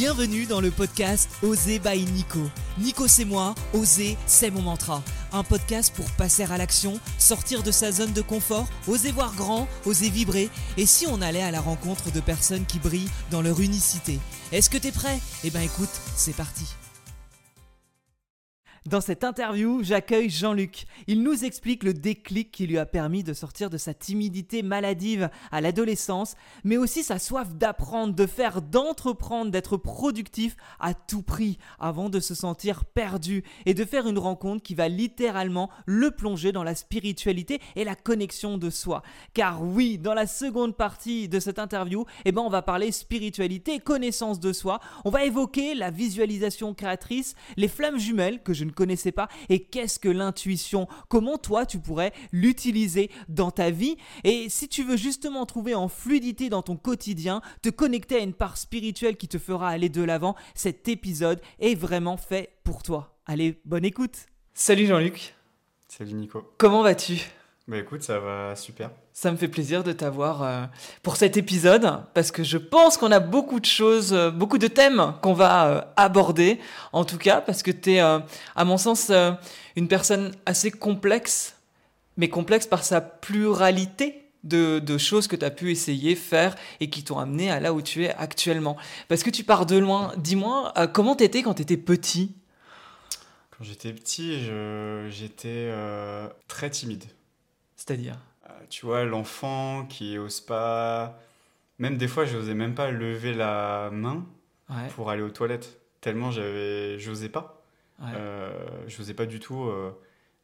Bienvenue dans le podcast Oser by Nico. Nico c'est moi, Oser c'est mon mantra. Un podcast pour passer à l'action, sortir de sa zone de confort, oser voir grand, oser vibrer. Et si on allait à la rencontre de personnes qui brillent dans leur unicité Est-ce que t'es prêt? Eh ben écoute, c'est parti. Dans cette interview, j'accueille Jean-Luc. Il nous explique le déclic qui lui a permis de sortir de sa timidité maladive à l'adolescence, mais aussi sa soif d'apprendre, de faire, d'entreprendre, d'être productif à tout prix avant de se sentir perdu et de faire une rencontre qui va littéralement le plonger dans la spiritualité et la connexion de soi. Car oui, dans la seconde partie de cette interview, eh ben on va parler spiritualité, connaissance de soi, on va évoquer la visualisation créatrice, les flammes jumelles que je ne connaissais pas et qu'est-ce que l'intuition? Comment toi tu pourrais l'utiliser dans ta vie? Et si tu veux justement trouver en fluidité dans ton quotidien, te connecter à une part spirituelle qui te fera aller de l'avant, cet épisode est vraiment fait pour toi. Allez, bonne écoute. Salut Jean-Luc. Salut Nico. Comment vas-tu? Bah écoute, ça va super. Ça me fait plaisir de t'avoir euh, pour cet épisode parce que je pense qu'on a beaucoup de choses, euh, beaucoup de thèmes qu'on va euh, aborder. En tout cas, parce que tu es, à mon sens, une personne assez complexe, mais complexe par sa pluralité de, de choses que tu as pu essayer, faire et qui t'ont amené à là où tu es actuellement. Parce que tu pars de loin. Dis-moi, comment t'étais quand tu étais petit? Quand j'étais petit, j'étais très timide. C'est-à-dire tu vois, l'enfant qui ose pas. Même des fois, je n'osais même pas lever la main pour aller aux toilettes. Tellement j'avais, j'osais pas. Euh, je n'osais pas du tout euh,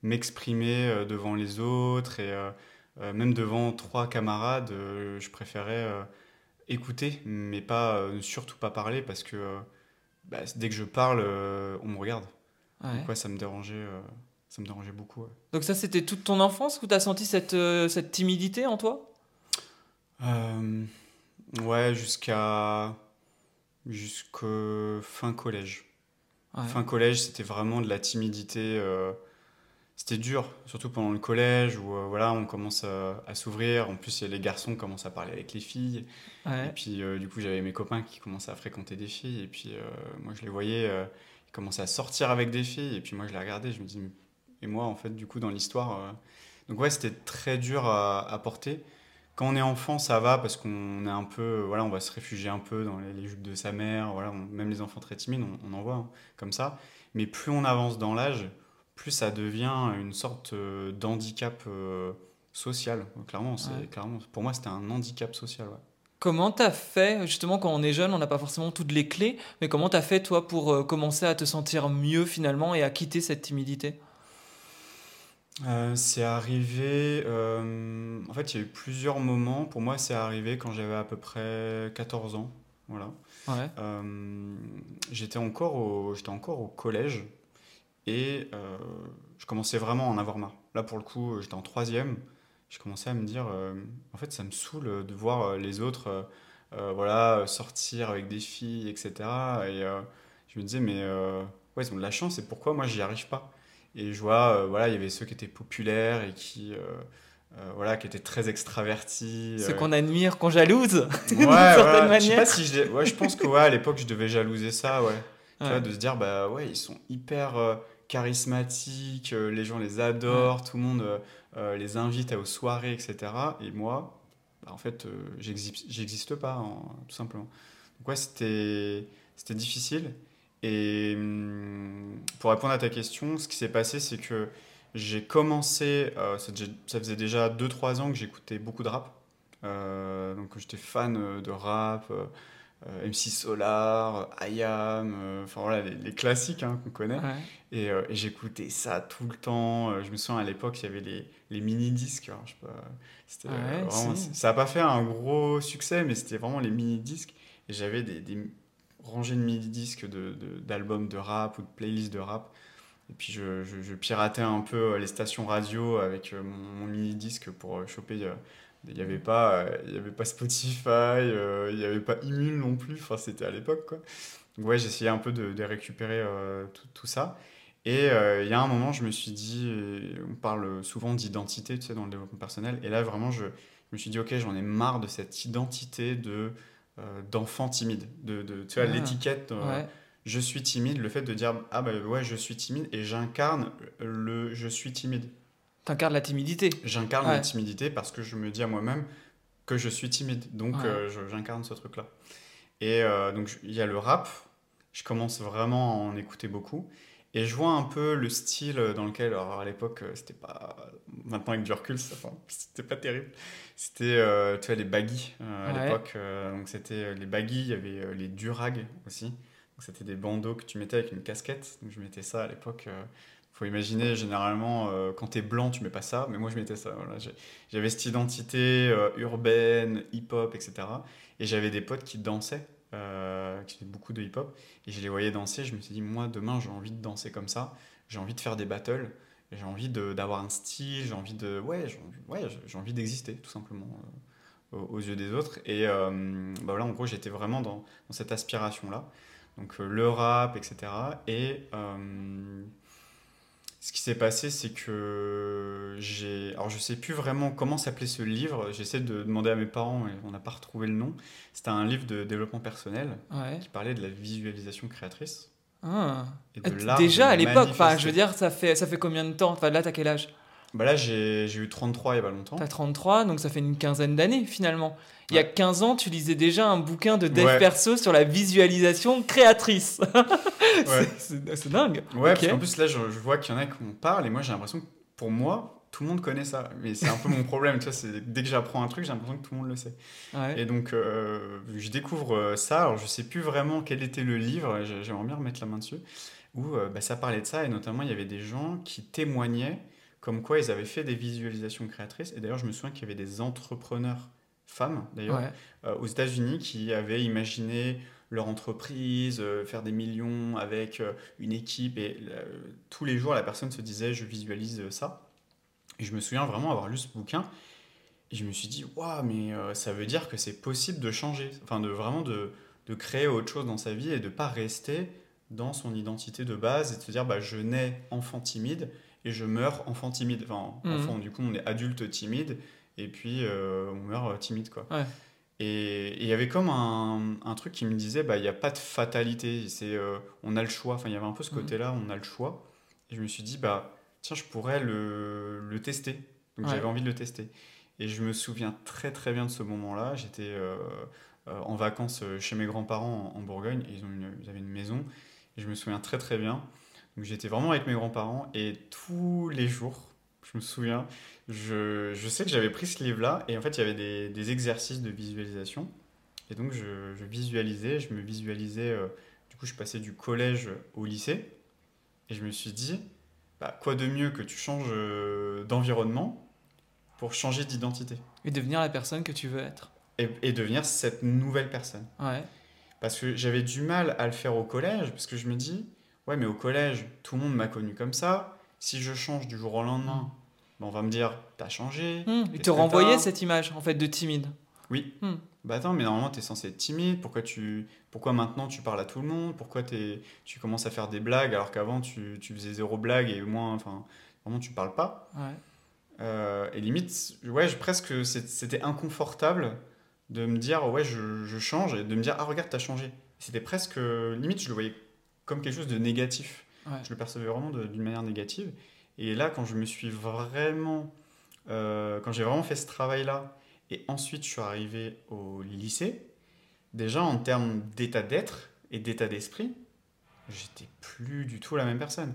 m'exprimer euh, devant les autres et même devant trois camarades, je préférais écouter, mais pas surtout pas parler parce que bah, dès que je parle, on me regarde. Ouais. ça me dérangeait ça me dérangeait beaucoup. Donc ça, c'était toute ton enfance où tu as senti cette, euh, cette timidité en toi? Euh, Ouais, jusqu'à jusqu'au fin collège. Fin collège, c'était vraiment de la timidité. Euh, c'était dur, surtout pendant le collège où voilà, on commence à, s'ouvrir. En plus, les garçons commencent à parler avec les filles. Et puis, du coup, j'avais mes copains qui commençaient à fréquenter des filles. Et puis, moi, je les voyais, ils commençaient à sortir avec des filles. Et puis, moi, je les regardais, je me dis, et moi, en fait, du coup, dans l'histoire. Euh, donc, ouais, c'était très dur à, porter. Quand on est enfant, ça va parce qu'on est un peu. Voilà, on va se réfugier un peu dans les, jupes de sa mère. Voilà, même les enfants très timides, on, en voit hein, comme ça. Mais plus on avance dans l'âge, plus ça devient une sorte euh, d'handicap euh, social. Clairement, c'est clairement, pour moi, c'était un handicap social. Comment t'as fait, justement, quand on est jeune, on n'a pas forcément toutes les clés, mais comment t'as fait, toi, pour commencer à te sentir mieux, finalement, et à quitter cette timidité? Euh, c'est arrivé. Euh, en fait, il y a eu plusieurs moments. Pour moi, c'est arrivé quand j'avais à peu près 14 ans. Voilà. Euh, j'étais encore, au, j'étais encore au collège et je commençais vraiment à en avoir marre. Là, pour le coup, j'étais en troisième. Je commençais à me dire, en fait, ça me saoule de voir les autres voilà, sortir avec des filles, etc. Et je me disais, mais ouais, ils ont de la chance et pourquoi moi, j'y arrive pas? Et je vois, euh, voilà, il y avait ceux qui étaient populaires et qui, euh, euh, voilà, qui étaient très extravertis. Ceux qu'on admire, qu'on jalouse, d'une certaine manière. Je sais pas si je, ouais, je pense que ouais, à l'époque, je devais jalouser ça, ouais. Tu vois, de se dire, bah ouais, ils sont hyper charismatiques, les gens les adorent, tout le monde les invite aux soirées, etc. Et moi, bah, en fait, j'existe pas, hein, tout simplement. Donc ouais, c'était difficile. Et hum, pour répondre à ta question, ce qui s'est passé, c'est que j'ai commencé, euh, ça, faisait déjà 2-3 ans que j'écoutais beaucoup de rap. Euh, donc j'étais fan euh, de rap, MC Solar, IAM, enfin voilà, les, classiques hein, qu'on connaît. Et, j'écoutais ça tout le temps. Je me souviens à l'époque, il y avait les, les mini-disques. ça n'a pas fait un gros succès, mais c'était vraiment les mini-disques. Et j'avais des rangée de midi-disques d'albums de, rap ou de playlists de rap. Et puis je, piratais un peu euh, les stations radio avec euh, mon, mini-disque pour euh, choper. Il n'y avait, pas, avait pas Spotify, il n'y avait pas Emule non plus, enfin, c'était à l'époque. Quoi. Donc ouais, j'essayais un peu de, récupérer tout, ça. Et il y a un moment, je me suis dit, on parle souvent d'identité tu sais, dans le développement personnel, et là vraiment, je me suis dit, ok, j'en ai marre de cette identité de d'enfant timide. De, de tu vois, ah. l'étiquette je suis timide, le fait de dire ah bah ouais, je suis timide et j'incarne le je suis timide. T'incarnes la timidité. J'incarne la timidité parce que je me dis à moi-même que je suis timide. Donc j'incarne ce truc-là. Et donc il y a le rap. Je commence vraiment à en écouter beaucoup. Et je vois un peu le style dans lequel, alors à l'époque, euh, c'était pas. Maintenant, avec du recul, c'était pas terrible. C'était, euh, tu vois, les baggy euh, à l'époque. donc, c'était les baggy, il y avait les durags aussi. Donc, c'était des bandeaux que tu mettais avec une casquette. Donc, je mettais ça à l'époque. faut imaginer, généralement, quand t'es blanc, tu mets pas ça. Mais moi, je mettais ça. Voilà. J'avais cette identité urbaine, hip-hop, etc. Et j'avais des potes qui dansaient euh, qui fait beaucoup de hip-hop, et je les voyais danser, je me suis dit, moi, demain, j'ai envie de danser comme ça, j'ai envie de faire des battles, j'ai envie d'avoir un style, j'ai envie de... Ouais, j'ai envie d'exister, tout simplement, euh, aux, yeux des autres. Et euh, bah voilà, en gros, j'étais vraiment dans, dans cette aspiration-là. Donc, le rap, etc. Et ce qui s'est passé, c'est que j'ai. Alors, je sais plus vraiment comment s'appelait ce livre. J'essaie de demander à mes parents et on n'a pas retrouvé le nom. C'était un livre de développement personnel qui parlait de la visualisation créatrice. Ah. Et de Déjà à l'époque, je veux dire, ça fait, ça fait combien de temps? Enfin, là, t'as quel âge? Bah Là, j'ai eu 33 il y a pas longtemps. T'as 33, donc ça fait une quinzaine d'années finalement. Il y a 15 ans, tu lisais déjà un bouquin de dev perso sur la visualisation créatrice. c'est dingue. Ouais, parce qu'en plus, là, je, vois qu'il y en a qui en parlent et moi, j'ai l'impression que pour moi, tout le monde connaît ça. Mais c'est un peu mon problème, tu vois, dès que j'apprends un truc, j'ai l'impression que tout le monde le sait. Et donc, euh, je découvre euh, ça. Alors, je sais plus vraiment quel était le livre, j'aimerais bien remettre la main dessus, où euh, bah, ça parlait de ça et notamment, il y avait des gens qui témoignaient comme quoi ils avaient fait des visualisations créatrices. Et d'ailleurs, je me souviens qu'il y avait des entrepreneurs femmes d'ailleurs, euh, aux États-Unis qui avaient imaginé leur entreprise, euh, faire des millions avec euh, une équipe. Et tous les jours, la personne se disait, je visualise ça. Et je me souviens vraiment avoir lu ce bouquin. Et je me suis dit, waouh, mais ça veut dire que c'est possible de changer. Enfin, de vraiment de, de, créer autre chose dans sa vie et de pas rester dans son identité de base et de se dire, bah, je nais enfant timide et je meurs enfant timide. Enfin, mmh. enfant, du coup, on est adulte timide et puis euh, on meurt euh, timide quoi. Et il y avait comme un, un, truc qui me disait, bah, il n'y a pas de fatalité, c'est, euh, on a le choix. Enfin, il y avait un peu ce mhm. côté-là, on a le choix. Et je me suis dit, bah, tiens, je pourrais le, le tester. Donc j'avais envie de le tester. Et je me souviens très très bien de ce moment-là. J'étais en vacances chez mes grands-parents en, Bourgogne. Et ils, ont ils avaient une maison. Et je me souviens très très bien. Donc j'étais vraiment avec mes grands-parents. Et tous les jours, je me souviens, je, je sais que j'avais pris ce livre-là et en fait, il y avait des, des exercices de visualisation. Et donc, je, je visualisais, je me visualisais. Euh, du coup, je passais du collège au lycée et je me suis dit, bah, quoi de mieux que tu changes euh, d'environnement pour changer d'identité? Et devenir la personne que tu veux être. Et, et devenir cette nouvelle personne. Ouais. Parce que j'avais du mal à le faire au collège, parce que je me dis, ouais, mais au collège, tout le monde m'a connu comme ça. Si je change du jour au lendemain, on va me dire, t'as changé. Mmh, il te renvoyait cette image, en fait, de timide. Oui. Mmh. Bah attends, mais normalement, tu es censé être timide. Pourquoi, tu... Pourquoi maintenant tu parles à tout le monde? Pourquoi es... tu commences à faire des blagues alors qu'avant tu... tu, faisais zéro blague et au moins, enfin, vraiment, tu parles pas? Ouais. Euh, et limite, ouais, je, presque, c'était inconfortable de me dire, ouais, je, je, change et de me dire, ah, regarde, t'as changé. C'était presque, limite, je le voyais comme quelque chose de négatif. Je le percevais vraiment d'une manière négative. Et là, quand je me suis vraiment. Euh, quand j'ai vraiment fait ce travail-là, et ensuite je suis arrivé au lycée, déjà en termes d'état d'être et d'état d'esprit, j'étais plus du tout la même personne.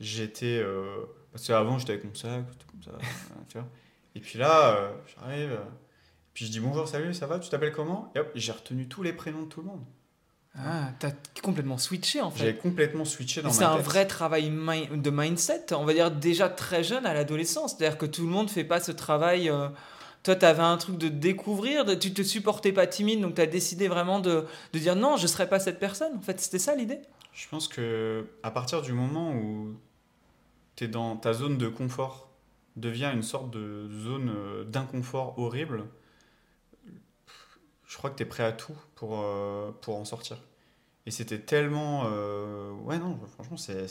J'étais. Euh, parce qu'avant, j'étais avec mon sac, comme ça, tu vois. Et puis là, euh, j'arrive. puis je dis bonjour, salut, ça va, tu t'appelles comment? Et hop, j'ai retenu tous les prénoms de tout le monde. Ah, t'as complètement switché en fait. J'ai complètement switché dans. C'est un vrai travail de mindset, on va dire déjà très jeune à l'adolescence. C'est-à-dire que tout le monde fait pas ce travail. Euh, toi, tu avais un truc de découvrir, de, tu te supportais pas timide, donc tu as décidé vraiment de, de, dire non, je serai pas cette personne. En fait, c'était ça l'idée Je pense que à partir du moment où tu es dans ta zone de confort, devient une sorte de zone euh, d'inconfort horrible, je crois que tu es prêt à tout pour, euh, pour en sortir. Et c'était tellement. Euh, ouais, non, franchement, c'était.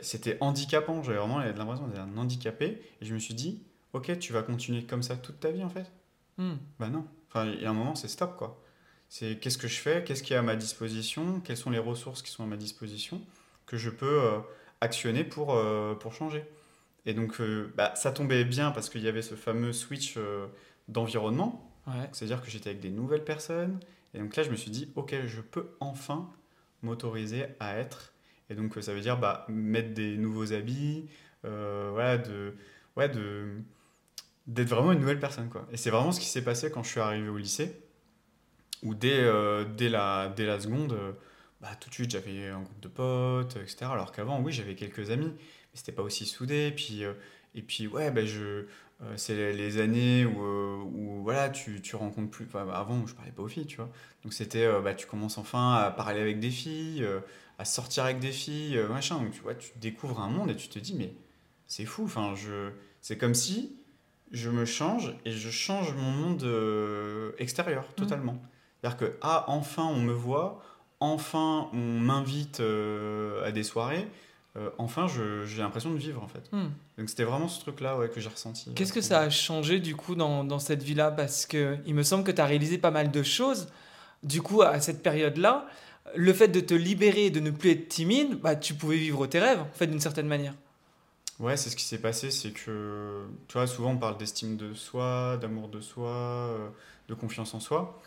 c'était handicapant, j'avais vraiment l'impression d'être un handicapé, et je me suis dit, ok, tu vas continuer comme ça toute ta vie en fait hmm. Bah non, enfin, il y a un moment, c'est stop quoi. C'est qu'est-ce que je fais, qu'est-ce qui est à ma disposition, quelles sont les ressources qui sont à ma disposition que je peux euh, actionner pour, euh, pour changer? Et donc, euh, bah, ça tombait bien parce qu'il y avait ce fameux switch d'environnement. C'est-à-dire que j'étais avec des nouvelles personnes. Et donc là, je me suis dit, OK, je peux enfin m'autoriser à être. Et donc, ça veut dire bah, mettre des nouveaux habits, voilà, de, ouais, de, d'être vraiment une nouvelle personne. Quoi. Et c'est vraiment ce qui s'est passé quand je suis arrivé au lycée où dès, euh, dès, la, dès la seconde, euh, bah, tout de suite j'avais un groupe de potes, etc. Alors qu'avant, oui, j'avais quelques amis, mais c'était pas aussi soudé. Puis, euh, et puis, ouais, bah, je, c'est les années où, où voilà, tu, tu rencontres plus. avant, je parlais pas aux filles, tu vois. Donc c'était, bah, tu commences enfin à parler avec des filles, à sortir avec des filles, machin. Donc tu vois, tu découvres un monde et tu te dis, mais c'est fou. Enfin, je, c'est comme si je me change et je change mon monde extérieur mmh. totalement. C'est-à-dire que, ah, enfin on me voit, enfin on m'invite euh, à des soirées, euh, enfin j'ai l'impression de vivre en fait. Hmm. Donc c'était vraiment ce truc-là ouais, que j'ai ressenti. Qu'est-ce que ça a changé du coup dans, dans cette vie-là? Parce qu'il me semble que tu as réalisé pas mal de choses. Du coup, à cette période-là, le fait de te libérer et de ne plus être timide, bah, tu pouvais vivre tes rêves, en fait, d'une certaine manière. Ouais, c'est ce qui s'est passé, c'est que, tu vois, souvent on parle d'estime de soi, d'amour de soi, euh, de confiance en soi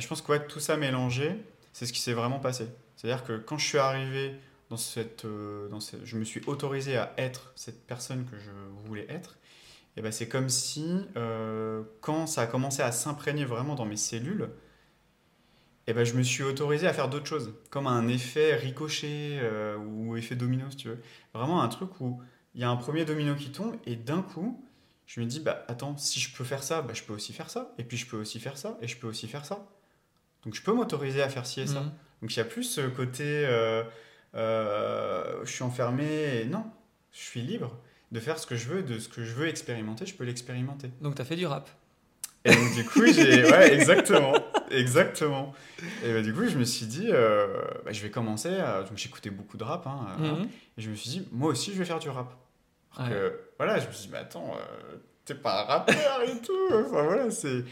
je pense que tout ça mélangé, c'est ce qui s'est vraiment passé. C'est-à-dire que quand je suis arrivé dans cette, euh, dans je me suis autorisé à être cette personne que je voulais être, et ben c'est comme si euh, quand ça a commencé à s'imprégner vraiment dans mes cellules, et ben je me suis autorisé à faire d'autres choses, comme un effet ricochet euh, ou effet domino si tu veux. Vraiment un truc où il y a un premier domino qui tombe et d'un coup, je me dis bah attends, si je peux faire ça, bah, je peux aussi faire ça, et puis je peux aussi faire ça, et je peux aussi faire ça. Donc je peux m'autoriser à faire ci et ça. Mhm. Donc il y a plus ce côté euh, euh, je suis enfermé non, je suis libre de faire ce que je veux, de ce que je veux expérimenter, je peux l'expérimenter. Donc tu as fait du rap. Et donc du coup, j'ai ouais, exactement, exactement. Et bah, du coup, je me suis dit euh, bah, je vais commencer donc j'écoutais beaucoup de rap hein, mhm. et je me suis dit moi aussi je vais faire du rap. voilà, je me suis dit mais attends, t'es pas un rappeur et tout. Enfin voilà, c'est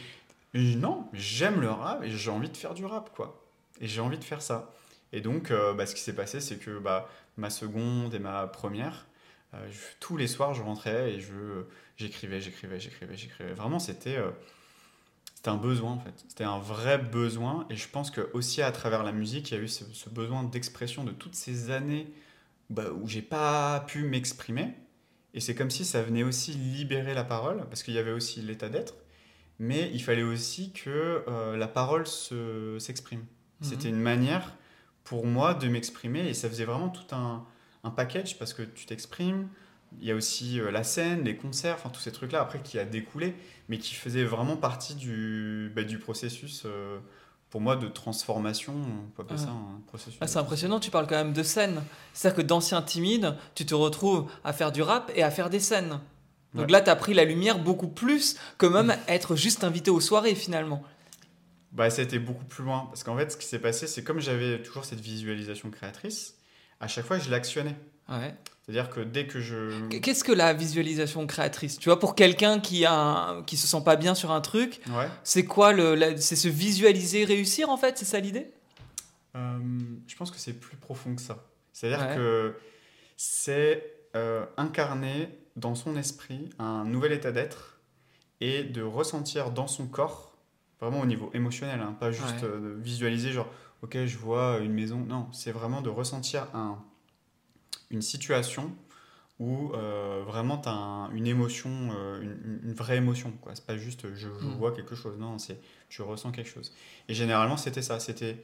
non, j'aime le rap et j'ai envie de faire du rap, quoi. Et j'ai envie de faire ça. Et donc, euh, bah, ce qui s'est passé, c'est que bah, ma seconde et ma première, euh, tous les soirs, je rentrais et je j'écrivais, j'écrivais, j'écrivais, j'écrivais. Vraiment, c'était euh, c'était un besoin, en fait. C'était un vrai besoin. Et je pense que aussi à travers la musique, il y a eu ce, besoin d'expression de toutes ces années bah, où j'ai pas pu m'exprimer. Et c'est comme si ça venait aussi libérer la parole, parce qu'il y avait aussi l'état d'être mais il fallait aussi que euh, la parole s'exprime. Mhm. C'était une manière pour moi de m'exprimer et ça faisait vraiment tout un, un package parce que tu t'exprimes. Il y a aussi euh, la scène, les concerts, enfin tous ces trucs-là après qui a découlé, mais qui faisaient vraiment partie du, bah, du processus. Euh, pour moi, de transformation, on peut appeler ça un processus. Ah, c'est impressionnant, tu parles quand même de scène. C'est-à-dire que d'ancien timide, tu te retrouves à faire du rap et à faire des scènes. Donc là, tu as pris la lumière beaucoup plus que même mm. être juste invité aux soirées finalement. Bah, ça a été beaucoup plus loin. Parce qu'en fait, ce qui s'est passé, c'est comme j'avais toujours cette visualisation créatrice, à chaque fois, je l'actionnais. Ouais. C'est-à-dire que dès que je... Qu'est-ce que la visualisation créatrice? Tu vois, pour quelqu'un qui a qui se sent pas bien sur un truc, c'est quoi le, c'est se visualiser réussir en fait? C'est ça l'idée? Euh, Je pense que c'est plus profond que ça. C'est-à-dire que c'est euh, incarner dans son esprit un nouvel état d'être et de ressentir dans son corps, vraiment au niveau émotionnel, hein, pas juste euh, de visualiser genre, ok, je vois une maison. Non, c'est vraiment de ressentir un, une situation où euh, vraiment tu as une émotion, euh, une, vraie émotion. Ce n'est pas juste je, je mm. vois quelque chose, non, c'est je ressens quelque chose. Et généralement, c'était ça. C'était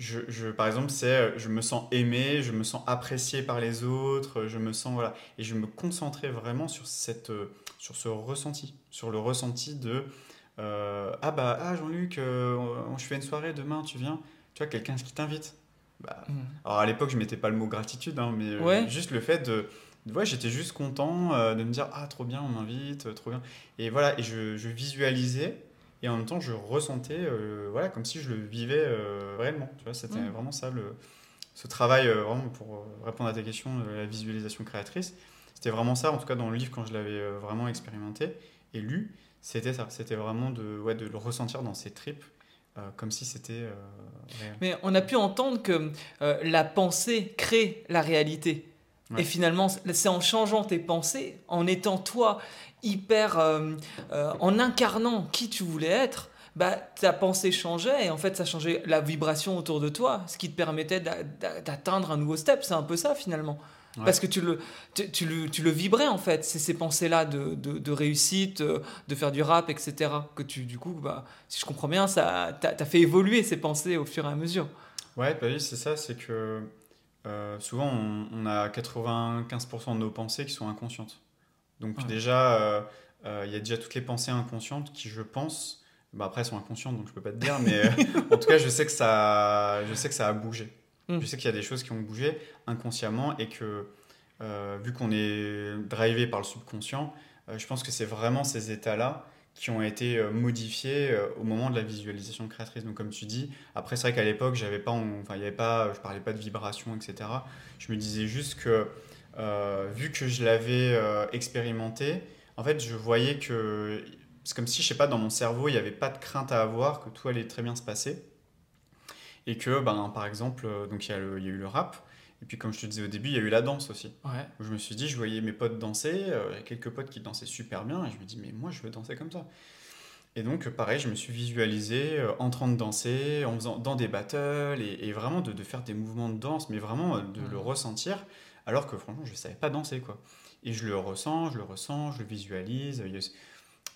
je, par exemple, c'est euh, je me sens aimé, je me sens apprécié par les autres, je me sens voilà, et je me concentrais vraiment sur cette, euh, sur ce ressenti, sur le ressenti de euh, ah bah ah Jean-Luc, je fais une soirée demain, tu viens, tu vois quelqu'un qui t'invite. Bah, mmh. Alors à l'époque, je mettais pas le mot gratitude, hein, mais juste le fait de, ouais, j'étais juste content de me dire ah trop bien, on m'invite, trop bien, et voilà, et je, je visualisais et en même temps je ressentais euh, voilà comme si je le vivais euh, réellement. Tu vois c'était vraiment ça le, ce travail euh, vraiment pour répondre à ta question de la visualisation créatrice. C'était vraiment ça en tout cas dans le livre quand je l'avais vraiment expérimenté et lu c'était ça c'était vraiment de ouais, de le ressentir dans ses tripes comme si c'était réel. Mais on a pu entendre que la pensée crée la réalité. Et finalement, c'est en changeant tes pensées, en étant toi hyper, en incarnant qui tu voulais être, bah, ta pensée changeait et en fait ça changeait la vibration autour de toi, ce qui te permettait d'atteindre un nouveau step. C'est un peu ça finalement. Parce que tu le, tu, le, tu le vibrais en fait, c'est ces pensées-là de, de, réussite, euh, de faire du rap, etc. Que tu, du coup, bah, si je comprends bien, ça t'a fait évoluer ces pensées au fur et à mesure. Ouais, bah oui, c'est ça, c'est que euh, souvent on, a 95% de nos pensées qui sont inconscientes. Donc déjà, euh, il y a déjà toutes les pensées inconscientes qui, je pense, bah après, elles sont inconscientes, donc je peux pas te dire, mais en tout cas, je sais que ça, je sais que ça a bougé. Mm. Je sais qu'il y a des choses qui ont bougé inconsciemment et que, euh, vu qu'on est drivé par le subconscient, euh, je pense que c'est vraiment ces états-là qui ont été modifiés au moment de la visualisation créatrice. Donc, comme tu dis, après, c'est vrai qu'à l'époque, j'avais pas, enfin, y avait pas, je parlais pas de vibration, etc. Je me disais juste que, vu que je l'avais expérimenté, en fait, je voyais que c'est comme si, je sais pas, dans mon cerveau, il n'y avait pas de crainte à avoir, que tout allait très bien se passer. Et que, ben, par exemple, euh, donc il y, a eu le rap, et puis comme je te disais au début, il y a eu la danse aussi. Où je me suis dit, je voyais mes potes danser, euh, il y a quelques potes qui dansaient super bien, et je me dis, mais moi, je veux danser comme ça. Et donc, pareil, je me suis visualisé euh, en train de danser, en faisant dans des battles, et, vraiment de, faire des mouvements de danse, mais vraiment de le ressentir, alors que franchement, je ne savais pas danser, quoi. Et je le ressens, je le ressens, je le visualise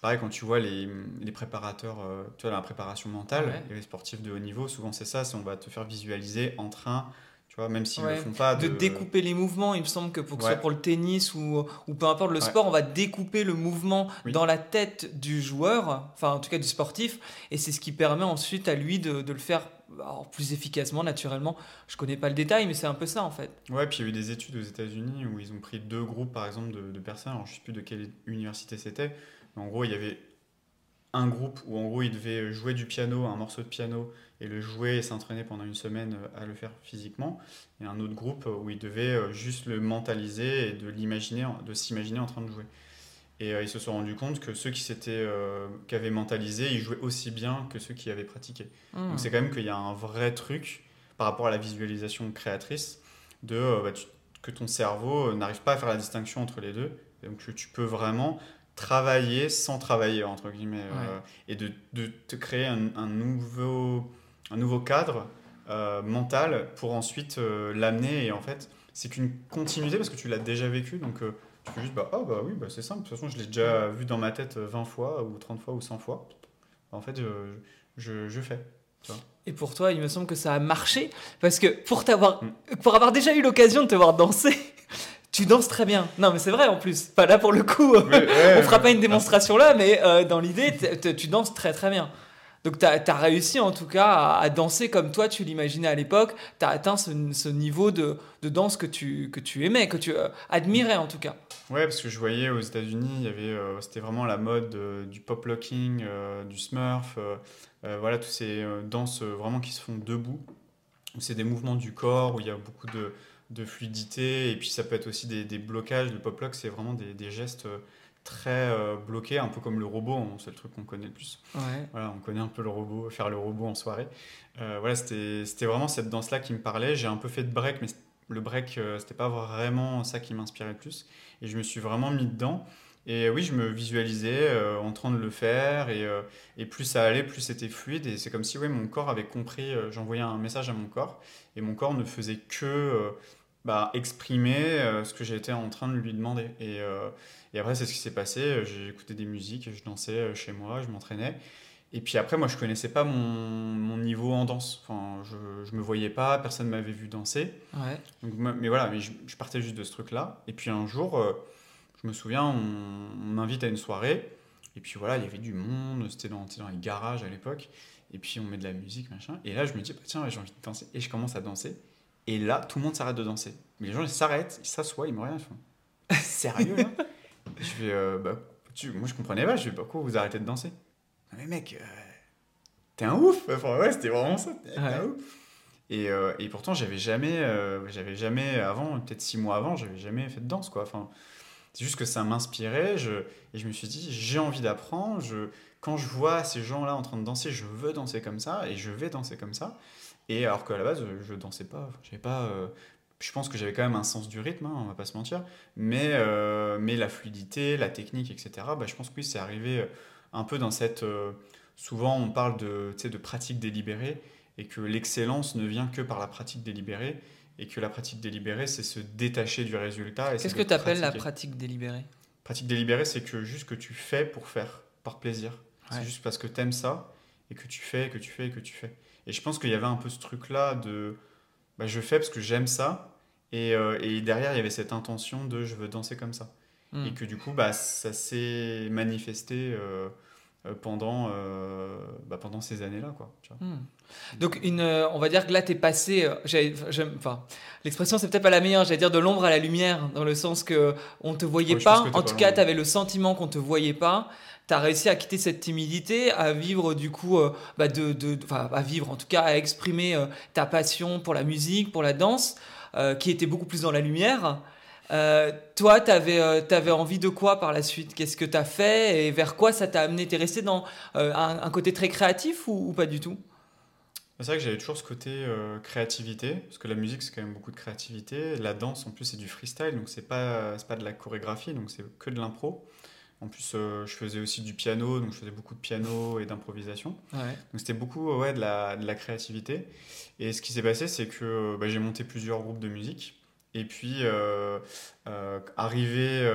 pareil, quand tu vois les, les préparateurs, euh, tu vois, la préparation mentale, et les sportifs de haut niveau, souvent c'est ça, c'est on va te faire visualiser en train, tu vois, même s'ils ne font pas. De... découper les mouvements, il me semble que pour que ce soit pour le tennis ou, ou peu importe le sport, on va découper le mouvement dans la tête du joueur, enfin en tout cas du sportif, et c'est ce qui permet ensuite à lui de, de le faire plus efficacement, naturellement. Je connais pas le détail, mais c'est un peu ça en fait. Ouais, puis il y a eu des études aux États-Unis où ils ont pris deux groupes par exemple de, de personnes, alors je sais plus de quelle université c'était, en gros, il y avait un groupe où en gros il devait jouer du piano, un morceau de piano, et le jouer et s'entraîner pendant une semaine euh, à le faire physiquement. Et un autre groupe où il devait euh, juste le mentaliser et de l'imaginer, de s'imaginer en train de jouer. Et euh, ils se sont rendus compte que ceux qui s'étaient, qui avaient mentalisé, ils jouaient aussi bien que ceux qui avaient pratiqué. Hmm. Donc c'est quand même qu'il y a un vrai truc par rapport à la visualisation créatrice de bah, que ton cerveau n'arrive pas à faire la distinction entre les deux. Donc tu peux vraiment travailler sans travailler, entre guillemets, euh, et de, de, te créer un, un, nouveau, un nouveau cadre euh, mental pour ensuite euh, l'amener. Et en fait, c'est qu'une continuité parce que tu l'as déjà vécu, donc tu peux juste, bah, oh, bah oui, bah, c'est simple, de toute façon, je l'ai déjà vu dans ma tête 20 fois, ou 30 fois, ou 100 fois. En fait, je, je, fais. Et pour toi, il me semble que ça a marché parce que pour t'avoir, mm. pour avoir déjà eu l'occasion de te voir danser, tu danses très bien. Non, mais c'est vrai en plus. Pas là pour le coup. on fera pas une démonstration là, mais euh, dans l'idée, tu danses très très bien. Donc tu as, réussi en tout cas à, danser comme toi tu l'imaginais à l'époque. Tu as atteint ce, niveau de, danse que tu, que tu aimais, que tu euh, admirais en tout cas. Ouais, parce que je voyais aux États-Unis, euh, c'était vraiment la mode du pop locking, du smurf, voilà, toutes ces danses vraiment qui se font debout. C'est des mouvements du corps où il y a beaucoup de, de fluidité. Et puis ça peut être aussi des, des blocages. Le pop-lock, c'est vraiment des, des, gestes euh, très euh, bloqués, un peu comme le robot, hein, c'est le truc qu'on connaît le plus. Voilà, on connaît un peu le robot, faire le robot en soirée. Euh, voilà, c'était vraiment cette danse-là qui me parlait. J'ai un peu fait de break, mais le break, c'était pas vraiment ça qui m'inspirait le plus. Et je me suis vraiment mis dedans. Et oui, je me visualisais en train de le faire, et, et, plus ça allait, plus c'était fluide, et c'est comme si ouais, mon corps avait compris, j'envoyais un message à mon corps, et mon corps ne faisait que bah, exprimer euh, ce que j'étais en train de lui demander. Et, euh, et après, c'est ce qui s'est passé. J'ai écouté des musiques, je dansais euh, chez moi, je m'entraînais. Et puis après, moi, je connaissais pas mon, mon niveau en danse. Enfin, je, je me voyais pas, personne m'avait vu danser. Ouais. Donc, mais voilà, mais je, partais juste de ce truc-là. Et puis un jour, je me souviens, on, m'invite à une soirée. Et puis voilà, il y avait du monde, c'était dans, dans les garages à l'époque. Et puis on met de la musique, machin. Et là, je me dis, bah, tiens, j'ai envie de danser. Et je commence à danser. Et là, tout le monde s'arrête de danser. Mais les gens, ils s'arrêtent, ils s'assoient, ils me regardent, ils font Sérieux là? Je fais euh, bah, Moi, je comprenais pas. Je fais Pourquoi vous arrêtez de danser? Mais mec, euh, t'es un ouf Enfin, ouais, c'était vraiment ça. T'es un ouf et, euh, et, pourtant, j'avais jamais, j'avais jamais avant, peut-être six mois avant, j'avais jamais fait de danse, quoi. Enfin, C'est juste que ça m'inspirait je, et je me suis dit, j'ai envie d'apprendre. Je, quand je vois ces gens-là en train de danser, je veux danser comme ça et je vais danser comme ça. Et alors qu'à la base, je dansais pas. J'avais pas. Euh, je pense que j'avais quand même un sens du rythme, hein, on va pas se mentir. Mais, euh, mais la fluidité, la technique, etc. Bah, je pense que oui, c'est arrivé euh, un peu dans cette. souvent, on parle de, de pratique délibérée et que l'excellence ne vient que par la pratique délibérée et que la pratique délibérée, c'est se détacher du résultat. Qu'est-ce que tu appelles la pratique délibérée? Pratique délibérée, c'est que juste que tu fais pour faire, par plaisir. C'est juste parce que tu aimes ça et que tu fais, que tu fais, que tu fais. Et je pense qu'il y avait un peu ce truc-là de bah, je fais parce que j'aime ça. Et, euh, et, derrière, il y avait cette intention de je veux danser comme ça. Hmm. Et que du coup, bah, ça s'est manifesté euh, euh, pendant, bah, pendant ces années-là. Quoi, hmm. Donc, une, on va dire que là, tu es passé. enfin, l'expression, c'est peut-être pas la meilleure, j'allais dire de l'ombre à la lumière, dans le sens que on te voyait pas. En tout cas, tu avais le sentiment qu'on te voyait pas tu as réussi à quitter cette timidité, à vivre du coup, euh, bah de, de, à vivre en tout cas, à exprimer euh, ta passion pour la musique, pour la danse, euh, qui était beaucoup plus dans la lumière. Toi, tu avais, avais, envie de quoi par la suite? Qu'est-ce que tu as fait? Et vers quoi ça t'a amené? Tu es resté dans un, côté très créatif ou, pas du tout? C'est vrai que j'avais toujours ce côté créativité, parce que la musique c'est quand même beaucoup de créativité. La danse en plus c'est du freestyle, donc c'est pas, pas de la chorégraphie, donc c'est que de l'impro. En plus, euh, je faisais aussi du piano, donc je faisais beaucoup de piano et d'improvisation. Donc c'était beaucoup ouais, de, la, de la créativité. Et ce qui s'est passé, c'est que bah, j'ai monté plusieurs groupes de musique. Et puis, euh, euh, arrivé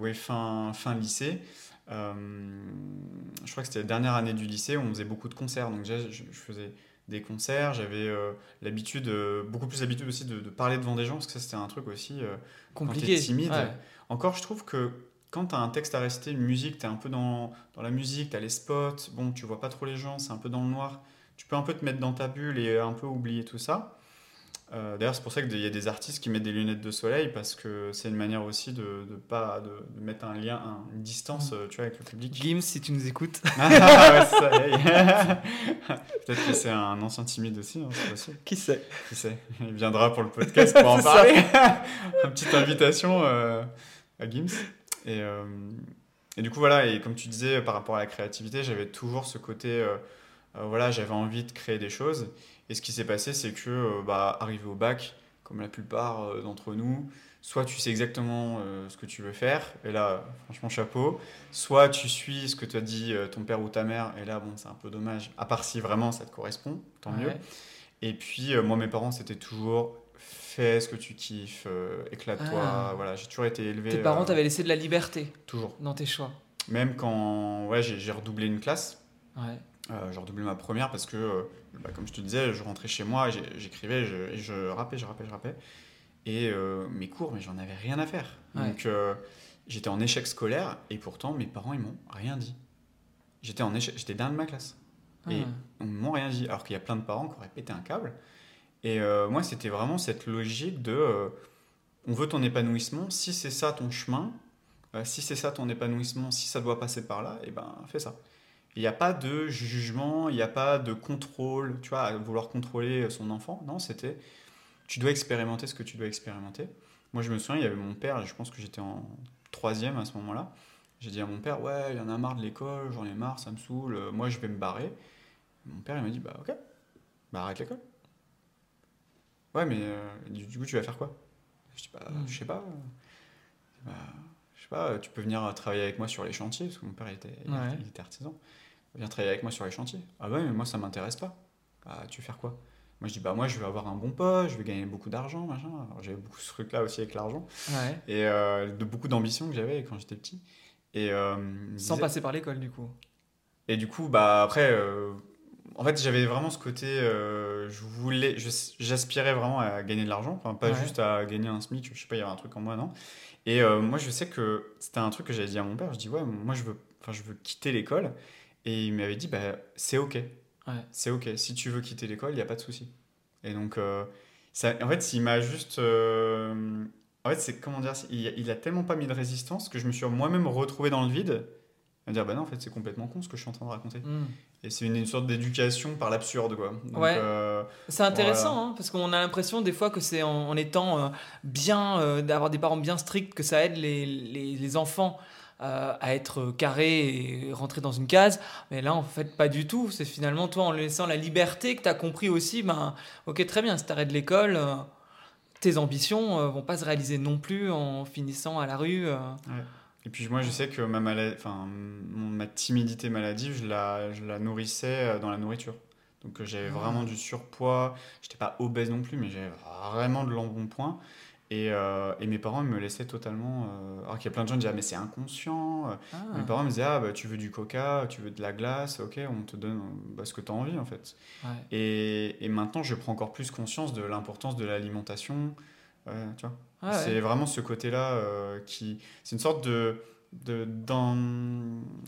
ouais, fin, fin lycée, je crois que c'était la dernière année du lycée, on faisait beaucoup de concerts. Donc déjà, je, faisais des concerts, j'avais l'habitude, beaucoup plus l'habitude aussi de, parler devant des gens, parce que ça c'était un truc aussi compliqué, timide. Encore, je trouve que quand tu as un texte à réciter, une musique, tu es un peu dans, dans la musique, tu as les spots, bon, tu vois pas trop les gens, c'est un peu dans le noir. Tu peux un peu te mettre dans ta bulle et un peu oublier tout ça. Euh, d'ailleurs, c'est pour ça qu'il y a des artistes qui mettent des lunettes de soleil parce que c'est une manière aussi de, de pas, de, mettre un lien, une distance mm. tu vois, avec le public. Gims, si tu nous écoutes. ah, ça, Peut-être que c'est un ancien timide aussi, hein, Qui sait Qui sait Il viendra pour le podcast pour en parler. une petite invitation euh, à Gims. Et, euh, et, du coup, voilà, et comme tu disais, par rapport à la créativité, j'avais toujours ce côté, euh, euh, voilà, j'avais envie de créer des choses. Et ce qui s'est passé, c'est que, bah, arrivé au bac, comme la plupart d'entre nous, soit tu sais exactement ce que tu veux faire, et là, franchement, chapeau, soit tu suis ce que t'a dit ton père ou ta mère, et là, bon, c'est un peu dommage, à part si vraiment ça te correspond, tant mieux. Et puis, moi, mes parents, c'était toujours fais ce que tu kiffes, euh, éclate-toi. Ah. Voilà, j'ai toujours été élevé. Tes parents euh, t'avaient laissé de la liberté Toujours. Dans tes choix Même quand ouais, j'ai redoublé une classe. Ouais. Euh, j'ai redoublé ma première parce que, bah, comme je te disais, je rentrais chez moi, j'écrivais, je, je rappais, je rappais, je rappais. Et mes cours, mais j'en avais rien à faire. Donc j'étais en échec scolaire et pourtant mes parents, ils m'ont rien dit. J'étais en échec, j'étais dernier de ma classe. Et ah. ils m'ont rien dit. Alors qu'il y a plein de parents qui auraient pété un câble. Et euh, moi, c'était vraiment cette logique de euh, on veut ton épanouissement, si c'est ça ton chemin, euh, si c'est ça ton épanouissement, si ça doit passer par là, et eh ben fais ça. Il n'y a pas de jugement, il n'y a pas de contrôle, tu vois, à vouloir contrôler son enfant. Non, c'était tu dois expérimenter ce que tu dois expérimenter. Moi, je me souviens, il y avait mon père, je pense que j'étais en troisième à ce moment-là. J'ai dit à mon père, ouais, il y en a marre de l'école, j'en ai marre, ça me saoule, moi je vais me barrer. Mon père, il m'a dit, bah ok, bah arrête l'école. Ouais, mais euh, du, coup, tu vas faire quoi? Je dis, bah, hmm. je sais pas. Bah, pas, tu peux venir travailler avec moi sur les chantiers, parce que mon père était, il était artisan. Viens travailler avec moi sur les chantiers. Ah ouais, mais moi, ça m'intéresse pas. Bah, tu veux faire quoi? Moi, je dis, bah, moi, je veux avoir un bon poste, je veux gagner beaucoup d'argent, machin. J'avais beaucoup ce truc-là aussi avec l'argent. Et euh, de beaucoup d'ambitions que j'avais quand j'étais petit. Et, euh, Sans passer par l'école, du coup. Et du coup, bah, après en fait, j'avais vraiment ce côté, euh, je voulais, j'aspirais vraiment à gagner de l'argent, enfin, pas juste à gagner un SMIC, je sais pas, il y avait un truc en moi, non. Et euh, moi, je sais que c'était un truc que j'avais dit à mon père, je dis, ouais, moi, je veux, enfin, je veux quitter l'école. Et il m'avait dit, bah, c'est OK. C'est OK. Si tu veux quitter l'école, il n'y a pas de souci. Et donc, euh, ça, en fait, il m'a juste. en fait, c'est comment dire, il, il a tellement pas mis de résistance que je me suis moi-même retrouvé dans le vide va dire bah non en fait c'est complètement con ce que je suis en train de raconter. Hmm. Et c'est une, sorte d'éducation par l'absurde quoi. ouais. Euh, c'est intéressant hein, parce qu'on a l'impression des fois que c'est en, étant euh, bien euh, d'avoir des parents bien stricts que ça aide les, les, les enfants à être carrés et rentrer dans une case. Mais là, en fait, pas du tout. C'est finalement toi, en laissant la liberté, que tu as compris aussi, ben, ok, très bien, si tu arrêtes l'école, tes ambitions vont pas se réaliser non plus en finissant à la rue. Ouais. Et puis moi, je sais que ma, enfin, ma timidité maladive, je la, je la nourrissais euh, dans la nourriture. Donc euh, j'avais ah. vraiment du surpoids. J'étais pas obèse non plus, mais j'avais vraiment de l'embonpoint. Et, euh, et, mes parents me laissaient totalement. alors qu'il y a plein de gens qui disaient ah, mais c'est inconscient. Ah. Mes parents me disaient ah bah tu veux du coca, tu veux de la glace, ok on te donne bah, ce que tu as envie en fait. Et, et, maintenant je prends encore plus conscience de l'importance de l'alimentation. Tu vois ah c'est vraiment ce côté-là euh, qui. C'est une sorte de. de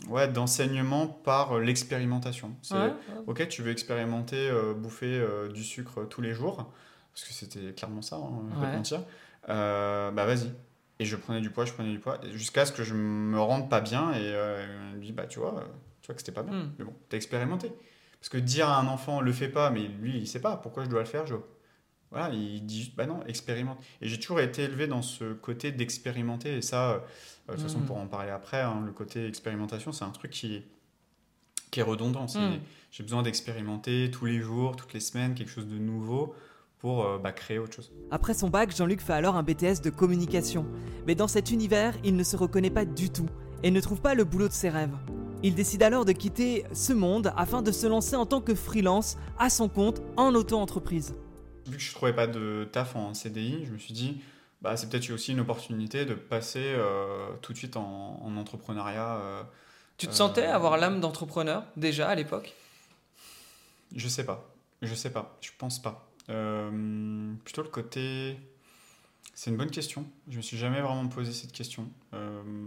ouais, d'enseignement par l'expérimentation. C'est ok, tu veux expérimenter, euh, bouffer euh, du sucre tous les jours, parce que c'était clairement ça, hein, je vais pas mentir. bah vas-y. Et je prenais du poids, je prenais du poids, jusqu'à ce que je me rende pas bien et il me dit bah tu vois, tu vois que c'était pas bien. Hmm. Mais bon, t'as expérimenté. Parce que dire à un enfant le fais pas, mais lui il sait pas pourquoi je dois le faire, je voilà, il dit juste, bah non, expérimente. Et j'ai toujours été élevé dans ce côté d'expérimenter. Et ça, euh, de toute façon, mm. pour en parler après, hein, le côté expérimentation, c'est un truc qui, qui est redondant. Mm. J'ai besoin d'expérimenter tous les jours, toutes les semaines, quelque chose de nouveau pour euh, bah, créer autre chose. Après son bac, Jean-Luc fait alors un BTS de communication. Mais dans cet univers, il ne se reconnaît pas du tout et ne trouve pas le boulot de ses rêves. Il décide alors de quitter ce monde afin de se lancer en tant que freelance à son compte en auto-entreprise vu que je trouvais pas de taf en CDI, je me suis dit, bah, c'est peut-être aussi une opportunité de passer euh, tout de suite en, entrepreneuriat. Euh, tu te sentais avoir euh, l'âme d'entrepreneur déjà à l'époque? Je sais pas. Je sais pas. Je pense pas. plutôt le côté. C'est une bonne question. Je me suis jamais vraiment posé cette question.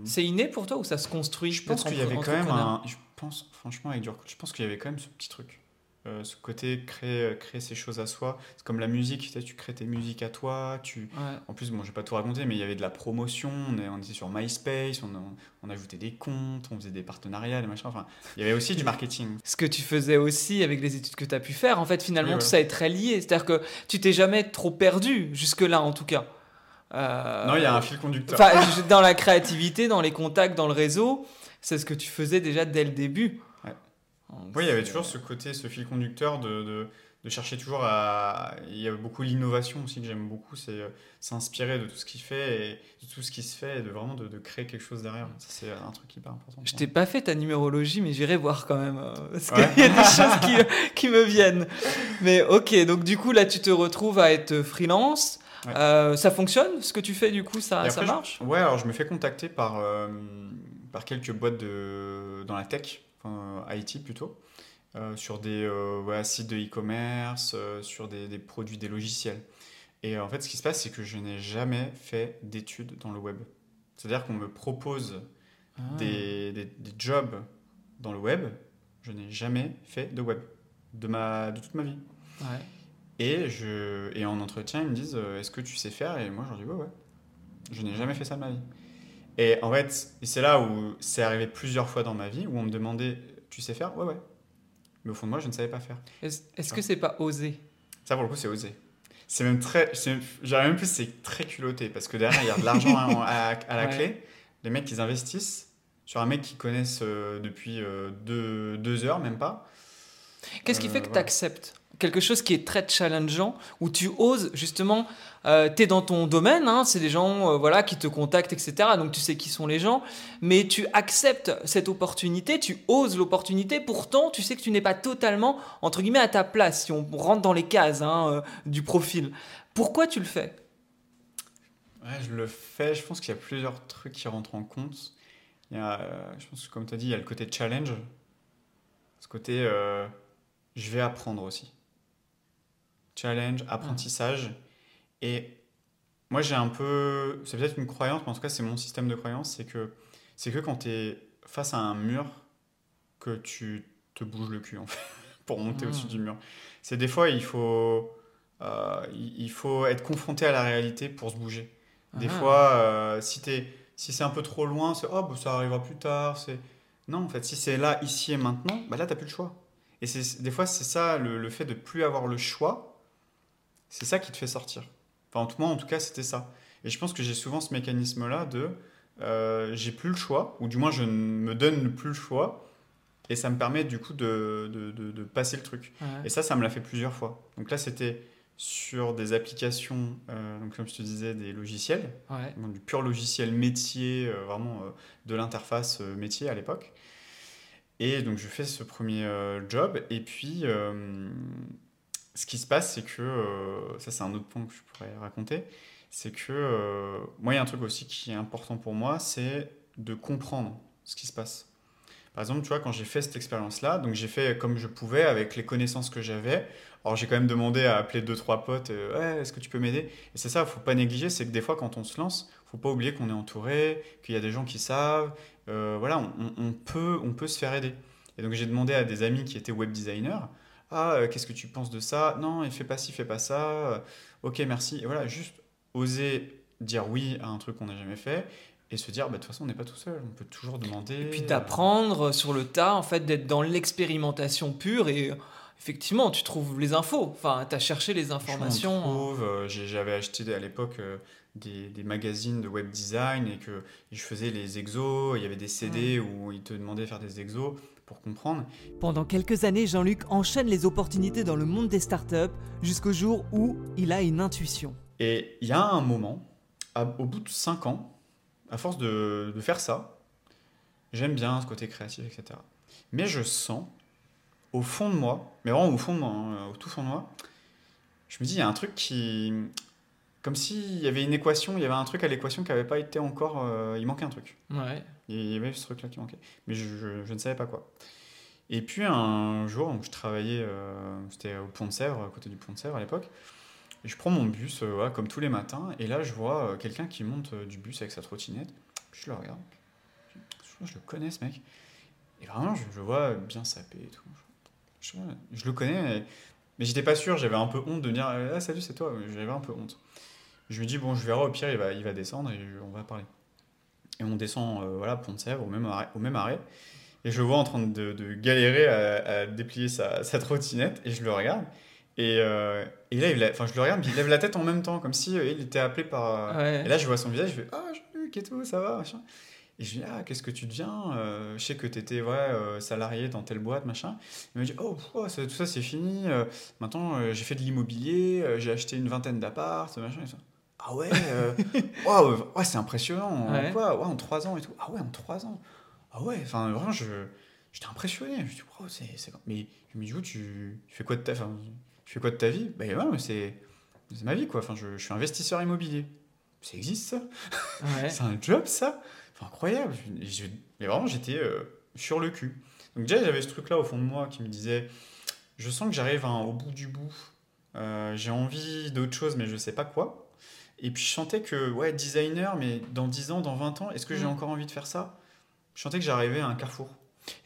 C'est inné pour toi ou ça se construit Je pense qu'il y avait quand même un. Je pense, franchement, avec du recul, je pense qu'il y avait quand même ce petit truc. Euh, ce côté créer, euh, créer ces choses à soi. C'est comme la musique, tu, sais, tu crées tes musiques à toi. Tu... En plus, bon, je vais pas tout raconter, mais il y avait de la promotion. On, est, on était sur MySpace, on, on, ajoutait des comptes, on faisait des partenariats, des machins. Enfin, il y avait aussi du marketing. Ce que tu faisais aussi avec les études que tu as pu faire, en fait, finalement, tout ça est très lié. C'est-à-dire que tu t'es jamais trop perdu, jusque-là en tout cas. Euh, non, il y a un fil conducteur. dans la créativité, dans les contacts, dans le réseau, c'est ce que tu faisais déjà dès le début. Oui, il y avait toujours ce côté, ce fil conducteur de, de, de chercher toujours à. Il y a beaucoup l'innovation aussi que j'aime beaucoup, c'est euh, s'inspirer de tout ce qui fait et de tout ce qui se fait et de vraiment de, de créer quelque chose derrière. C'est un truc hyper important. Je t'ai pas fait ta numérologie, mais j'irai voir quand même. Euh, parce qu'il y a des choses qui, qui, me viennent. Mais ok, donc du coup, là, tu te retrouves à être freelance. Euh, ça fonctionne ce que tu fais du coup ça, ça marche? Ouais alors je me fais contacter par, par quelques boîtes de, dans la tech enfin IT plutôt, euh, sur des euh, sites de e-commerce, euh, sur des, produits, des logiciels. Et en fait, ce qui se passe, c'est que je n'ai jamais fait d'études dans le web. C'est-à-dire qu'on me propose ah. des, des, jobs dans le web, je n'ai jamais fait de web de, ma, de toute ma vie. Et, je, et en entretien, ils me disent Est-ce que tu sais faire? Et moi, je leur dis Ouais, ouais. Je n'ai jamais fait ça de ma vie. Et en fait, c'est là où c'est arrivé plusieurs fois dans ma vie où on me demandait Tu sais faire? Ouais, ouais. Mais au fond de moi, je ne savais pas faire. Est-ce que c'est pas osé? Ça, pour le coup, c'est osé. C'est même très. J'aurais même plus, c'est très culotté parce que derrière, il y a de l'argent à, la clé. Les mecs, ils investissent sur un mec qu'ils connaissent euh, depuis euh, deux, deux, heures, même pas. Qu'est-ce qui fait que euh, tu acceptes quelque chose qui est très challengeant, où tu oses justement, euh, tu es dans ton domaine, hein, c'est des gens euh, voilà, qui te contactent, etc. Donc tu sais qui sont les gens, mais tu acceptes cette opportunité, tu oses l'opportunité, pourtant tu sais que tu n'es pas totalement, entre guillemets, à ta place, si on rentre dans les cases hein, euh, du profil. Pourquoi tu le fais? Je le fais, je pense qu'il y a plusieurs trucs qui rentrent en compte. Il y a, je pense que comme tu as dit, il y a le côté challenge, ce côté je vais apprendre aussi challenge, apprentissage. Et moi, j'ai un peu. C'est peut-être une croyance, mais en tout cas, c'est mon système de croyance c'est que, c'est que quand tu es face à un mur, que tu te bouges le cul, en fait, pour monter au-dessus du mur. C'est des fois, il faut. Euh, il faut être confronté à la réalité pour se bouger. Des ah. fois, euh, si, es, si c'est un peu trop loin, c'est oh, bah, ça arrivera plus tard. C'est Non, en fait, si c'est là, ici et maintenant, bah là, tu n'as plus le choix. Et des fois, c'est ça, le, fait de plus avoir le choix, c'est ça qui te fait sortir. Enfin, en tout, moi, en tout cas, c'était ça. Et je pense que j'ai souvent ce mécanisme-là de euh, j'ai plus le choix, ou du moins je ne me donne plus le choix, et ça me permet du coup de, de, de, passer le truc. Et ça, ça me l'a fait plusieurs fois. Donc là, c'était sur des applications, euh, donc comme je te disais, des logiciels, du pur logiciel métier, euh, vraiment de l'interface métier à l'époque. Et donc je fais ce premier job, et puis ce qui se passe, c'est que, ça c'est un autre point que je pourrais raconter, c'est que moi il y a un truc aussi qui est important pour moi, c'est de comprendre ce qui se passe. Par exemple, tu vois, quand j'ai fait cette expérience-là, donc j'ai fait comme je pouvais avec les connaissances que j'avais. Alors j'ai quand même demandé à appeler deux trois potes, euh, ouais, est-ce que tu peux m'aider? Et c'est ça, faut pas négliger, c'est que des fois quand on se lance, faut pas oublier qu'on est entouré, qu'il y a des gens qui savent. Euh, voilà, on, peut, on peut se faire aider. Et donc j'ai demandé à des amis qui étaient web designers, ah, euh, qu'est-ce que tu penses de ça? Non, il fait pas ci, fait pas ça. ok, merci. Et voilà, juste oser dire oui à un truc qu'on n'a jamais fait et se dire, bah, de toute façon, on n'est pas tout seul, on peut toujours demander. Et puis d'apprendre sur le tas, en fait, d'être dans l'expérimentation pure et effectivement, tu trouves les infos, enfin, tu as cherché les informations. trouve, euh, j'avais acheté à l'époque euh, des, des, magazines de web design et que je faisais les exos, il y avait des CD où ils te demandaient de faire des exos pour comprendre. Pendant quelques années, Jean-Luc enchaîne les opportunités dans le monde des startups jusqu'au jour où il a une intuition. Et il y a un moment, au bout de 5 ans, à force de, faire ça, j'aime bien ce côté créatif, etc. Mais je sens, au fond de moi, mais vraiment au fond de moi, hein, au tout fond de moi, je me dis, il y a un truc qui. Comme s'il y avait une équation, il y avait un truc à l'équation qui n'avait pas été encore. Euh, il manquait un truc. Ouais. Il y avait ce truc-là qui manquait. Mais je, ne savais pas quoi. Et puis un jour, je travaillais, euh, c'était au Pont de Sèvres, à côté du Pont de Sèvres à l'époque je prends mon bus, euh, comme tous les matins, et là, je vois euh, quelqu'un qui monte du bus avec sa trottinette. Je le regarde. Je, le connais, ce mec. Et vraiment, je, le vois bien sapé et tout. Je, le connais, mais, j'étais pas sûr. J'avais un peu honte de dire Ah, salut, c'est toi. J'avais un peu honte. Je me dis Bon, je verrai, au pire, il va, il va descendre et on va parler. Et on descend, voilà, Pont de Sèvres, au même arrêt. Au même arrêt et je le vois en train de, galérer à, déplier sa, sa, trottinette, et je le regarde. Et, euh, et là, il je le regarde, il lève la tête en même temps, comme si euh, il était appelé par. Euh, et là, je vois son visage, je fais Ah, Jean-Luc et tout, ça va, machin. Et je dis Ah, qu'est-ce que tu deviens Je sais que tu étais ouais, salarié dans telle boîte, machin. Il me dit Oh, tout ça, c'est fini. maintenant, j'ai fait de l'immobilier, j'ai acheté une vingtaine d'apparts, machin. Et ça. Ah ouais, ouais c'est impressionnant. Ouais. Quoi ouais, en trois ans et tout. Ah ouais, en trois ans. Ah ouais, enfin, vraiment, je. J'étais impressionné. Je me dis, oh, c'est. Mais je me dis, tu, tu fais quoi de ta. Tu fais quoi de ta vie? Ben ouais, c'est ma vie, quoi. Enfin, je, je, suis investisseur immobilier. Ça existe, ça? C'est un job, ça? Enfin, Incroyable. mais vraiment, j'étais euh, sur le cul. Donc déjà, j'avais ce truc-là au fond de moi qui me disait, je sens que j'arrive au bout du bout. Euh, j'ai envie d'autre chose, mais je sais pas quoi. Et puis je sentais que, ouais, designer, mais dans 10 ans, dans 20 ans, est-ce que j'ai mm. encore envie de faire ça? Je sentais que j'arrivais à un carrefour.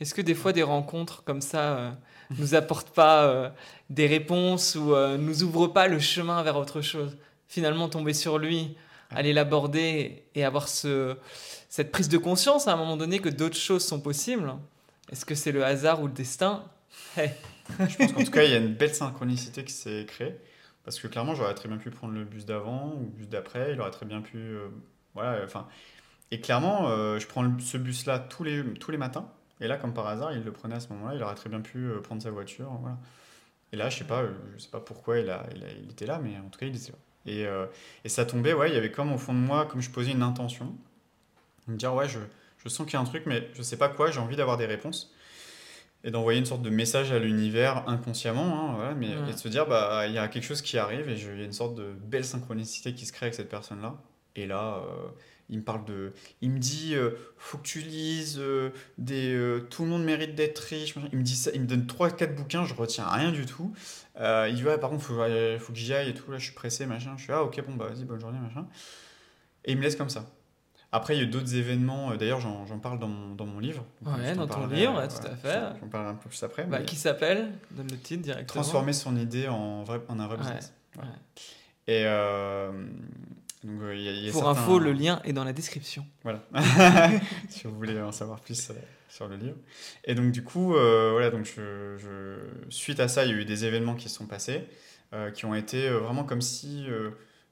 Est-ce que des fois des rencontres comme ça euh, nous apportent pas euh, des réponses ou euh, nous ouvrent pas le chemin vers autre chose? Finalement, tomber sur lui, aller l'aborder et avoir ce, cette prise de conscience à un moment donné que d'autres choses sont possibles. Est-ce que c'est le hasard ou le destin? Je pense qu'en tout cas, il y a une belle synchronicité qui s'est créée. Parce que clairement, j'aurais très bien pu prendre le bus d'avant ou le bus d'après. Il aurait très bien pu. voilà, enfin. Et clairement, je prends ce bus-là tous les, tous les matins. Et là, comme par hasard, il le prenait à ce moment-là. Il aurait très bien pu euh, prendre sa voiture. Voilà. Et là, je sais pas, euh, je sais pas pourquoi il, était là, mais en tout cas, il était là. Et, euh, et, ça tombait, ouais, il y avait comme au fond de moi, comme je posais une intention, me dire, ouais, je, je sens qu'il y a un truc, mais je sais pas quoi, j'ai envie d'avoir des réponses. Et d'envoyer une sorte de message à l'univers inconsciemment, hein, voilà, mais et de se dire, bah, il y a quelque chose qui arrive et il y a une sorte de belle synchronicité qui se crée avec cette personne-là. Et là, il me parle de. Il me dit euh, faut que tu lises, euh, des, euh, tout le monde mérite d'être riche. Il me dit ça, il me donne 3-4 bouquins, je retiens rien du tout. il dit ouais, par contre, faut, faut que j'y aille et tout, là je suis pressé, machin. Je suis ah, ok, bon, bah vas-y, bonne journée, machin. Et il me laisse comme ça. Après, il y a d'autres événements, d'ailleurs, j'en parle dans mon, dans mon livre. ouais, dans ton livre, tout à fait. J'en parle un peu plus après. Bah, Qui s'appelle Donne le titre directement. Transformer son idée en, vrai, en un vrai business. Ouais. Et. Pour info, le lien est dans la description. Voilà, si vous voulez en savoir plus euh, sur le livre. Et donc du coup, euh, voilà, donc je, suite à ça, il y a eu des événements qui se sont passés, euh, qui ont été vraiment comme si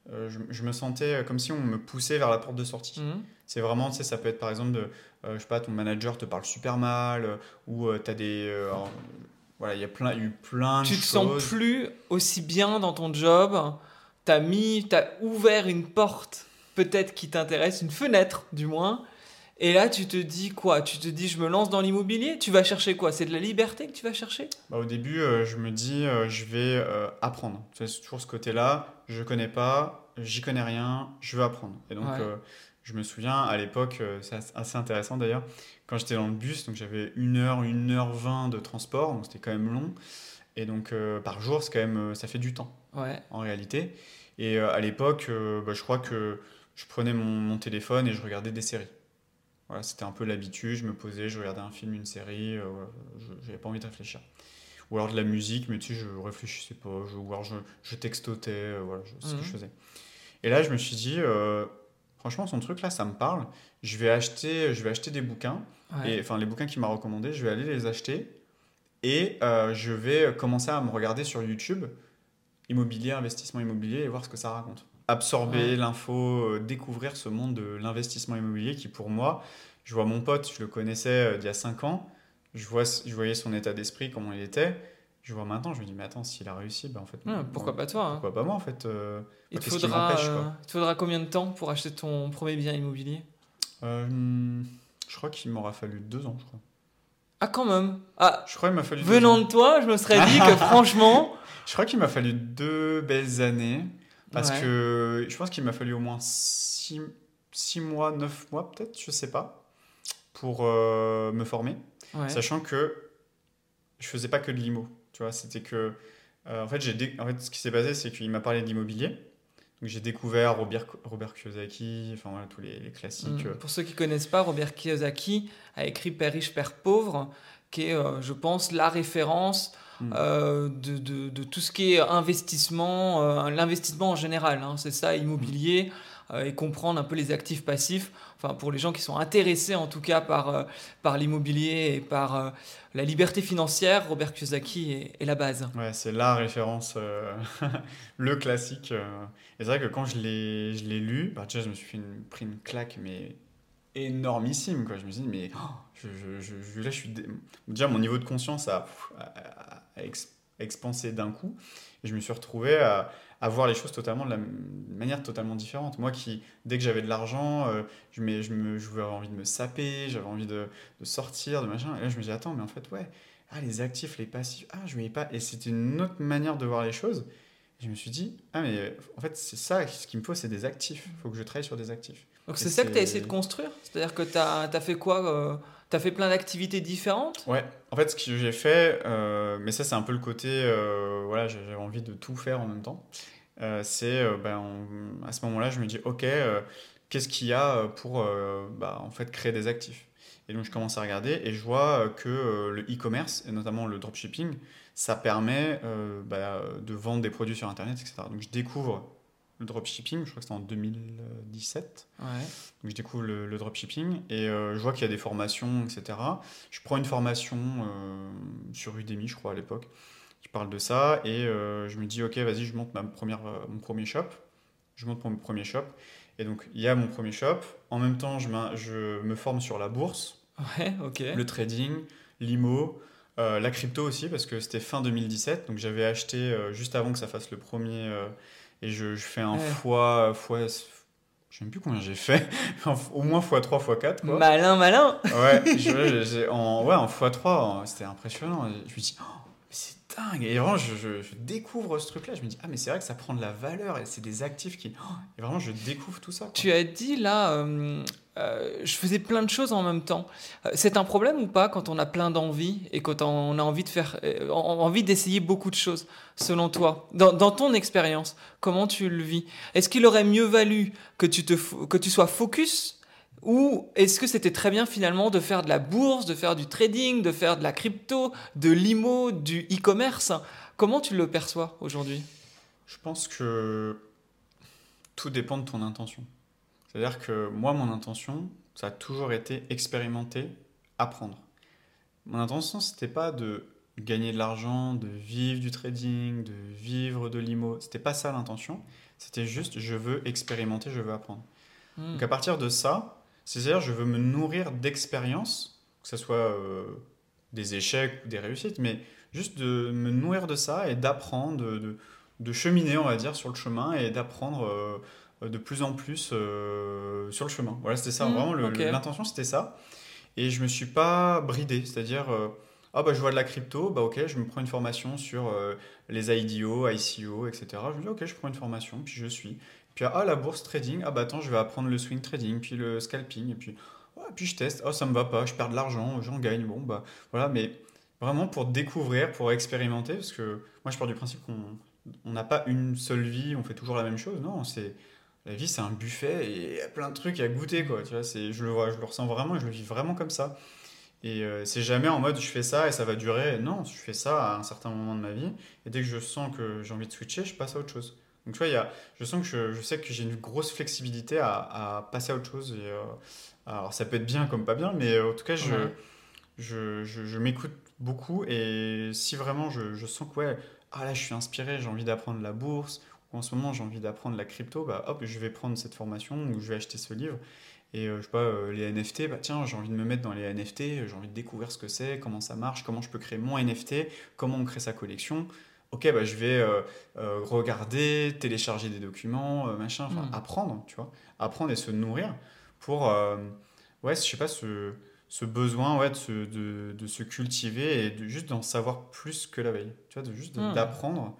je, me sentais comme si on me poussait vers la porte de sortie. Mhm. C'est vraiment, tu sais, ça peut être par exemple, de, je sais pas, ton manager te parle super mal, ou tu as des... voilà, il y a plein, eu plein de choses. Tu te sens plus aussi bien dans ton job t'as mis, t'as ouvert une porte, peut-être qui t'intéresse, une fenêtre du moins, et là tu te dis quoi? Tu te dis je me lance dans l'immobilier? Tu vas chercher quoi? C'est de la liberté que tu vas chercher? Bah, Au début, euh, je me dis euh, je vais euh, apprendre. C'est toujours ce côté-là, je connais pas, j'y connais rien, je veux apprendre. Et donc je me souviens à l'époque, c'est assez intéressant d'ailleurs, quand j'étais dans le bus, donc j'avais une heure, une heure vingt de transport, donc c'était quand même long. Et donc par jour, c'est quand même, ça fait du temps en réalité. Et à l'époque, bah, je crois que je prenais mon, téléphone et je regardais des séries. Voilà, c'était un peu l'habitude, je me posais, je regardais un film, une série, euh, je n'avais pas envie de réfléchir. Ou alors de la musique, mais tu sais, je réfléchissais pas, je, ou alors je, je textotais, voilà, ce que je mhm. faisais. Et là, je me suis dit, franchement, son truc là, ça me parle. Je vais acheter, je vais acheter des bouquins, et enfin les bouquins qu'il m'a recommandés, je vais aller les acheter, et je vais commencer à me regarder sur YouTube immobilier, investissement immobilier et voir ce que ça raconte. Absorber l'info, euh, découvrir ce monde de l'investissement immobilier qui pour moi, je vois mon pote, je le connaissais euh, il y a 5 ans, je, vois, je voyais son état d'esprit, comment il était. Je vois maintenant, je me dis, mais attends, s'il a réussi, ben en fait. pourquoi pas toi hein. Pourquoi pas moi, en fait euh, il, te faudra, il te faudra combien de temps pour acheter ton premier bien immobilier? Je crois qu'il m'aura fallu deux ans, je crois. Ah, quand même. Ah, je crois qu'il m'a fallu. Venant de toi, je me serais dit que franchement. Je crois qu'il m'a fallu deux belles années. Parce que je pense qu'il m'a fallu au moins six, six, mois, neuf mois peut-être, je sais pas, pour euh, me former. Sachant que je faisais pas que de l'IMO. Tu vois, c'était que. Euh, en, fait, j'ai en fait, ce qui s'est passé, c'est qu'il m'a parlé d'immobilier j'ai découvert Robert, Robert Kiyosaki, enfin voilà, tous les, classiques. Mm. Pour ceux qui connaissent pas, Robert Kiyosaki a écrit Père riche, Père pauvre, qui est, euh, je pense, la référence mm. euh, de, de, de, tout ce qui est investissement, euh, l'investissement en général. Hein, c'est ça, immobilier, et comprendre un peu les actifs passifs. Enfin, pour les gens qui sont intéressés en tout cas par, par l'immobilier et par la liberté financière, Robert Kiyosaki est, la base. Ouais, c'est la référence, le classique. Et c'est vrai que quand je l'ai, je l'ai lu, bah, déjà, je me suis une, pris une claque, mais énormissime. Quoi. Je me suis dit, mais oh, je, je, je, là, je suis. Déjà, mon niveau de conscience a, a, expansé d'un coup. Et je me suis retrouvé à, à, voir les choses totalement de, la, manière totalement différente. Moi, qui, dès que j'avais de l'argent, euh, je, me, je, me, envie de me saper, j'avais envie de, de, sortir, de machin. Et là, je me dis, attends, mais en fait, ouais, ah, les actifs, les passifs, ah, je ne pas. Et c'était une autre manière de voir les choses je me suis dit, ah mais en fait c'est ça, ce qu'il me faut c'est des actifs, il faut que je travaille sur des actifs. Donc c'est ça que tu as essayé de construire? C'est-à-dire que tu as, as, fait quoi euh, Tu as fait plein d'activités différentes? Ouais, en fait ce que j'ai fait, euh, mais ça c'est un peu le côté, euh, voilà j'avais envie de tout faire en même temps, c'est ben, à ce moment-là je me dis, ok, qu'est-ce qu'il y a pour bah, en fait créer des actifs? Et donc je commence à regarder et je vois que le e-commerce, et notamment le dropshipping, ça permet euh, bah, de vendre des produits sur Internet, etc. Donc je découvre le dropshipping, je crois que c'était en 2017. Ouais. Donc je découvre le, dropshipping et euh, je vois qu'il y a des formations, etc. Je prends une formation euh, sur Udemy, je crois, à l'époque, qui parle de ça et je me dis, ok, vas-y, je monte ma première, mon premier shop. Je monte mon premier shop. Et donc, il y a mon premier shop. En même temps, je, je me forme sur la bourse, ouais, le trading, l'IMO, euh, la crypto aussi, parce que c'était fin 2017, donc j'avais acheté euh, juste avant que ça fasse le premier, euh, et je, fais un fois, fois, je sais même plus combien j'ai fait, au moins x3, x4. Quoi. Malin, malin Ouais, en, ouais, en x3, c'était impressionnant. Je me dis, oh, c'est Et vraiment, je, découvre ce truc-là, je me dis, ah mais c'est vrai que ça prend de la valeur, et c'est des actifs qui... Oh, et vraiment, je découvre tout ça. Tu as dit là, euh, je faisais plein de choses en même temps. Euh, c'est un problème ou pas quand on a plein d'envie et quand on a envie de faire, euh, envie d'essayer beaucoup de choses, selon toi, dans, ton expérience, comment tu le vis? Est-ce qu'il aurait mieux valu que tu te, que tu sois focus ou est-ce que c'était très bien finalement de faire de la bourse, de faire du trading, de faire de la crypto, de l'IMO, du e-commerce? Comment tu le perçois aujourd'hui? Je pense que tout dépend de ton intention. C'est-à-dire que moi, mon intention, ça a toujours été expérimenter, apprendre. Mon intention, c'était pas de gagner de l'argent, de vivre du trading, de vivre de l'IMO. C'était pas ça l'intention. C'était juste, je veux expérimenter, je veux apprendre. Hmm. Donc à partir de ça, c'est-à-dire, je veux me nourrir d'expériences, que ce soit euh, des échecs ou des réussites, mais juste de me nourrir de ça et d'apprendre, de, de, cheminer, on va dire, sur le chemin et d'apprendre euh, de plus en plus euh, sur le chemin. Voilà, c'était ça, hmm, vraiment, l'intention c'était ça. Et je me suis pas bridé, c'est-à-dire, ah bah je vois de la crypto, bah ok, je me prends une formation sur les IDO, ICO, etc. Je me dis, ok, je prends une formation, puis je suis. Puis ah la bourse trading, ah bah attends, je vais apprendre le swing trading, puis le scalping, et puis, puis je teste, oh ça me va pas, je perds de l'argent, j'en gagne, bon bah voilà, mais vraiment pour découvrir, pour expérimenter, parce que moi je pars du principe qu'on n'a pas une seule vie, on fait toujours la même chose, non, c'est la vie c'est un buffet et il y a plein de trucs à goûter quoi, tu vois, je le vois, je le ressens vraiment, je le vis vraiment comme ça. Et euh, c'est jamais en mode je fais ça et ça va durer. Non, je fais ça à un certain moment de ma vie. Et dès que je sens que j'ai envie de switcher, je passe à autre chose. Donc tu vois, y a, je sens que je, sais que j'ai une grosse flexibilité à, à, passer à autre chose. Et, euh, alors ça peut être bien comme pas bien, mais euh, en tout cas, je, je, je, m'écoute beaucoup. Et si vraiment je, je, sens que ouais, ah là je suis inspiré, j'ai envie d'apprendre la bourse, ou en ce moment j'ai envie d'apprendre la crypto, bah hop, je vais prendre cette formation ou je vais acheter ce livre. Et euh, je sais pas, les NFT, bah tiens, j'ai envie de me mettre dans les NFT, j'ai envie de découvrir ce que c'est, comment ça marche, comment je peux créer mon NFT, comment on crée sa collection ok, bah, je vais euh, euh, regarder, télécharger des documents, euh, machin, enfin, hmm. apprendre, tu vois, apprendre et se nourrir pour, ouais, je sais pas, ce, ce besoin ouais, de, se, de, de se cultiver et de, juste d'en savoir plus que la veille, tu vois, de juste hmm. d'apprendre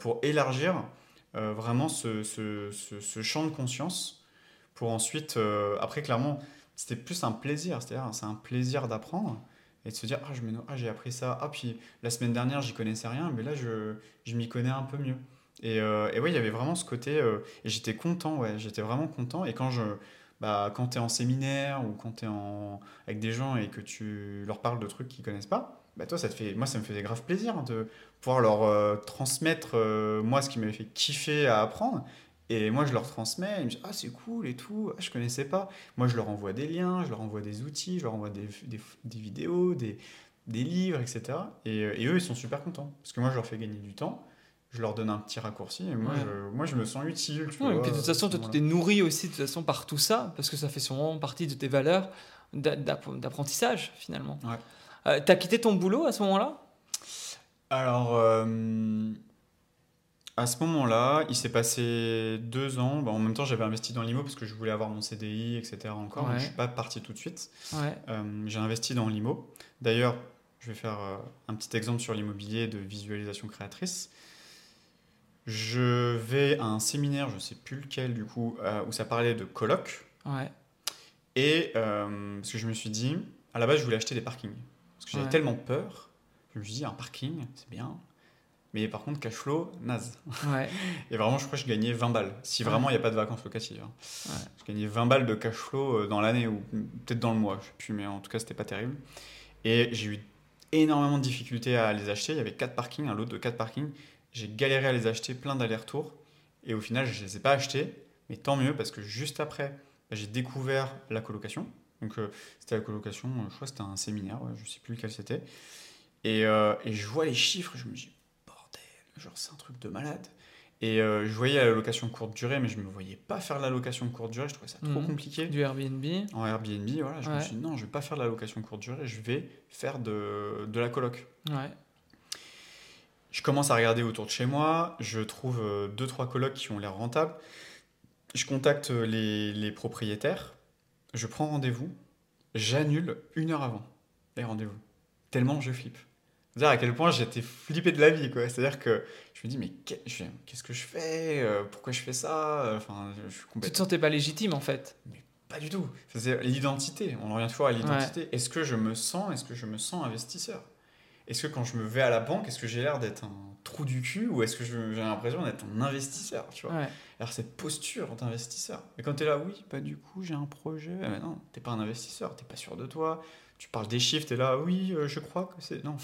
pour élargir vraiment ce, ce, ce, champ de conscience pour ensuite, après, clairement, c'était plus un plaisir, c'est-à-dire, c'est un plaisir d'apprendre et de se dire ah je ah, j'ai appris ça. Ah puis la semaine dernière j'y connaissais rien mais là je, je m'y connais un peu mieux. Et, euh, et ouais il y avait vraiment ce côté euh, et j'étais content ouais j'étais vraiment content. Et quand je bah quand tu es en séminaire ou quand tu es en avec des gens et que tu leur parles de trucs qu'ils connaissent pas bah toi ça te fait moi ça me faisait grave plaisir de pouvoir leur euh, transmettre moi ce qui m'avait fait kiffer à apprendre et moi, je leur transmets, ils me disent Ah, c'est cool et tout, ah, je connaissais pas. Moi, je leur envoie des liens, je leur envoie des outils, je leur envoie des, des, des vidéos, des, des, livres, etc. Et, euh, et, eux, ils sont super contents. Parce que moi, je leur fais gagner du temps, je leur donne un petit raccourci, et moi, je, moi je me sens utile. Tu vois, et puis de toute façon, tu es nourri aussi de toute façon par tout ça, parce que ça fait sûrement partie de tes valeurs d'apprentissage, finalement. Ouais. Euh, tu as quitté ton boulot à ce moment-là? Alors. Euh, à ce moment-là, il s'est passé deux ans. en même temps, j'avais investi dans l'IMO parce que je voulais avoir mon CDI, etc. encore. je ne suis pas parti tout de suite. Euh, j'ai investi dans l'IMO. D'ailleurs, je vais faire euh, un petit exemple sur l'immobilier de visualisation créatrice. Je vais à un séminaire, je ne sais plus lequel du coup, euh, où ça parlait de coloc. Et parce que je me suis dit, à la base, je voulais acheter des parkings. Parce que j'avais tellement peur. Je me suis dit, un parking, c'est bien mais par contre, cash flow, naze. Ouais. Et vraiment, je crois que je gagnais 20 balles. Si vraiment il n'y a pas de vacances locatives. Hein. Je gagnais 20 balles de cash flow euh, dans l'année ou peut-être dans le mois. Je sais plus, mais en tout cas, c'était pas terrible. Et j'ai eu énormément de difficultés à les acheter. Il y avait 4 parkings, un lot de 4 parkings. J'ai galéré à les acheter, plein d'allers-retours. Et au final, je ne les ai pas achetés. Mais tant mieux parce que juste après, j'ai découvert la colocation. Donc, euh, c'était la colocation, euh, je crois que c'était un séminaire, je ne sais plus lequel c'était. Et, et, je vois les chiffres, je me dis, Genre, c'est un truc de malade. Et euh, je voyais la location courte durée, mais je me voyais pas faire la location courte durée. Je trouvais ça trop mhm. compliqué. Du Airbnb En Airbnb, voilà. Je me suis dit, non, je vais pas faire de la location courte durée, je vais faire de, de la coloc. Ouais. Je commence à regarder autour de chez moi. Je trouve euh, deux, trois colocs qui ont l'air rentables. Je contacte les, les propriétaires. Je prends rendez-vous. J'annule une heure avant les rendez-vous. Tellement je flippe dire à quel point j'étais flippé de la vie, quoi. C'est-à-dire que je me dis, mais qu'est-ce que je fais euh, Pourquoi je fais ça Enfin, je suis complètement... Tu te sentais pas légitime, en fait Mais pas du tout. C'est l'identité. On revient toujours à l'identité. Est-ce que je me sens, est-ce que je me sens investisseur? Est-ce que quand je me vais à la banque, est-ce que j'ai l'air d'être un trou du cul ou est-ce que j'ai l'impression d'être un investisseur, tu vois? Alors cette posture d'investisseur. Mais quand tu es là, oui, pas du coup, j'ai un projet. Mais non, t'es pas un investisseur, t'es pas sûr de toi tu parles des chiffres, t'es là, oui, je crois que c'est. Non.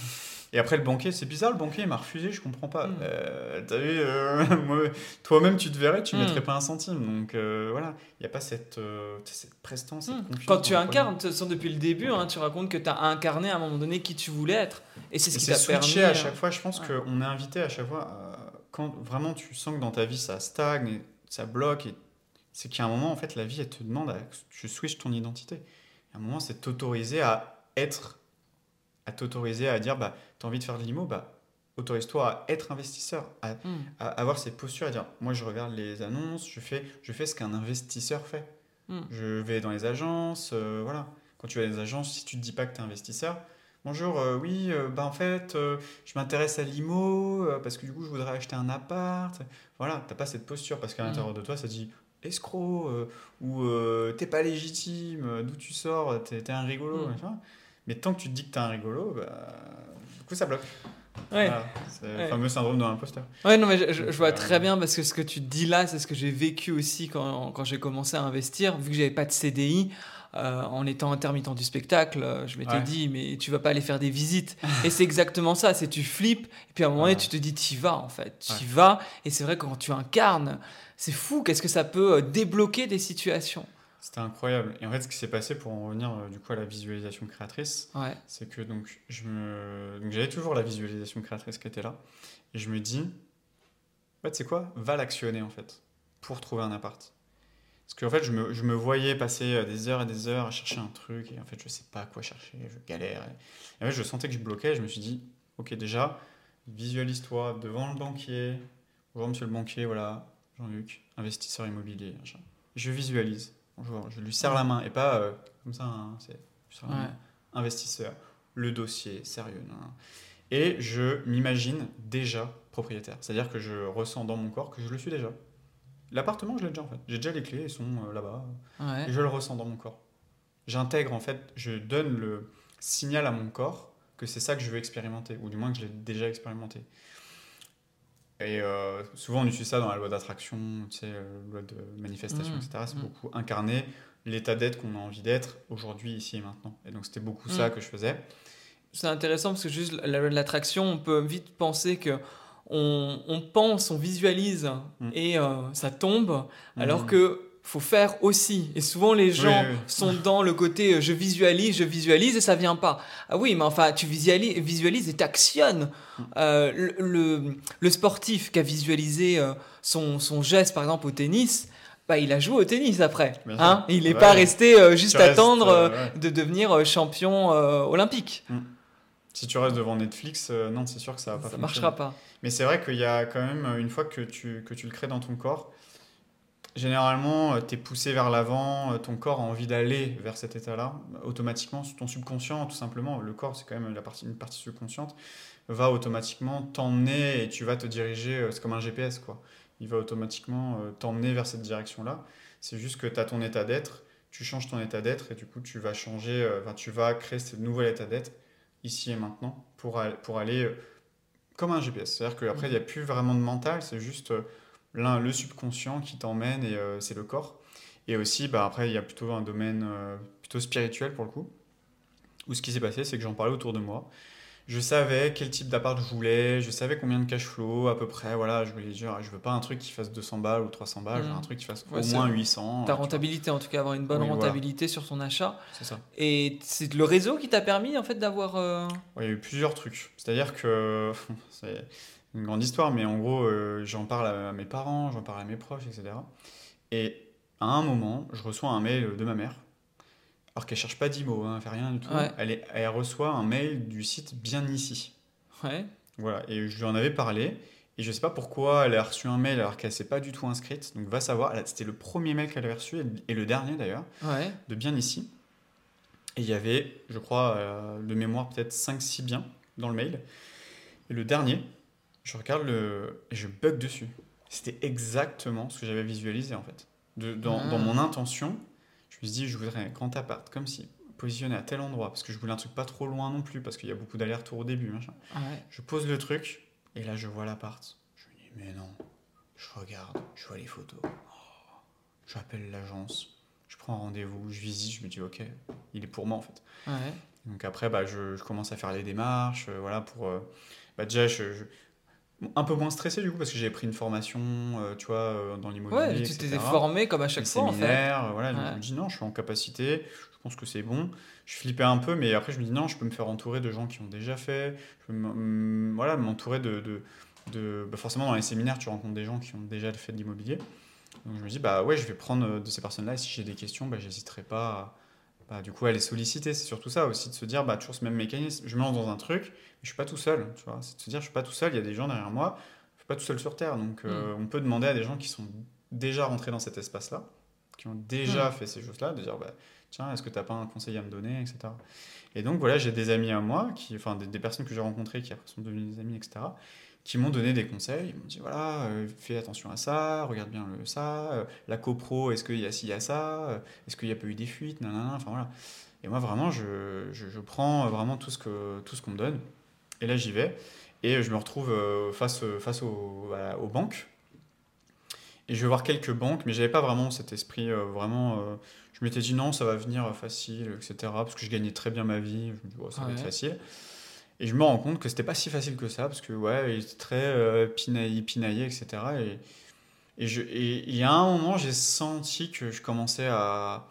Et après, le banquier, c'est bizarre, le banquier, il m'a refusé, je comprends pas. Mm. Euh, t'as vu, toi-même, tu te verrais, tu mm. mettrais pas un centime. Donc voilà, il n'y a pas cette, cette prestance, cette confiance. Quand tu incarnes, depuis le début, hein, tu racontes que tu as incarné à un moment donné qui tu voulais être. Et c'est ce qui t'a permis. à chaque fois, je pense qu'on est invité à chaque fois, quand vraiment tu sens que dans ta vie ça stagne, ça bloque, et c'est qu'à un moment, en fait, la vie, elle te demande à tu switches ton identité. À un moment, c'est t'autoriser à être, à t'autoriser à dire, bah, tu as envie de faire de l'IMO, bah, autorise-toi à être investisseur, hmm. à, avoir cette posture, à dire, moi, je regarde les annonces, je fais, je fais ce qu'un investisseur fait. Hmm. Je vais dans les agences, euh, voilà. Quand tu vas dans les agences, si tu te dis pas que tu es investisseur, Bonjour, euh, oui, euh, bah en fait, je m'intéresse à l'IMO parce que du coup, je voudrais acheter un appart. Voilà, t'as pas cette posture parce qu'à hmm. l'intérieur de toi, ça dit escroc euh, ou euh, t'es pas légitime, euh, d'où tu sors, t'es es un rigolo. Mm. Mais tant que tu te dis que t'es un rigolo, bah, du coup ça bloque. Ouais. c'est le fameux syndrome de l'imposteur. Ouais, non, mais je, vois très bien parce que ce que tu dis là, c'est ce que j'ai vécu aussi quand, quand j'ai commencé à investir. Vu que j'avais pas de CDI, en étant intermittent du spectacle, je m'étais dit, mais tu vas pas aller faire des visites. et c'est exactement ça, c'est tu flippes, et puis à un moment donné, tu te dis, tu vas en fait, tu vas. Et c'est vrai que quand tu incarnes, c'est fou, qu'est-ce que ça peut euh, débloquer des situations C'était incroyable. Et en fait, ce qui s'est passé pour en revenir euh, du coup à la visualisation créatrice, c'est que donc je me, j'avais toujours la visualisation créatrice qui était là, et je me dis, bah, tu sais quoi, va l'actionner en fait pour trouver un appart. Parce qu'en fait, je me, je me, voyais passer euh, des heures et des heures à chercher un truc, et en fait, je sais pas quoi chercher, je galère. Et en fait, je sentais que je bloquais, je me suis dit, ok, déjà, visualise-toi devant le banquier, bonjour monsieur le banquier, voilà, Jean-Luc, investisseur immobilier. Je visualise. Bonjour, je lui serre la main et pas euh, comme ça, hein, c'est investisseur, le dossier, sérieux. Et je m'imagine déjà propriétaire. C'est-à-dire que je ressens dans mon corps que je le suis déjà. L'appartement, je l'ai déjà en fait. J'ai déjà les clés, ils sont euh, là-bas. Et je le ressens dans mon corps. J'intègre en fait, je donne le signal à mon corps que c'est ça que je veux expérimenter, ou du moins que je l'ai déjà expérimenté. Et euh, souvent, on utilise ça dans la loi d'attraction, tu sais, la loi de manifestation, mmh. etc. C'est mmh. beaucoup incarner l'état d'être qu'on a envie d'être aujourd'hui, ici et maintenant. Et donc, c'était beaucoup ça mmh. que je faisais. C'est intéressant parce que juste la loi de l'attraction, on peut vite penser que on, on pense, on visualise et euh, ça tombe, alors que faut faire aussi. Et souvent, les gens sont dans le côté euh, je visualise, je visualise et ça vient pas. Ah oui, mais enfin, tu visualises, visualises et t'actionnes. Euh, le, le, sportif qui a visualisé euh, son, son, geste, par exemple, au tennis, bah, il a joué au tennis après. Hein il n'est pas resté juste attendre de devenir champion olympique. Mm. Si tu restes devant Netflix, non, c'est sûr que ça Ça marchera pas. Mais c'est vrai qu'il y a quand même, une fois que tu, que tu le crées dans ton corps, Généralement, euh, tu es poussé vers l'avant, euh, ton corps a envie d'aller vers cet état-là. Automatiquement, ton subconscient, tout simplement, le corps, c'est quand même la partie, une partie subconsciente, va automatiquement t'emmener et tu vas te diriger, euh, c'est comme un GPS, quoi. Il va automatiquement t'emmener vers cette direction-là. C'est juste que tu as ton état d'être, tu changes ton état d'être et du coup, tu vas changer, enfin, tu vas créer ce nouvel état d'être ici et maintenant pour, pour aller comme un GPS. C'est-à-dire qu'après, il n'y a plus vraiment de mental, c'est juste l'un le subconscient qui t'emmène et euh, c'est le corps. Et aussi, bah, après, il y a plutôt un domaine euh, plutôt spirituel pour le coup. Où ce qui s'est passé, c'est que j'en parlais autour de moi. Je savais quel type d'appart je voulais, je savais combien de cash flow à peu près. Voilà, je voulais dire, je veux pas un truc qui fasse 200 balles ou 300 balles, je veux un mmh. truc qui fasse au moins 800. Ta rentabilité, en tout cas, avoir une bonne rentabilité sur ton achat. C'est ça. Et c'est le réseau qui t'a permis en fait d'avoir. Euh, il y a eu plusieurs trucs. C'est-à-dire que une grande histoire, mais en gros, euh, j'en parle à mes parents, j'en parle à mes proches, etc. Et à un moment, je reçois un mail de ma mère, alors qu'elle cherche pas d'IMO, hein, elle fait rien du tout. Elle, elle reçoit un mail du site Bien Ici. Ouais. Voilà, et je lui en avais parlé, et je sais pas pourquoi elle a reçu un mail alors qu'elle s'est pas du tout inscrite, donc va savoir, c'était le premier mail qu'elle avait reçu, et le dernier d'ailleurs, de Bien Ici. Et il y avait, je crois, euh, de mémoire peut-être 5-6 biens dans le mail. Et le dernier, je regarde le. et je bug dessus. C'était exactement ce que j'avais visualisé en fait. De, dans, dans, mon ah. intention, je me suis dit, je voudrais un grand appart, comme si positionné à tel endroit, parce que je voulais un truc pas trop loin non plus, parce qu'il y a beaucoup d'allers-retours au début. Machin. Je pose le truc, et là je vois l'appart. Je me dis, mais non. Je regarde, je vois les photos. Oh. J'appelle l'agence, je prends un rendez-vous, je visite, je me dis, ok, il est pour moi en fait. Donc après, bah, je, commence à faire les démarches, voilà, pour... bah, déjà, je, un peu moins stressé du coup parce que j'ai pris une formation tu vois dans l'immobilier ouais tu t'es formé comme à chaque fois en fait. voilà je me dis non je suis en capacité je pense que c'est bon. Je flippais un peu mais après je me dis non je peux me faire entourer de gens qui ont déjà fait. Je peux voilà m'entourer de, de, de bah, forcément dans les séminaires tu rencontres des gens qui ont déjà fait de l'immobilier. Donc je me dis bah ouais je vais prendre de ces personnes là et si j'ai des questions bah j'hésiterai pas à bah, du coup, elle est sollicitée. C'est surtout ça aussi, de se dire, bah, toujours ce même mécanisme. Je me lance dans un truc, mais je suis pas tout seul. Tu vois, c'est de se dire, je suis pas tout seul. Il y a des gens derrière moi. Je suis pas tout seul sur Terre. Donc, euh, mm. on peut demander à des gens qui sont déjà rentrés dans cet espace-là, qui ont déjà mm. fait ces choses-là, de dire, bah, tiens, est-ce que tu n'as pas un conseil à me donner, etc. Et donc, voilà, j'ai des amis à moi, qui, enfin, des, des personnes que j'ai rencontrées qui sont devenues des amis, etc qui m'ont donné des conseils. Ils m'ont dit voilà, euh, fais attention à ça, regarde bien le ça, euh, la copro, est-ce qu'il y a ci, il y a ça, euh, est-ce qu'il n'y a pas eu des fuites, nanana, enfin voilà. Et moi vraiment, je, je, prends vraiment tout ce que tout ce qu'on me donne. Et là j'y vais et je me retrouve face face aux, aux banques. Et je vais voir quelques banques, mais j'avais pas vraiment cet esprit vraiment. je m'étais dit non, ça va venir facile, etc. Parce que je gagnais très bien ma vie. Je me dis oh, ça va être facile. Et je me rends compte que c'était pas si facile que ça, parce que ouais, il était très euh, pinaillé, pinaillé, etc. Et, et, je, et, il y a un moment, j'ai senti que je commençais à,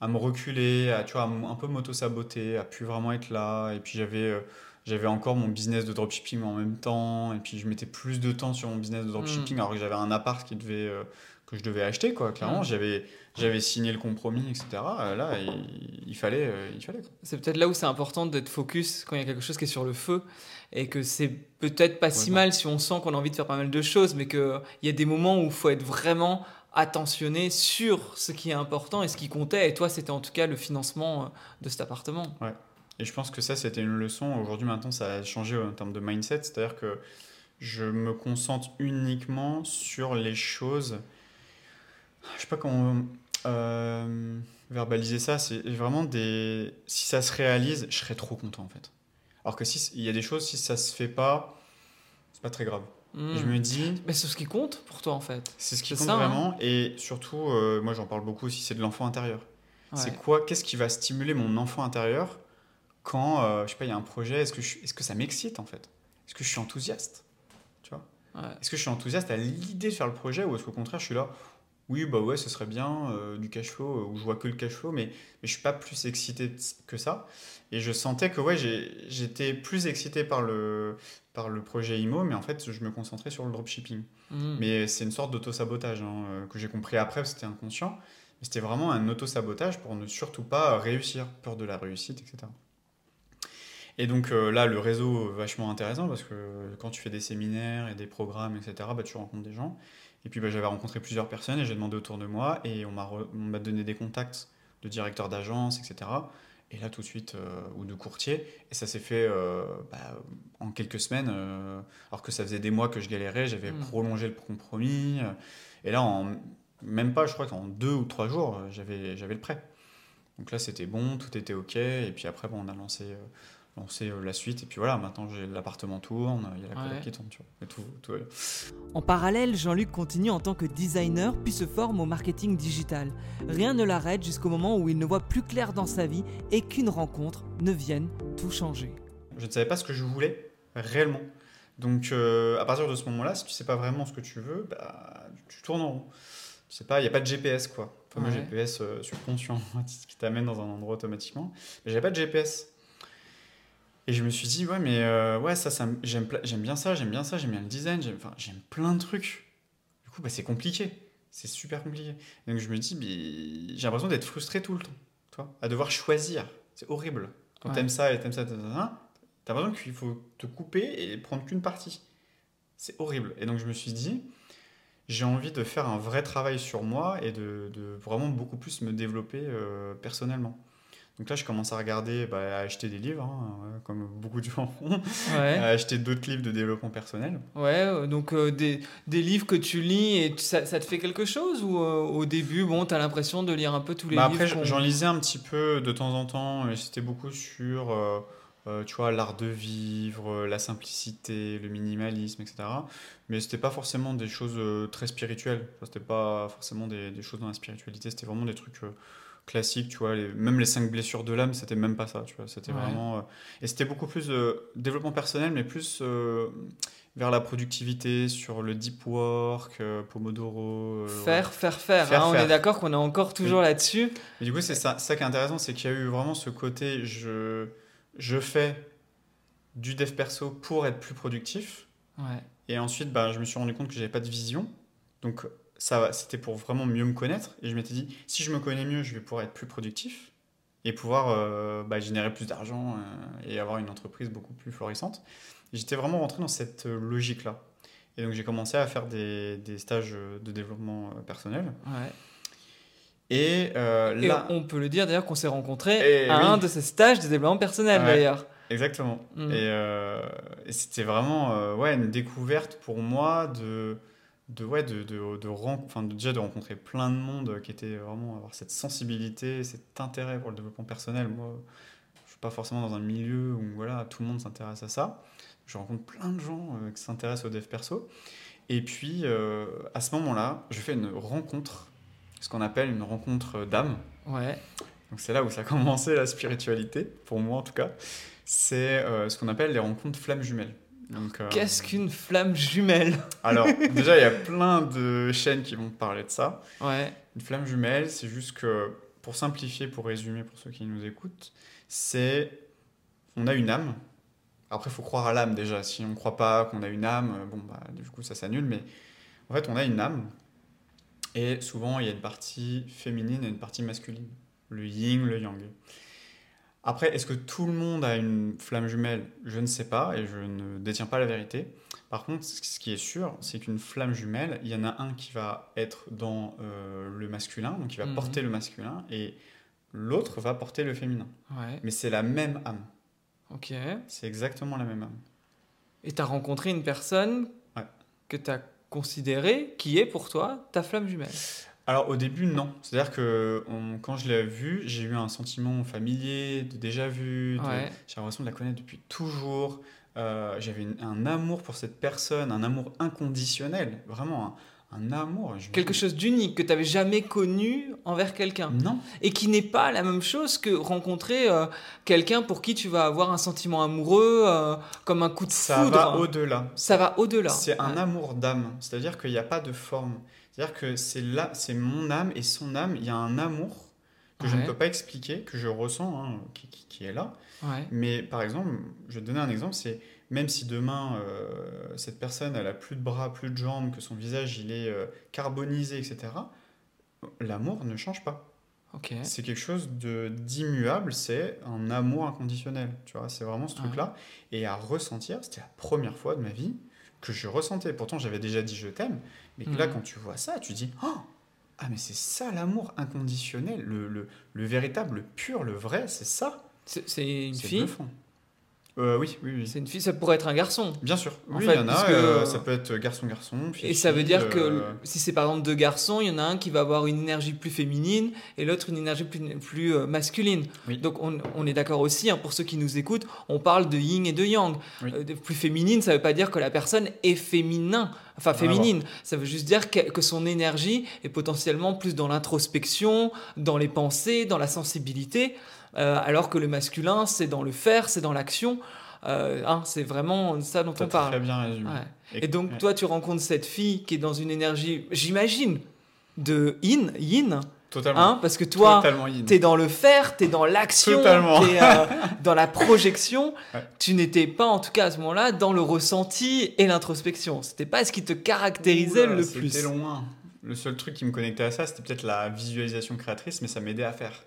à me reculer, à, tu vois, un peu m'auto-saboter, à plus vraiment être là. Et puis j'avais, euh, j'avais encore mon business de dropshipping en même temps. Et puis je mettais plus de temps sur mon business de dropshipping, mm. alors que j'avais un appart qui devait, euh, que je devais acheter, quoi. Clairement, j'avais j'avais signé le compromis, etc. Euh, là, il, fallait. Euh, il fallait c'est peut-être là où c'est important d'être focus quand il y a quelque chose qui est sur le feu et que c'est peut-être pas si mal si on sent qu'on a envie de faire pas mal de choses, mais qu'il y a des moments où il faut être vraiment attentionné sur ce qui est important et ce qui comptait. Et toi, c'était en tout cas le financement euh, de cet appartement. Ouais. Et je pense que ça, c'était une leçon. Aujourd'hui, maintenant, ça a changé en termes de mindset. C'est-à-dire que je me concentre uniquement sur les choses. Je sais pas comment euh, verbaliser ça, c'est vraiment des. Si ça se réalise, je serais trop content en fait. Alors que si il y a des choses, si ça se fait pas, c'est pas très grave. Hmm. Je me dis. Mais c'est ce qui compte pour toi en fait. C'est ce qui compte vraiment. Hein. et surtout, euh, moi j'en parle beaucoup aussi, c'est de l'enfant intérieur. C'est quoi Qu'est-ce qui va stimuler mon enfant intérieur quand, euh, je sais pas, il y a un projet Est-ce que, est -ce que ça m'excite en fait? Est-ce que je suis enthousiaste? Tu vois? Est-ce que je suis enthousiaste à l'idée de faire le projet ou est-ce qu'au contraire je suis là oui, bah ouais, ce serait bien, euh, du cash flow, euh, où je vois que le cash flow, mais, mais je suis pas plus excité que ça. Et je sentais que ouais, j'étais plus excité par le, par le projet IMO, mais en fait, je me concentrais sur le dropshipping. Mmh. Mais c'est une sorte d'auto-sabotage hein, euh, que j'ai compris après, c'était inconscient. Mais c'était vraiment un auto-sabotage pour ne surtout pas réussir, peur de la réussite, etc. Et donc là, le réseau, vachement intéressant, parce que quand tu fais des séminaires et des programmes, etc., bah, tu rencontres des gens. Et puis bah, j'avais rencontré plusieurs personnes et j'ai demandé autour de moi et on m'a donné des contacts de directeurs d'agence, etc. Et là tout de suite, euh, ou de courtiers. Et ça s'est fait euh, bah, en quelques semaines, euh, alors que ça faisait des mois que je galérais, j'avais hmm. prolongé le compromis. et là, en, même pas, je crois qu'en deux ou trois jours, j'avais le prêt. Donc là, c'était bon, tout était OK. Et puis après, bon, on a lancé lancer euh, la suite. Et puis voilà, maintenant j'ai l'appartement tourne, il y a la coloc qui tourne, tu vois. Et tout, tout En parallèle, Jean-Luc continue en tant que designer, puis se forme au marketing digital. Rien ne l'arrête jusqu'au moment où il ne voit plus clair dans sa vie et qu'une rencontre ne vienne tout changer. Je ne savais pas ce que je voulais réellement. Donc euh, à partir de ce moment-là, si tu sais pas vraiment ce que tu veux, bah, tu tournes en rond. Tu sais pas, il n'y a pas de GPS quoi. Fameux GPS euh, subconscient qui t'amène dans un endroit automatiquement. Mais j'avais pas de GPS. Et je me suis dit, ouais, mais euh, ouais, ça, ça j'aime, j'aime bien ça, j'aime bien ça, j'aime bien le design, j'aime, enfin, j'aime plein de trucs. Du coup, bah, c'est compliqué. C'est super compliqué. Donc je me dis, j'ai l'impression d'être frustré tout le temps, toi, à devoir choisir. C'est horrible. Quand t'aimes ça et t'aimes ça, t'as l'impression qu'il faut te couper et prendre qu'une partie. C'est horrible. Et donc je me suis dit, j'ai envie de faire un vrai travail sur moi et de, de vraiment beaucoup plus me développer euh, personnellement. Donc là, je commence à regarder, bah, à acheter des livres, hein, comme beaucoup de gens font, à acheter d'autres livres de développement personnel. Ouais, euh, donc euh, des, des, livres que tu lis et ça, ça te fait quelque chose ou euh, au début, bon, tu as l'impression de lire un peu tous les bah, livres Après, j'en lisais un petit peu de temps en temps, mais c'était beaucoup sur, tu vois, l'art de vivre, la simplicité, le minimalisme, etc. Mais c'était pas forcément des choses très spirituelles. C'était pas forcément des, des, choses dans la spiritualité, c'était vraiment des trucs classique, tu vois. même les cinq blessures de l'âme, c'était même pas ça, tu vois. C'était vraiment. Euh, et c'était beaucoup plus de développement personnel, mais plus euh, vers la productivité, sur le deep work, euh, Pomodoro. faire, faire, faire, hein, On est d'accord qu'on est encore toujours là-dessus. Et du coup, c'est ça, ça qui est intéressant, c'est qu'il y a eu vraiment ce côté je, je fais du dev perso pour être plus productif. Et ensuite, bah, je me suis rendu compte que j'avais pas de vision. Donc, ça, c'était pour vraiment mieux me connaître. Et je m'étais dit, si je me connais mieux, je vais pouvoir être plus productif et pouvoir euh, bah, générer plus d'argent euh, et avoir une entreprise beaucoup plus florissante. J'étais vraiment rentré dans cette euh, logique-là. Et donc j'ai commencé à faire des, des, stages de développement personnel. Ouais. Et, là, on peut le dire d'ailleurs qu'on s'est rencontrés à un de ces stages de développement personnel d'ailleurs. Exactement. Mm. Et, et c'était vraiment ouais, une découverte pour moi de de, ouais, de, de, de, enfin, déjà de rencontrer plein de monde qui était vraiment avoir cette sensibilité, cet intérêt pour le développement personnel. Moi, je suis pas forcément dans un milieu où voilà, tout le monde s'intéresse à ça. Je rencontre plein de gens euh, qui s'intéressent au dev perso. Et puis, euh, à ce moment-là, je fais une rencontre, ce qu'on appelle une rencontre d'âme. Ouais. Donc, c'est là où ça a commencé la spiritualité, pour moi en tout cas. C'est euh, ce qu'on appelle les rencontres flammes jumelles. Euh, Qu'est-ce qu'une flamme jumelle? Alors, déjà, il y a plein de chaînes qui vont parler de ça. Ouais. Une flamme jumelle, c'est juste que, pour simplifier, pour résumer, pour ceux qui nous écoutent, c'est. On a une âme. Après, il faut croire à l'âme déjà. Si on ne croit pas qu'on a une âme, bon, bah, du coup, ça s'annule. Mais en fait, on a une âme. Et souvent, il y a une partie féminine et une partie masculine. Le yin, le yang. Après, est-ce que tout le monde a une flamme jumelle? Je ne sais pas et je ne détiens pas la vérité. Par contre, ce qui est sûr, c'est qu'une flamme jumelle, il y en a un qui va être dans euh, le masculin, donc il va mhm. porter le masculin, et l'autre va porter le féminin. Mais c'est la même âme. Ok. C'est exactement la même âme. Et tu as rencontré une personne que tu as considérée qui est pour toi ta flamme jumelle? Alors au début, non. C'est-à-dire que quand je l'ai vue, j'ai eu un sentiment familier, de déjà vu. J'ai l'impression de la connaître depuis toujours. Euh, j'avais un amour pour cette personne, un amour inconditionnel, vraiment un, amour. Quelque chose d'unique que tu n'avais jamais connu envers quelqu'un. Non. Et qui n'est pas la même chose que rencontrer euh, quelqu'un pour qui tu vas avoir un sentiment amoureux, euh, comme un coup de foudre. Ça va au-delà. Ça va au-delà. C'est un amour d'âme, c'est-à-dire qu'il n'y a pas de forme. C'est-à-dire que c'est là, c'est mon âme et son âme. Il y a un amour que je ne peux pas expliquer, que je ressens, hein, qui, est là. Mais par exemple, je vais te donner un exemple, c'est même si demain euh, cette personne elle a plus de bras, plus de jambes, que son visage il est euh, carbonisé, etc. L'amour ne change pas. C'est quelque chose de d'immuable, c'est un amour inconditionnel. Tu vois, c'est vraiment ce truc-là. Et à ressentir, c'était la première fois de ma vie que je ressentais. Pourtant, j'avais déjà dit je t'aime, mais là, mhm. quand tu vois ça, tu dis oh, Ah, mais c'est ça l'amour inconditionnel, le, le, le, véritable, le pur, le vrai, c'est ça. C'est une fille euh, oui, oui, oui. C'est une fille, ça pourrait être un garçon. Bien sûr. oui, il y en a. Euh, ça peut être garçon-garçon. Et ça veut dire que euh, si c'est par exemple deux garçons, il y en a un qui va avoir une énergie plus féminine et l'autre une énergie plus, plus masculine. Donc on, on est d'accord aussi, hein, pour ceux qui nous écoutent, on parle de yin et de yang. plus féminine, ça veut pas dire que la personne est féminin, enfin féminine. Ça veut juste dire que, que son énergie est potentiellement plus dans l'introspection, dans les pensées, dans la sensibilité. Euh, alors que le masculin, c'est dans le faire, c'est dans l'action. Euh, hein, c'est vraiment ça dont on parle. Très bien résumé. Et, donc, toi, tu rencontres cette fille qui est dans une énergie, j'imagine, de yin, yin. Totalement. Hein, parce que toi, tu es dans le faire, tu es dans l'action, tu es euh, dans la projection. Tu n'étais pas, en tout cas à ce moment-là, dans le ressenti et l'introspection. C'était pas ce qui te caractérisait le plus. C'était loin. Le seul truc qui me connectait à ça, c'était peut-être la visualisation créatrice, mais ça m'aidait à faire.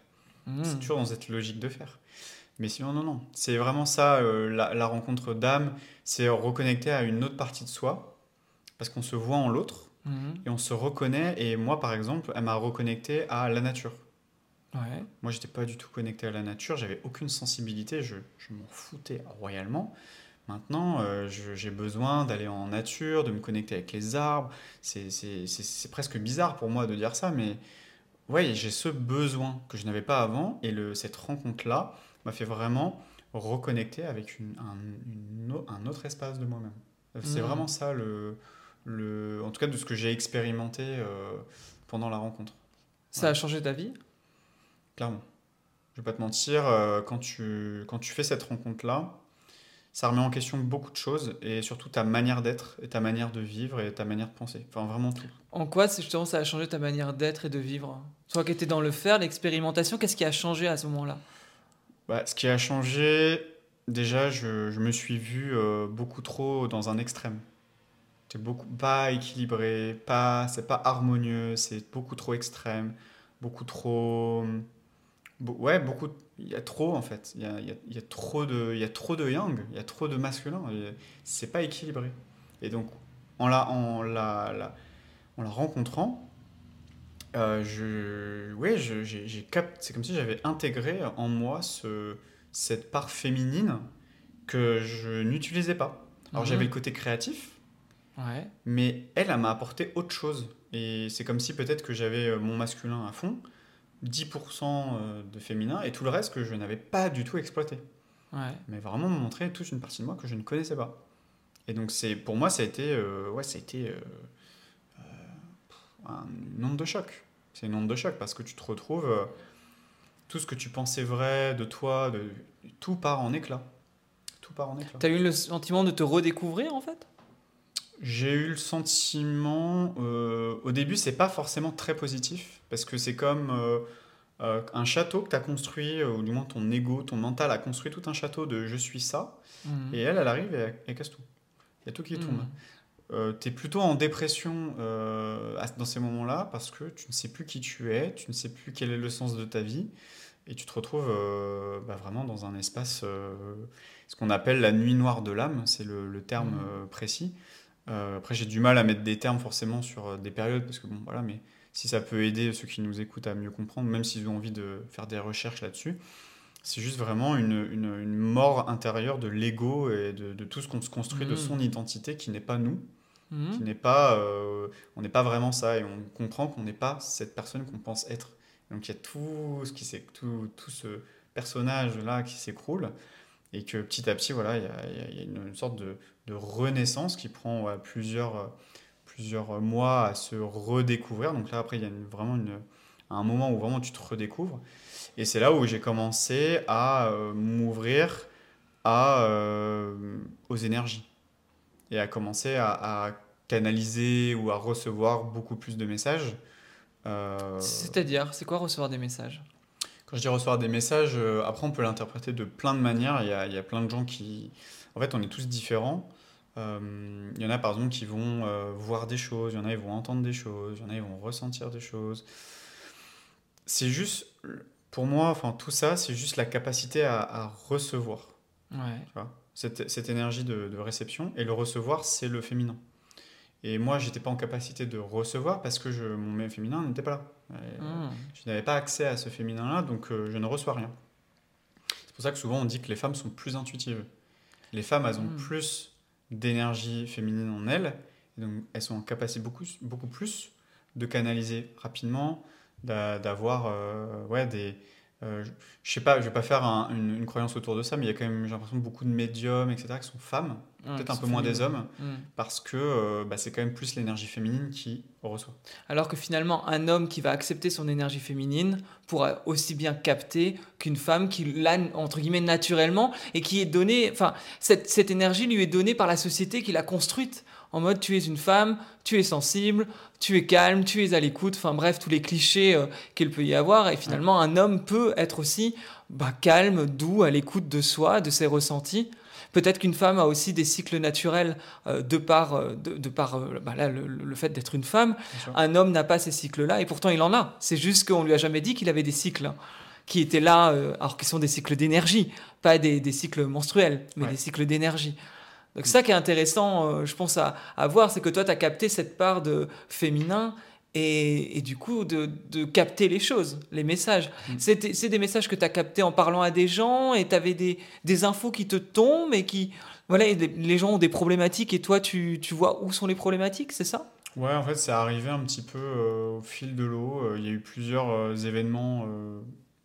C'est hmm. toujours dans cette logique de faire. Mais sinon, non, non. C'est vraiment ça, euh, la, rencontre d'âme, c'est reconnecter à une autre partie de soi, parce qu'on se voit en l'autre, hmm. et on se reconnaît. Et moi, par exemple, elle m'a reconnecté à la nature. Ouais. Moi, j'étais pas du tout connecté à la nature, j'avais aucune sensibilité, je, je m'en foutais royalement. Maintenant, euh, j'ai besoin d'aller en nature, de me connecter avec les arbres. C'est presque bizarre pour moi de dire ça, mais oui, j'ai ce besoin que je n'avais pas avant, et le, cette rencontre-là m'a fait vraiment reconnecter avec une, un, un, autre espace de moi-même. C'est mmh. vraiment ça, le, le, en tout cas de ce que j'ai expérimenté euh, pendant la rencontre. Ça a changé ta vie? Clairement. Je vais pas te mentir, euh, quand, tu, quand tu fais cette rencontre-là, ça remet en question beaucoup de choses et surtout ta manière d'être et ta manière de vivre et ta manière de penser. Enfin, vraiment tout. En quoi, justement, ça a changé ta manière d'être et de vivre? Toi qui étais dans le faire, l'expérimentation, qu'est-ce qui a changé à ce moment-là? Bah, Ce qui a changé, déjà, je, je me suis vu euh, beaucoup trop dans un extrême. C'est beaucoup pas équilibré, pas, c'est pas harmonieux, c'est beaucoup trop extrême, beaucoup trop. ouais, beaucoup. Il y a trop en fait. Il y a, il y a, trop de, il y a trop de yang, il y a trop de masculin. C'est pas équilibré. Et donc, en la, en la, en la rencontrant, euh, je, ouais, j'ai c'est comme si j'avais intégré en moi ce, cette part féminine que je n'utilisais pas. Alors mhm. j'avais le côté créatif, mais elle, elle m'a apporté autre chose. Et c'est comme si peut-être que j'avais euh, mon masculin à fond, 10% euh, de féminin, et tout le reste que je n'avais pas du tout exploité. Mais vraiment me montrer toute une partie de moi que je ne connaissais pas. Et donc c'est pour moi, ça a été, euh, ouais, ça a été une onde de choc. C'est une onde de choc parce que tu te retrouves, tout ce que tu pensais vrai de toi, de, tout part en éclat. Tout part en éclat. T'as eu le sentiment de te redécouvrir en fait? J'ai eu le sentiment, euh, au début, c'est pas forcément très positif, parce que c'est comme euh, euh, un château que tu as construit, ou du moins ton ego, ton mental a construit tout un château de je suis ça, mhm. et elle, elle arrive et elle, casse tout. Il y a tout qui tombe. Mhm. tu es plutôt en dépression dans ces moments-là, parce que tu ne sais plus qui tu es, tu ne sais plus quel est le sens de ta vie, et tu te retrouves bah, vraiment dans un espace, ce qu'on appelle la nuit noire de l'âme, c'est le, terme mhm. précis. Euh, après, j'ai du mal à mettre des termes forcément sur euh, des périodes, parce que bon, voilà, mais si ça peut aider ceux qui nous écoutent à mieux comprendre, même s'ils ont envie de faire des recherches là-dessus, c'est juste vraiment une, une, mort intérieure de l'ego et de, de, tout ce qu'on se construit, de mmh. son identité qui n'est pas nous, mmh. qui n'est pas, euh, on n'est pas vraiment ça, et on comprend qu'on n'est pas cette personne qu'on pense être. Donc il y a tout ce qui tout, tout ce personnage là qui s'écroule et que petit à petit voilà il y, y a, une, sorte de, de renaissance qui prend plusieurs, euh, plusieurs mois à se redécouvrir. Donc là, après, il y a vraiment une, un moment où vraiment tu te redécouvres. Et c'est là où j'ai commencé à euh, m'ouvrir à, euh, aux énergies et à commencer à, canaliser ou à recevoir beaucoup plus de messages. C'est-à-dire, c'est quoi recevoir des messages? Quand je dis recevoir des messages, après on peut l'interpréter de plein de manières. Il y, a, il y a plein de gens qui... En fait, on est tous différents. Euh, il y en a par exemple qui vont euh, voir des choses, il y en a qui vont entendre des choses, il y en a qui vont ressentir des choses. C'est juste, pour moi, enfin tout ça, c'est juste la capacité à, recevoir. Ouais. cette, cette, énergie de, de, réception. Et le recevoir, c'est le féminin. Et moi, j'étais pas en capacité de recevoir parce que je, mon féminin n'était pas là. Hmm. Je n'avais pas accès à ce féminin-là, donc euh, je ne reçois rien. C'est pour ça que souvent on dit que les femmes sont plus intuitives. Les femmes, elles ont hmm. plus d'énergie féminine en elles. Et donc, elles sont en capacité beaucoup, beaucoup plus de canaliser rapidement, d'avoir euh, des, euh, je sais pas, je vais pas faire une, croyance autour de ça, mais il y a quand même, j'ai l'impression, beaucoup de médiums, etc., qui sont femmes, peut-être un peu moins des hommes, mm. parce que euh, bah, c'est quand même plus l'énergie féminine qui reçoit. Alors que finalement, un homme qui va accepter son énergie féminine pourra aussi bien capter qu'une femme qui l'a, entre guillemets, naturellement, et qui est donnée, enfin, cette, cette énergie lui est donnée par la société qui l'a construite en mode tu es une femme, tu es sensible, tu es calme, tu es à l'écoute, enfin bref, tous les clichés euh, qu'il peut y avoir. Et finalement, un homme peut être aussi bah, calme, doux, à l'écoute de soi, de ses ressentis. Peut-être qu'une femme a aussi des cycles naturels euh, de par, euh, de, par bah le, fait d'être une femme. Un homme n'a pas ces cycles-là et pourtant il en a. C'est juste qu'on lui a jamais dit qu'il avait des cycles qui étaient là, alors qu'ils sont des cycles d'énergie, pas des, cycles menstruels, mais des cycles d'énergie. Donc ça qui est intéressant, euh, je pense, à, voir, c'est que toi, tu as capté cette part de féminin et, du coup de, capter les choses, les messages. Mm. C'est des messages que tu as captés en parlant à des gens et tu avais des, des, infos qui te tombent et qui... Voilà, les gens ont des problématiques et toi, tu, tu vois où sont les problématiques, c'est ça? Ouais, en fait, c'est arrivé un petit peu euh, au fil de l'eau. Euh, il y a eu plusieurs événements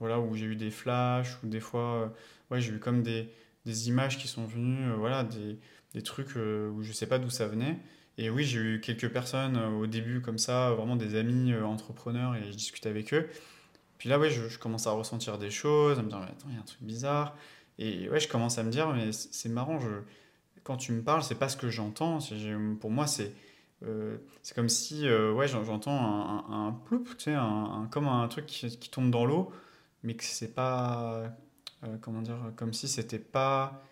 voilà, où j'ai eu des flashs, ou des fois, ouais, j'ai eu comme des, des images qui sont venues, voilà, des, des trucs euh, où je sais pas d'où ça venait. Et oui, j'ai eu quelques personnes euh, au début comme ça, vraiment des amis euh, entrepreneurs, et je discutais avec eux. Puis là, ouais, je, commence à ressentir des choses, à me dire, attends, il y a un truc bizarre. Et ouais, je commence à me dire, mais c'est marrant, quand tu me parles, c'est pas ce que j'entends. Pour moi, c'est comme si ouais, j'entends un, un, ploup, tu sais, un, comme un truc qui, tombe dans l'eau, mais que c'est pas. Comment dire Comme si c'était pas.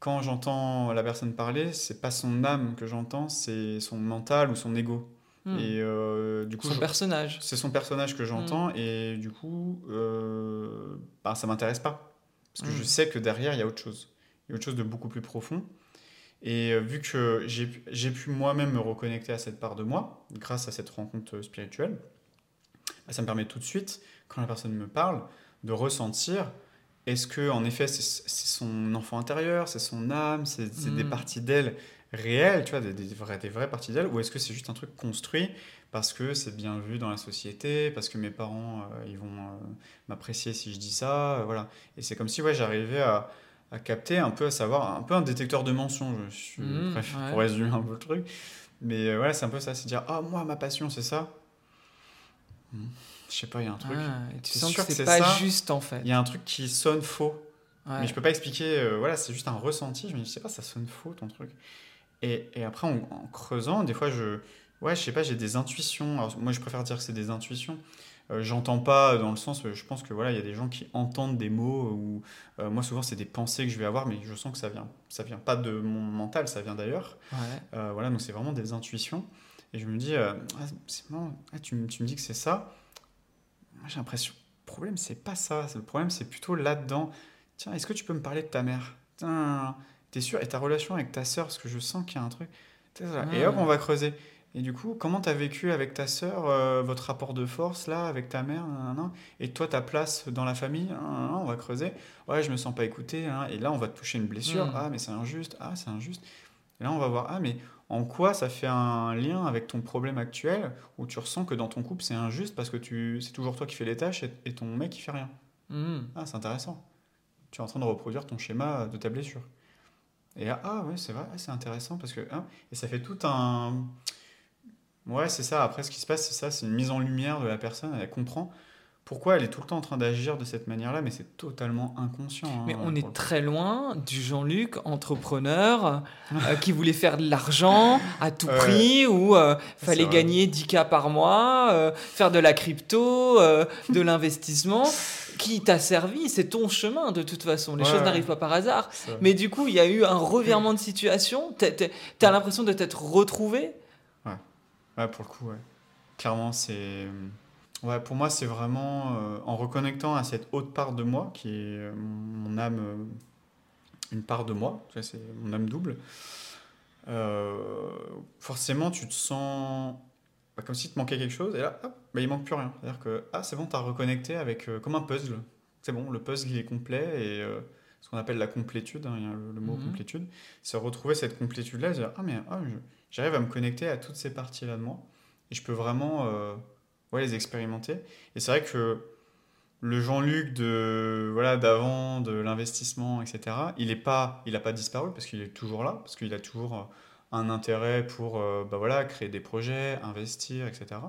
Quand j'entends la personne parler, c'est pas son âme que j'entends, c'est son mental ou son ego. Hmm. Et du coup, son personnage. C'est son personnage que j'entends, hmm. et du coup, bah, ça m'intéresse pas. Parce que je hmm. sais que derrière, il y a autre chose. Il y a autre chose de beaucoup plus profond. Et euh, vu que j'ai pu moi-même me reconnecter à cette part de moi, grâce à cette rencontre spirituelle, bah, ça me permet tout de suite, quand la personne me parle, de ressentir est-ce que en effet c'est son enfant intérieur, c'est son âme, c'est des hmm. parties d'elle réelles, tu vois, des, des, vraies, des vraies parties d'elle, ou est-ce que c'est juste un truc construit parce que c'est bien vu dans la société, parce que mes parents euh, ils vont euh, m'apprécier si je dis ça, voilà. Et c'est comme si ouais, j'arrivais à, à capter, un peu à savoir, un peu un détecteur de mensonges, je suis, mmh, pour résumer un peu le truc. Mais euh, voilà, c'est un peu ça, c'est dire, ah, moi, ma passion, c'est ça. Mmh. Je sais pas, il y a un truc. Ah, tu sens que c'est pas juste, en fait. Il y a un truc qui sonne faux. Mais je peux pas expliquer, euh, voilà, c'est juste un ressenti. Je me dis, je sais pas, ça sonne faux, ton truc. Et, et après, en, en, creusant, des fois, je, ouais, je sais pas, j'ai des intuitions. Alors, moi, je préfère dire que c'est des intuitions. Euh, j'entends pas dans le sens, je pense que voilà, il y a des gens qui entendent des mots ou euh, moi souvent c'est des pensées que je vais avoir, mais je sens que ça vient, ça vient pas de mon mental, ça vient d'ailleurs. Euh, voilà, donc c'est vraiment des intuitions. Et je me dis, ah, ah, tu, tu, me dis que c'est ça. J'ai l'impression, le problème c'est pas ça. Le problème c'est plutôt là-dedans. Tiens, est-ce que tu peux me parler de ta mère? T'es sûr? Et ta relation avec ta sœur, parce que je sens qu'il y a un truc. Et hop, on va creuser. Et du coup, comment tu as vécu avec ta sœur euh, votre rapport de force là, avec ta mère? Et toi, ta place dans la famille? On va creuser. Ouais, je me sens pas écouté. Hein. et là, on va te toucher une blessure. Mm. Ah, mais c'est injuste. Ah, c'est injuste. Et là, on va voir. Ah, mais en quoi ça fait un lien avec ton problème actuel où tu ressens que dans ton couple, c'est injuste parce que tu, c'est toujours toi qui fais les tâches et, ton mec qui fait rien? Mm. Ah, c'est intéressant. Tu es en train de reproduire ton schéma de ta blessure. Et ah, ouais, c'est vrai, c'est intéressant parce que. Hein, et ça fait tout un Ouais, c'est ça. Après, ce qui se passe, c'est ça, c'est une mise en lumière de la personne. Elle comprend pourquoi elle est tout le temps en train d'agir de cette manière-là, mais c'est totalement inconscient. Hein, mais on est très loin du Jean-Luc, entrepreneur, euh, qui voulait faire de l'argent à tout prix, ou euh, fallait gagner 10K par mois, euh, faire de la crypto, de l'investissement. qui t'a servi, c'est ton chemin de toute façon. Les choses n'arrivent pas par hasard. Mais du coup, il y a eu un revirement de situation. Tu as l'impression de t'être retrouvé? Ouais, pour le coup, ouais. Clairement, c'est. Ouais, pour moi, c'est vraiment euh, en reconnectant à cette haute part de moi, qui est euh, mon âme, euh, une part de moi, c'est mon âme double. forcément, tu te sens bah, comme si te manquait quelque chose, et là, hop, bah, il manque plus rien. C'est-à-dire que, ah, c'est bon, tu as reconnecté avec, comme un puzzle. C'est bon, le puzzle, il est complet, et ce qu'on appelle la complétude, hein, il y a le, mot mhm. complétude, c'est retrouver cette complétude-là, dire, ah, mais ah, j'arrive à me connecter à toutes ces parties-là de moi et je peux vraiment ouais, les expérimenter. Et c'est vrai que le Jean-Luc de voilà d'avant, de l'investissement, etc., il n'a pas, il pas disparu parce qu'il est toujours là, parce qu'il a toujours euh, un intérêt pour euh, bah voilà, créer des projets, investir, etc.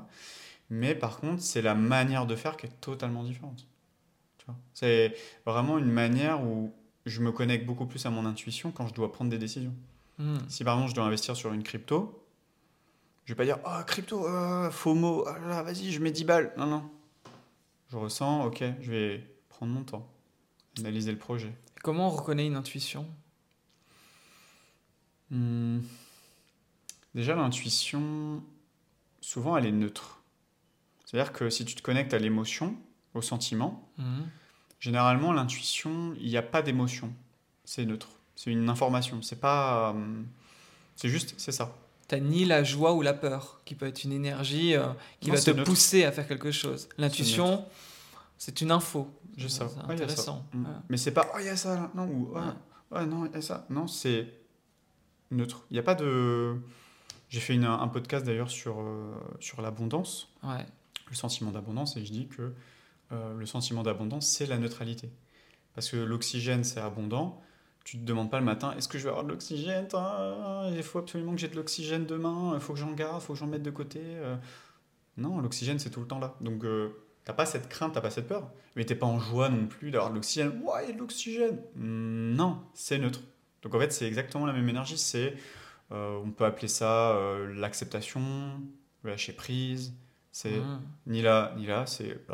Mais par contre, c'est la manière de faire qui est totalement différente. C'est vraiment une manière où je me connecte beaucoup plus à mon intuition quand je dois prendre des décisions. Hmm. Si par exemple je dois investir sur une crypto, je vais pas dire oh crypto, oh, faux mot, oh vas-y, je mets 10 balles. Non, non. Je ressens, ok, je vais prendre mon temps, analyser le projet. Comment on reconnaît une intuition? Hmm. Déjà, l'intuition, souvent, elle est neutre. C'est-à-dire que si tu te connectes à l'émotion, au sentiment, hmm. généralement, l'intuition, il n'y a pas d'émotion. C'est neutre. C'est une information. C'est pas. Euh, c'est juste, c'est ça. T'as ni la joie ou la peur, qui peut être une énergie euh, qui va te pousser à faire quelque chose. L'intuition, c'est une info. Je sais. C'est intéressant. Mm. Mais c'est pas, oh, il y a ça là. Non, ou, oh, non, il y a ça. Non, c'est neutre. Il n'y a pas de. J'ai fait une, un podcast d'ailleurs sur, euh, sur l'abondance, ouais. le sentiment d'abondance, et je dis que le sentiment d'abondance, c'est la neutralité. Parce que l'oxygène, c'est abondant, tu te demandes pas le matin, est-ce que je vais avoir de l'oxygène Il faut absolument que j'ai de l'oxygène demain, il faut que j'en garde, il faut que j'en mette de côté. Euh. Non, l'oxygène, c'est tout le temps là. Donc, euh, T'as pas cette crainte, t'as pas cette peur, mais t'es pas en joie non plus d'avoir de l'oxygène. Ouais, il y a de l'oxygène. Hmm, non, c'est neutre. Donc en fait, c'est exactement la même énergie. C'est, euh, on peut appeler ça euh, l'acceptation, le lâcher prise. C'est mmh. ni là ni là, c'est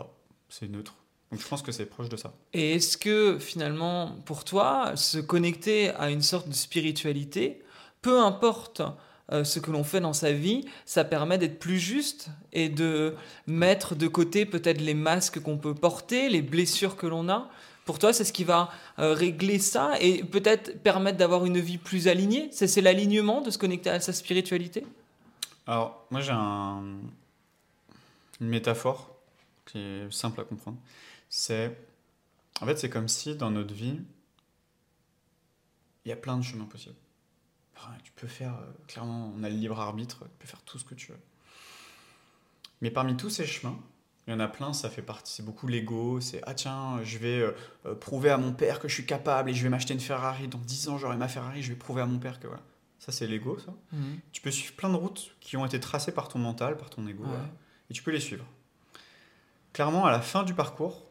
c'est neutre. Donc je pense que c'est proche de ça. Et est-ce que finalement, pour toi, se connecter à une sorte de spiritualité, peu importe euh, ce que l'on fait dans sa vie, ça permet d'être plus juste et de mettre de côté peut-être les masques qu'on peut porter, les blessures que l'on a? Pour toi, c'est ce qui va euh, régler ça et peut-être permettre d'avoir une vie plus alignée? C'est l'alignement de se connecter à sa spiritualité? Alors, moi j'ai un... une métaphore qui est simple à comprendre. C'est. En fait, c'est comme si dans notre vie, il y a plein de chemins possibles tu peux faire, euh, clairement, on a le libre arbitre, tu peux faire tout ce que tu veux. Mais parmi tous ces chemins, il y en a plein, ça fait partie, c'est beaucoup l'ego, c'est ah tiens, je vais euh, euh, prouver à mon père que je suis capable et je vais m'acheter une Ferrari, dans 10 ans j'aurai ma Ferrari, je vais prouver à mon père que voilà. Ça c'est l'ego, ça. Mhm. Tu peux suivre plein de routes qui ont été tracées par ton mental, par ton ego, et tu peux les suivre. Clairement, à la fin du parcours,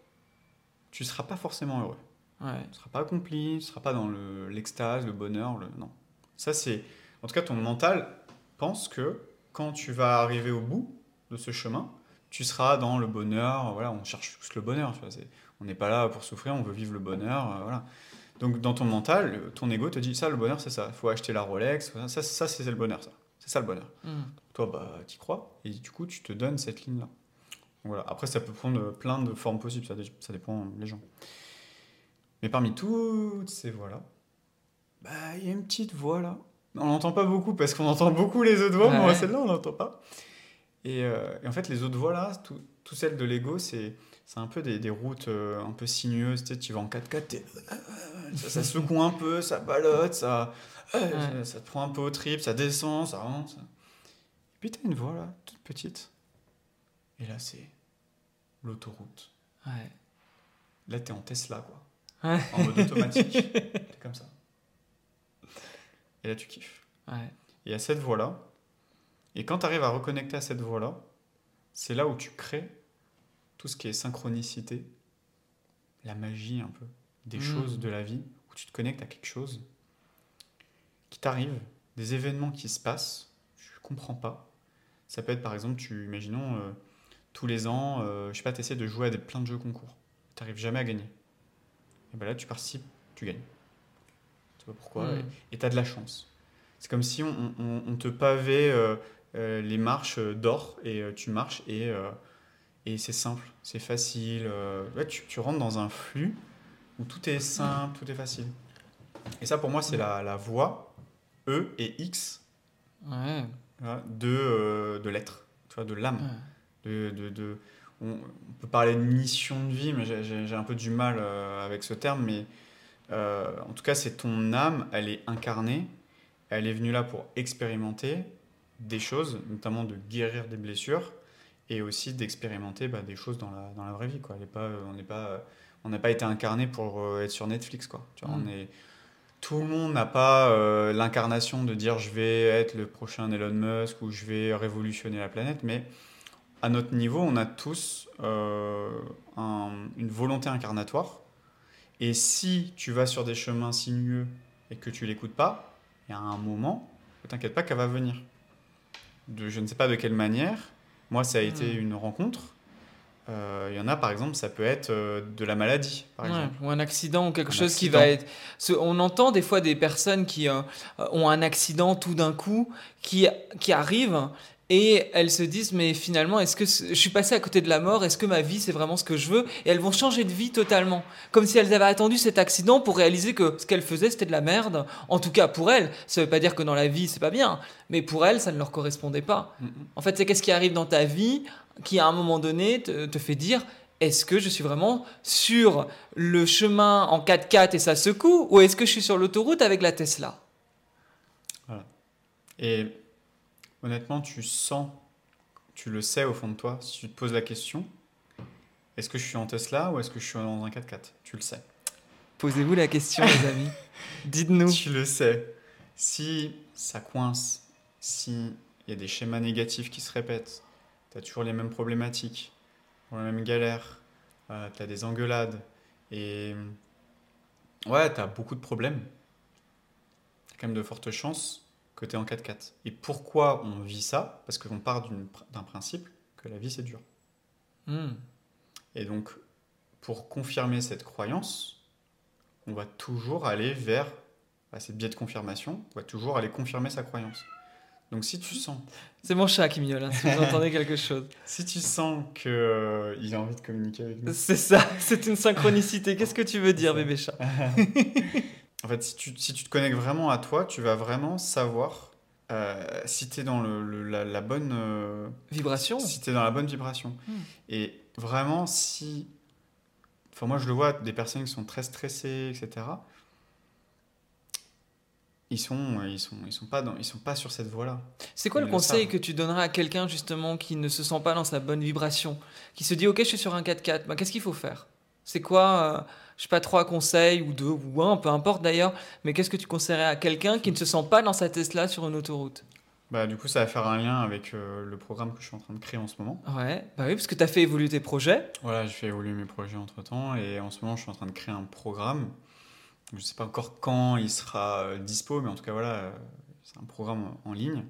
tu ne seras pas forcément heureux. Tu ne seras pas accompli, tu ne seras pas dans l'extase, le, bonheur, le... non. Ça, c'est. En tout cas, ton mental pense que quand tu vas arriver au bout de ce chemin, tu seras dans le bonheur. Voilà, on cherche tous le bonheur. Tu vois, on n'est pas là pour souffrir, on veut vivre le bonheur. Euh, voilà. Donc, dans ton mental, ton ego te dit ça, le bonheur, c'est ça. Il faut acheter la Rolex. Ça, ça c'est le bonheur, ça. C'est ça le bonheur. Hmm. Toi, bah, tu crois. Et du coup, tu te donnes cette ligne-là. Voilà. Après, ça peut prendre plein de formes possibles. Ça, ça dépend des gens. Mais parmi toutes ces voies-là, bah, il y a une petite voix là. On n'entend pas beaucoup parce qu'on entend beaucoup les autres voix, moi celle-là on n'entend pas. Euh, et, en fait, les autres voix là, tout, tout celles de l'ego, c'est un peu des, des routes euh, un peu sinueuses. Tu, sais, tu vas en 4x4, ça, ça, secoue un peu, ça balotte, ça, ça, te prend un peu au trip, ça descend, ça rentre. Et puis tu as une voix là, toute petite. Et là, c'est l'autoroute. Là, tu es en Tesla, quoi. En mode automatique. c'est comme ça. Et là, tu kiffes. Ouais. Et à cette voie-là, et quand tu arrives à reconnecter à cette voie-là, c'est là où tu crées tout ce qui est synchronicité, la magie un peu, des mmh. choses de la vie, où tu te connectes à quelque chose qui t'arrive, des événements qui se passent, tu comprends pas. Ça peut être par exemple, tu imaginons euh, tous les ans, euh, je sais pas, tu essaies de jouer à des, plein de jeux concours. Tu n'arrives jamais à gagner. Et ben là, tu participes, tu gagnes pourquoi. Hmm. Et tu as de la chance. C'est comme si on, te pavait euh, euh, les marches d'or et euh, tu marches et, et c'est simple, c'est facile. tu, tu, rentres dans un flux où tout est simple, tout est facile. Et ça, pour moi, c'est la, la voie E et X de, de l'être, de l'âme. De, de, de, on, peut parler de mission de vie, mais j'ai un peu du mal avec ce terme, mais euh, en tout cas, c'est ton âme, elle est incarnée, elle est venue là pour expérimenter des choses, notamment de guérir des blessures et aussi d'expérimenter bah, des choses dans la, dans la vraie vie. Quoi. Elle pas, on n'est pas, on n'a pas été incarné pour euh, être sur Netflix. Quoi. Tu vois, on mm. est, tout le monde n'a pas euh, l'incarnation de dire je vais être le prochain Elon Musk ou je vais révolutionner la planète, mais à notre niveau, on a tous une volonté incarnatoire et si tu vas sur des chemins sinueux et que tu l'écoutes pas, il y a un moment, ne t'inquiète pas qu'elle va venir. De, je ne sais pas de quelle manière. Moi, ça a été hmm. une rencontre. Euh, il y en a, par exemple, ça peut être euh, de la maladie, par exemple. Ou un accident ou quelque chose qui va être. On entend des fois des personnes qui euh, ont un accident tout d'un coup, qui, qui arrivent et elles se disent mais finalement est-ce que je suis passé à côté de la mort est-ce que ma vie c'est vraiment ce que je veux? Et elles vont changer de vie totalement. Comme si elles avaient attendu cet accident pour réaliser que ce qu'elles faisaient c'était de la merde. En tout cas pour elles. Ça veut pas dire que dans la vie c'est pas bien. Mais pour elles ça ne leur correspondait pas. En fait c'est qu'est-ce qui arrive dans ta vie qui à un moment donné te, fait dire est-ce que je suis vraiment sur le chemin en 4x4 et ça secoue? Ou est-ce que je suis sur l'autoroute avec la Tesla? Voilà. et honnêtement, tu sens, tu le sais au fond de toi, si tu te poses la question, est-ce que je suis en Tesla ou est-ce que je suis dans un 4x4 Tu le sais. Posez-vous la question, les amis. Dites-nous. Tu le sais. Si ça coince, s'il y a des schémas négatifs qui se répètent, tu as toujours les mêmes problématiques, la même galère, euh, tu as des engueulades, et ouais, tu as beaucoup de problèmes, il y a quand même de fortes chances que tu es en 4x4. Et pourquoi on vit ça? Parce qu'on part d'un principe que la vie c'est dur. Hmm. Et donc, pour confirmer cette croyance, on va toujours aller vers bah, cette biais de confirmation, on va toujours aller confirmer sa croyance. Donc si tu sens... C'est mon chat qui miaule, hein, si vous entendez quelque chose. Si tu sens qu'il euh, a envie de communiquer avec nous. C'est ça, c'est une synchronicité. Qu'est-ce que tu veux dire, bébé chat? En fait, si tu, si tu, te connectes vraiment à toi, tu vas vraiment savoir euh, si tu es dans le, la, bonne... Euh, vibration Si tu es dans la bonne vibration. Hmm. Et vraiment, si... Enfin, moi, je le vois, des personnes qui sont très stressées, etc ils sont ils sont ils sont pas dans, ils sont pas sur cette voie là c'est quoi le conseil que tu donnerais à quelqu'un justement qui ne se sent pas dans sa bonne vibration qui se dit ok je suis sur un 4x4 bah, qu'est-ce qu'il faut faire? C'est quoi euh, je sais pas trois conseils ou deux ou un peu importe d'ailleurs mais qu'est-ce que tu conseillerais à quelqu'un qui ne se sent pas dans sa Tesla sur une autoroute? Bah, du coup, ça va faire un lien avec euh, le programme que je suis en train de créer en ce moment. Ouais, bah oui, parce que tu as fait évoluer tes projets. Voilà, j'ai fait évoluer mes projets entre temps et en ce moment, je suis en train de créer un programme je ne sais pas encore quand il sera euh, dispo, mais en tout cas, voilà, euh, c'est un programme en ligne.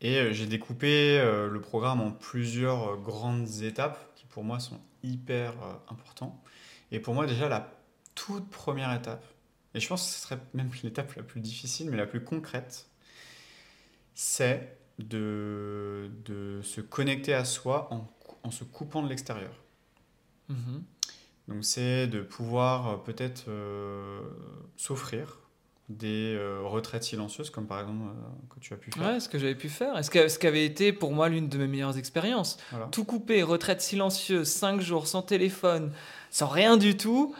Et j'ai découpé le programme en plusieurs grandes étapes qui, pour moi, sont hyper importantes. Et pour moi, déjà, la toute première étape, et je pense que ce serait même l'étape la plus difficile, mais la plus concrète, c'est de, de se connecter à soi en, en se coupant de l'extérieur. Mmh donc c'est de pouvoir euh, peut-être euh, s'offrir des euh, retraites silencieuses, comme par exemple que tu as pu faire. Ouais, ce que j'avais pu faire. Ce qui ce avait été pour moi l'une de mes meilleures expériences. Tout couper, retraite silencieuse, 5 jours sans téléphone, sans rien du tout.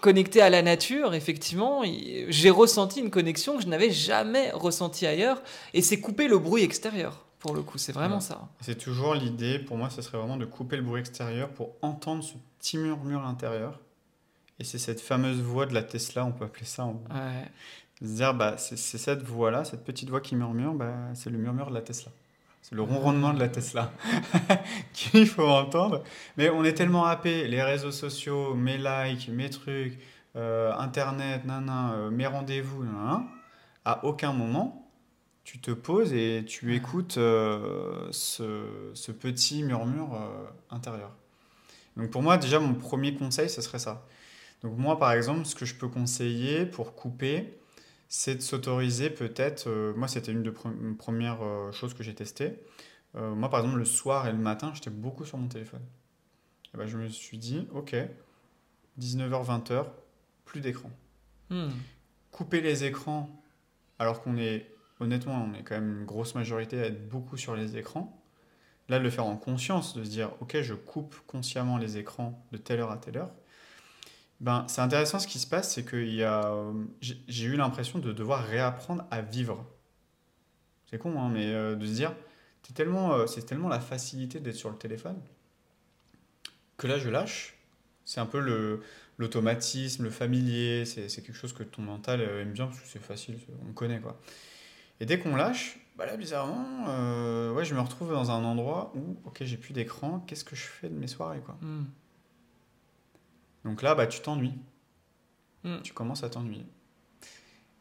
connecté à la nature, effectivement, j'ai ressenti une connexion que je n'avais jamais ressentie ailleurs. Et c'est couper le bruit extérieur pour le coup, c'est vraiment ça. C'est toujours l'idée, pour moi, ce serait vraiment de couper le bruit extérieur pour entendre ce petit murmure intérieur. Et c'est cette fameuse voix de la Tesla, on peut appeler ça. En... Ouais. Se dire, bah, c'est cette voix-là, cette petite voix qui murmure, bah, c'est le murmure de la Tesla. C'est le ronronnement de la Tesla qu'il faut entendre. Mais on est tellement happé, les réseaux sociaux, mes likes, mes trucs, euh, Internet, nan, euh, mes rendez-vous, à aucun moment, tu te poses et tu écoutes euh, ce, petit murmure intérieur. Donc pour moi, déjà, mon premier conseil, ce serait ça. Donc moi, par exemple, ce que je peux conseiller pour couper, c'est de s'autoriser peut-être, euh, moi c'était une des premières choses que j'ai testées. moi, par exemple, le soir et le matin, j'étais beaucoup sur mon téléphone. Et ben, je me suis dit, ok, 19h, 20h, plus d'écran. Hmm. Couper les écrans alors qu'on est honnêtement, on est quand même une grosse majorité à être beaucoup sur les écrans. Là, de le faire en conscience, de se dire, ok, je coupe consciemment les écrans de telle heure à telle heure. Ben, c'est intéressant ce qui se passe, c'est que j'ai eu l'impression de devoir réapprendre à vivre. C'est con, hein, mais euh, de se dire, c'est tellement, euh, c'est tellement la facilité d'être sur le téléphone que là, je lâche. C'est un peu l'automatisme, le familier, c'est, quelque chose que ton mental euh, aime bien parce que c'est facile, on connaît quoi. Et dès qu'on lâche, bah là, bizarrement, euh, ouais, je me retrouve dans un endroit où, ok, j'ai plus d'écran, qu'est-ce que je fais de mes soirées, quoi. Hmm. Donc là, bah, tu t'ennuies. Hmm. Tu commences à t'ennuyer.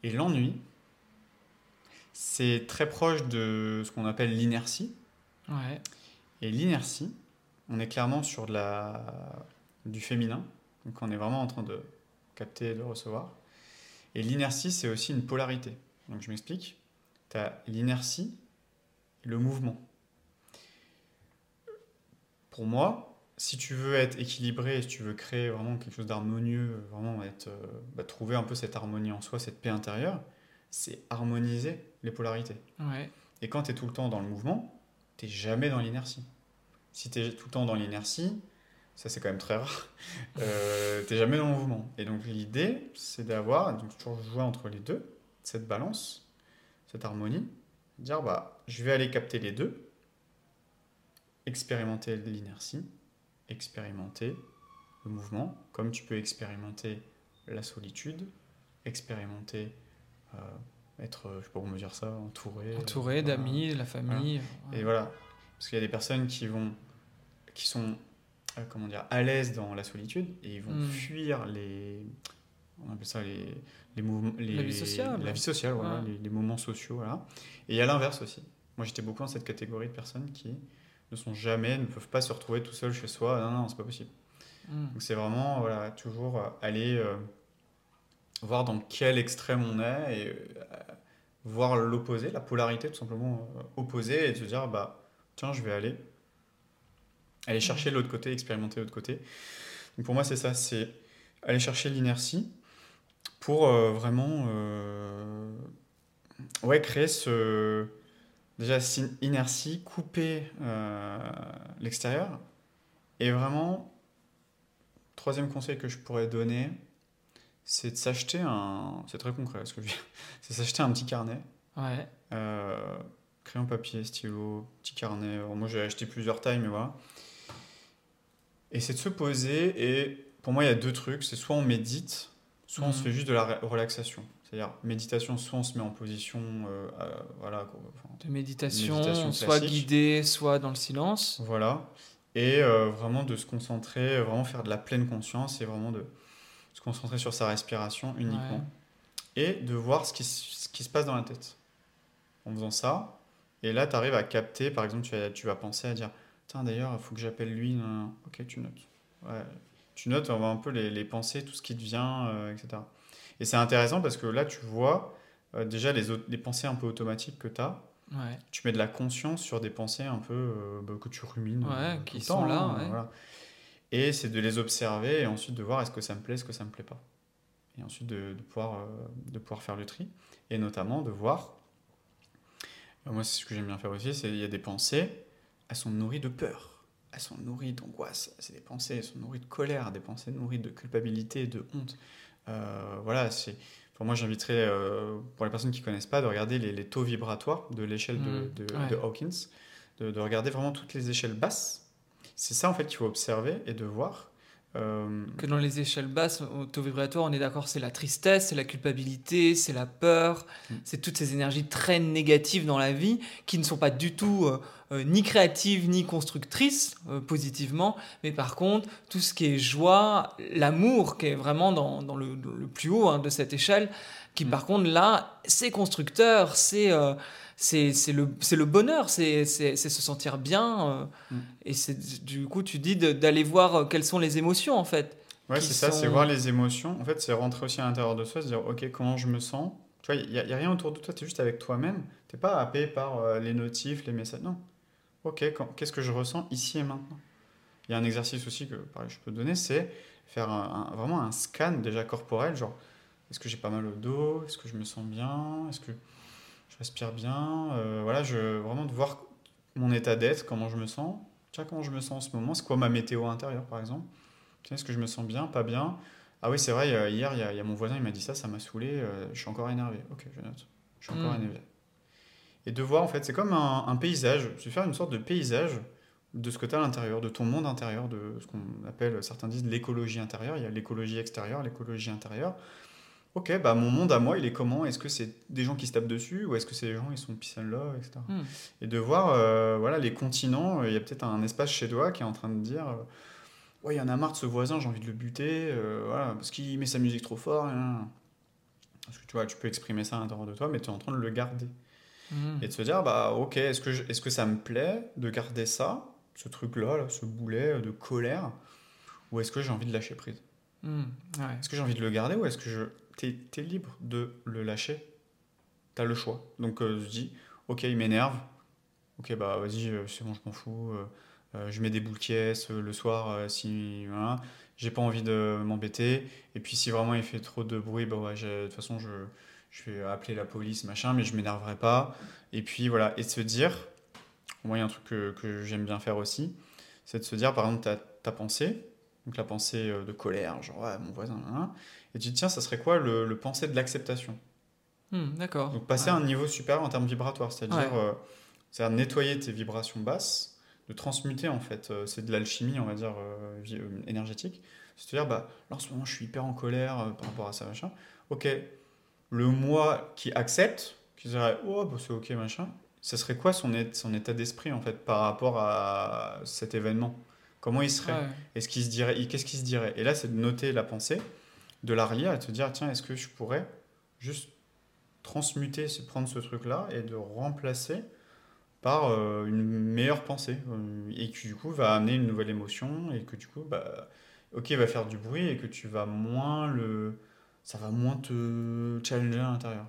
Et l'ennui, c'est très proche de ce qu'on appelle l'inertie. Ouais. Et l'inertie, on est clairement sur de la, du féminin. Donc on est vraiment en train de capter et de recevoir. Et l'inertie, c'est aussi une polarité. Donc je m'explique tu as l'inertie le mouvement. Pour moi, si tu veux être équilibré, si tu veux créer vraiment quelque chose d'harmonieux, vraiment être, euh, bah, trouver un peu cette harmonie en soi, cette paix intérieure, c'est harmoniser les polarités. Et quand tu es tout le temps dans le mouvement, tu jamais dans l'inertie. Si tu es tout le temps dans l'inertie, ça c'est quand même très rare, euh, tu jamais dans le mouvement. Et donc l'idée, c'est d'avoir, donc toujours jouer entre les deux, cette balance, cette harmonie, dire bah, je vais aller capter les deux, expérimenter l'inertie, expérimenter le mouvement, comme tu peux expérimenter la solitude, expérimenter euh, être, je sais pas comment dire ça, entouré. Entouré d'amis, la famille. Et voilà, parce qu'il y a des personnes qui vont qui sont comment dire, à l'aise dans la solitude et ils vont hmm. fuir les. On appelle ça les, les mouvements. Les, la vie sociale. La vie sociale, voilà, les, moments sociaux. Voilà. Et il y a l'inverse aussi. Moi, j'étais beaucoup dans cette catégorie de personnes qui ne sont jamais, ne peuvent pas se retrouver tout seul chez soi. Non, non, c'est pas possible. Hmm. Donc, c'est vraiment, voilà, toujours aller voir dans quel extrême on est et voir l'opposé, la polarité tout simplement opposée et se dire, bah, tiens, je vais aller aller chercher l'autre côté, expérimenter l'autre côté. Donc pour moi, c'est ça, c'est aller chercher l'inertie pour euh, vraiment euh, ouais, créer ce. Déjà, inertie, couper euh, l'extérieur. Et vraiment, troisième conseil que je pourrais donner, c'est de s'acheter un. C'est très concret ce que je dis. C'est s'acheter un petit carnet. Ouais. crayon papier, stylo, petit carnet. moi, j'ai acheté plusieurs tailles, mais voilà. Et c'est de se poser. Et pour moi, il y a deux trucs. C'est soit on médite, soit on se mhm. fait juste de la relaxation. C'est-à-dire, méditation, soit on se met en position. Euh, voilà, de méditation, soit guidée, soit dans le silence. Voilà. Et euh, vraiment de se concentrer, vraiment faire de la pleine conscience et vraiment de se concentrer sur sa respiration uniquement. Et de voir ce qui, ce qui se passe dans la tête. En faisant ça, et là, tu arrives à capter, par exemple, tu vas, tu vas penser à dire d'ailleurs, il faut que j'appelle lui. Ok, tu notes. Ouais. Tu notes, on voit un peu les, les pensées, tout ce qui te vient, euh, etc. Et c'est intéressant parce que là, tu vois euh, déjà les, les pensées un peu automatiques que tu as. Ouais. Tu mets de la conscience sur des pensées un peu euh, bah, que tu rumines. Ouais, qui sont là. Hein, voilà. Et c'est de les observer et ensuite de voir est-ce que ça me plaît, est-ce que ça me plaît pas. Et ensuite de, de pouvoir, de pouvoir faire le tri. Et notamment de voir. Moi, c'est ce que j'aime bien faire aussi, c'est il y a des pensées elles sont nourries de peur, elles sont nourries d'angoisse, c'est des pensées, elles sont nourries de colère, des pensées nourries de culpabilité, de honte. Euh, voilà, c'est. Pour moi, j'inviterais, euh, pour les personnes qui ne connaissent pas, de regarder les, taux vibratoires de l'échelle de, mmh, de, Hawkins, de, de, regarder vraiment toutes les échelles basses. C'est ça, en fait, qu'il faut observer et de voir. Euh, que dans les échelles basses, au taux vibratoire, on est d'accord, c'est la tristesse, c'est la culpabilité, c'est la peur, mmh. c'est toutes ces énergies très négatives dans la vie qui ne sont pas du tout euh, ni créative ni constructrice euh, positivement, mais par contre tout ce qui est joie, l'amour qui est vraiment dans, dans le, le, plus haut hein, de cette échelle, qui mm. par contre là c'est constructeur, c'est euh, c'est le, le bonheur, c'est se sentir bien. Mm. Et c'est du coup tu dis d'aller voir quelles sont les émotions en fait. Ouais, c'est ça, c'est voir les émotions. En fait, c'est rentrer aussi à l'intérieur de soi, se dire, ok, comment je me sens? Tu vois, il n'y a, a, rien autour de toi, tu es juste avec toi-même. Tu n'es pas happé par les notifs, les messages. Non, ok, qu'est-ce que je ressens ici et maintenant? Il y a un exercice aussi que je peux donner, c'est faire vraiment un scan déjà corporel, genre est-ce que j'ai pas mal au dos, est-ce que je me sens bien, est-ce que je respire bien, euh, voilà, je, vraiment de voir mon état d'être, comment je me sens, tiens, comment je me sens en ce moment, c'est quoi ma météo intérieure par exemple, est-ce que je me sens bien, pas bien, ah oui c'est vrai, hier il y, a, mon voisin il m'a dit ça, ça m'a saoulé, euh, je suis encore énervé, ok je note, je suis encore hmm. énervé. Et de voir, en fait, c'est comme un, paysage, c'est faire une sorte de paysage de ce que tu as à l'intérieur, de ton monde intérieur, de ce qu'on appelle, certains disent l'écologie intérieure, il y a l'écologie extérieure, l'écologie intérieure. Ok, bah mon monde à moi, il est comment? Est-ce que c'est des gens qui se tapent dessus ou est-ce que c'est des gens qui sont peace and love, etc. Hmm. Et de voir, euh, voilà, les continents, euh, il y a peut-être un espace chez toi qui est en train de dire, euh, ouais, il y en a marre de ce voisin, j'ai envie de le buter, voilà, parce qu'il met sa musique trop fort. Parce que tu vois, tu peux exprimer ça à l'intérieur de toi, mais tu es en train de le garder. Et de se dire, bah ok, est-ce que, est-ce que ça me plaît de garder ça, ce truc-là, ce boulet de colère, ou est-ce que j'ai envie de lâcher prise? Mmh, Est-ce que j'ai envie de le garder ou est-ce que je... t'es, es libre de le lâcher T'as le choix. Donc euh, je dis, ok, il m'énerve, ok, bah vas-y, euh, c'est bon, je m'en fous. Euh, je mets des boules caisses le soir si voilà, j'ai pas envie de m'embêter. Et puis si vraiment il fait trop de bruit, bah ouais, de toute façon, je vais appeler la police, machin, mais je m'énerverai pas. Et puis voilà, et de se dire, moi il y a un truc que, j'aime bien faire aussi, c'est de se dire, par exemple, ta, pensée, donc la pensée de colère, genre ouais, mon voisin, et tu te dis, tiens, ça serait quoi le, le pensée de l'acceptation hmm, D'accord. Donc passer à un niveau supérieur en termes vibratoires, c'est-à-dire euh, c'est nettoyer tes vibrations basses, de transmuter en fait, euh, c'est de l'alchimie, on va dire, énergétique. C'est-à-dire, bah, là en ce moment je suis hyper en colère par rapport à ça, machin. Ok, le moi qui accepte, qui dirait oh bah, c'est ok machin, ça serait quoi son, son état d'esprit en fait par rapport à cet événement? Comment il serait? Est-ce qu'il se dirait Qu'est-ce qu'il se dirait? Et là, c'est de noter la pensée, de la relier, à te dire tiens, est-ce que je pourrais juste transmuter, prendre ce truc-là et de remplacer par euh, une meilleure pensée euh, et qui du coup va amener une nouvelle émotion et que du coup bah ok va faire du bruit et que tu vas moins le ça va moins te challenger à l'intérieur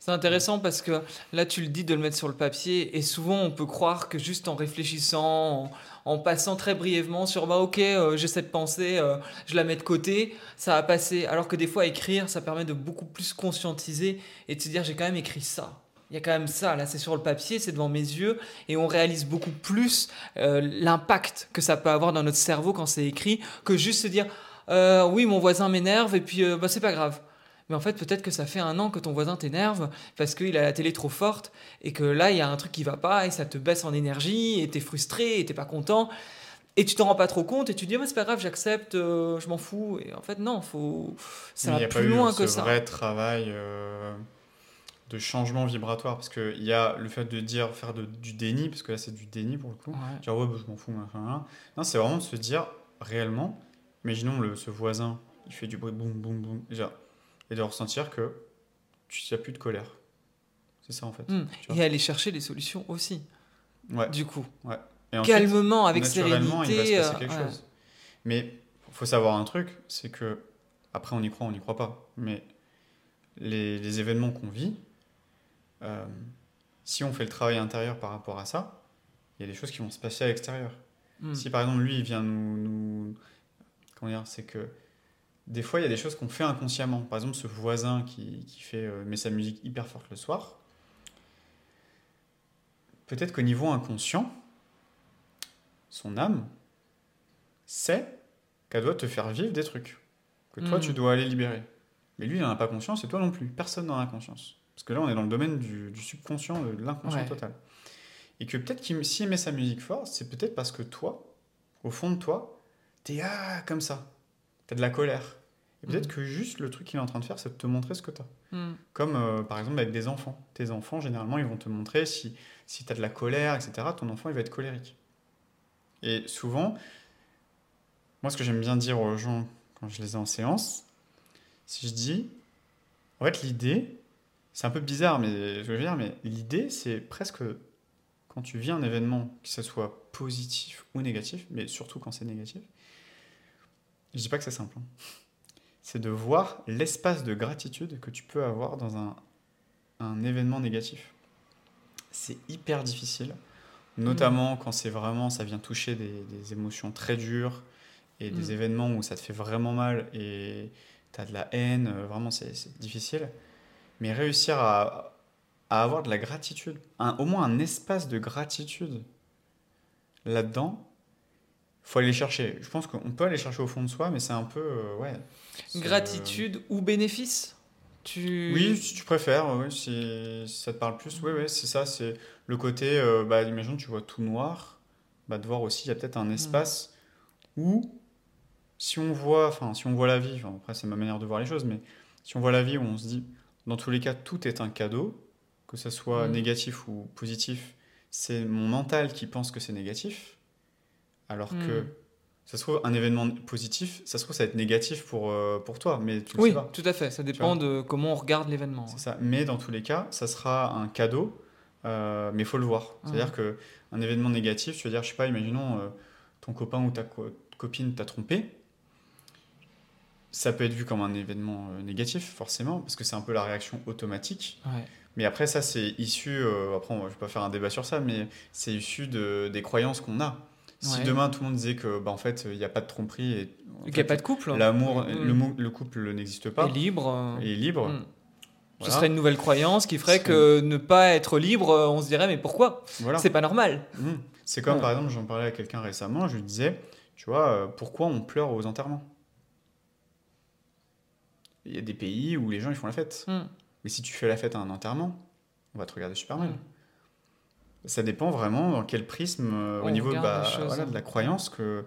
c'est intéressant parce que là, tu le dis de le mettre sur le papier, et souvent on peut croire que juste en réfléchissant, en, passant très brièvement sur bah ok, euh, j'ai cette pensée, je la mets de côté, ça va passer. Alors que des fois, écrire, ça permet de beaucoup plus conscientiser et de se dire j'ai quand même écrit ça il y a quand même ça, là c'est sur le papier, c'est devant mes yeux, et on réalise beaucoup plus euh, l'impact que ça peut avoir dans notre cerveau quand c'est écrit, que juste se dire euh, oui mon voisin m'énerve et puis euh, bah, c'est pas grave. Mais en fait peut-être que ça fait un an que ton voisin t'énerve parce qu'il a la télé trop forte et que là il y a un truc qui va pas et ça te baisse en énergie et t'es frustré et t'es pas content. Et tu t'en rends pas trop compte et tu dis, c'est pas grave, j'accepte, je m'en fous. Et en fait, non, faut... ça va plus loin que ça. vrai travail de changement vibratoire parce qu'il y a le fait de dire faire de, du déni parce que là c'est du déni pour le coup dire ouais bah, je m'en fous non c'est vraiment de se dire réellement imaginons le, ce voisin il fait du bruit boum boum boum et de ressentir que tu n'as plus de colère. C'est ça en fait. Hmm. et aller chercher des solutions aussi. Ouais. Du coup. Ouais. Et calmement avec sérénité il va se passer quelque euh, chose. Mais faut savoir un truc c'est que après on y croit on n'y croit pas. Mais les, les événements qu'on vit euh, si on fait le travail intérieur par rapport à ça, il y a des choses qui vont se passer à l'extérieur. Hmm. Si par exemple lui, il vient nous. nous comment dire C'est que des fois, il y a des choses qu'on fait inconsciemment. Par exemple, ce voisin qui, qui fait, euh, met sa musique hyper forte le soir. Peut-être qu'au niveau inconscient, son âme sait qu'elle doit te faire vivre des trucs. Que toi, tu hmm. dois aller libérer. Mais lui, il n'en a pas conscience et toi non plus. Personne n'en a conscience. Parce que là, on est dans le domaine du, subconscient, de l'inconscient total. Et que peut-être qu'il s'il met sa musique forte, c'est peut-être parce que toi, au fond de toi, t'es ah, comme ça. T'as de la colère. Et peut-être mm. que juste le truc qu'il est en train de faire, c'est de te montrer ce que t'as. Mm. Comme euh, par exemple avec des enfants. Tes enfants, généralement, ils vont te montrer si, si t'as de la colère, etc. Ton enfant, il va être colérique. Et souvent, moi, ce que j'aime bien dire aux gens quand je les ai en séance, si je dis, en fait, l'idée, c'est un peu bizarre, mais je veux dire, mais l'idée, c'est presque quand tu vis un événement, que ce soit positif ou négatif, mais surtout quand c'est négatif, je dis pas que c'est simple. Hein. C'est de voir l'espace de gratitude que tu peux avoir dans un, un événement négatif. C'est hyper difficile, notamment quand c'est vraiment, ça vient toucher des, émotions très dures et des mm. événements où ça te fait vraiment mal et tu as de la haine, vraiment c'est difficile mais réussir à, avoir de la gratitude, au moins un espace de gratitude là-dedans, faut aller chercher. Je pense qu'on peut aller chercher au fond de soi, mais c'est un peu. Euh, ouais, Gratitude ou bénéfice? Tu... Oui, si tu préfères, si, ça te parle plus, oui, ouais, c'est ça, c'est le côté, euh, bah, imagine tu vois tout noir, bah, de voir aussi, il y a peut-être un mm. espace où, si on voit, enfin, si on voit la vie, après c'est ma manière de voir les choses, mais si on voit la vie où on se dit, dans tous les cas, tout est un cadeau, que ce soit mm. négatif ou positif. C'est mon mental qui pense que c'est négatif, alors que mm. ça se trouve un événement positif, ça se trouve ça va être négatif pour, euh, pour toi, mais tu oui, tout à fait. Ça dépend de comment on regarde l'événement. C'est ça. Mais dans tous les cas, ça sera un cadeau, euh, mais il faut le voir. C'est-à-dire que un événement négatif, tu veux dire, je sais pas, imaginons euh, ton copain ou ta copine t'a trompé ça peut être vu comme un événement négatif, forcément, parce que c'est un peu la réaction automatique. Mais après, ça, c'est issu, après, je ne vais pas faire un débat sur ça, mais c'est issu de, des croyances qu'on a. Si demain tout le monde disait que, bah, en fait, il n'y a pas de tromperie et. Qu'il n'y a pas de couple. L'amour, mm. le, couple n'existe pas. Et libre. Et libre. Mm. Ce serait une nouvelle croyance qui ferait que ne pas être libre, on se dirait, mais pourquoi? Voilà. C'est pas normal. Mm. C'est comme, par exemple, j'en parlais à quelqu'un récemment, je lui disais, tu vois, euh, pourquoi on pleure aux enterrements? Il y a des pays où les gens ils font la fête. Mais si tu fais la fête à un enterrement, on va te regarder super mal. Ça dépend vraiment dans quel prisme, euh, au niveau bah, voilà, de la croyance. que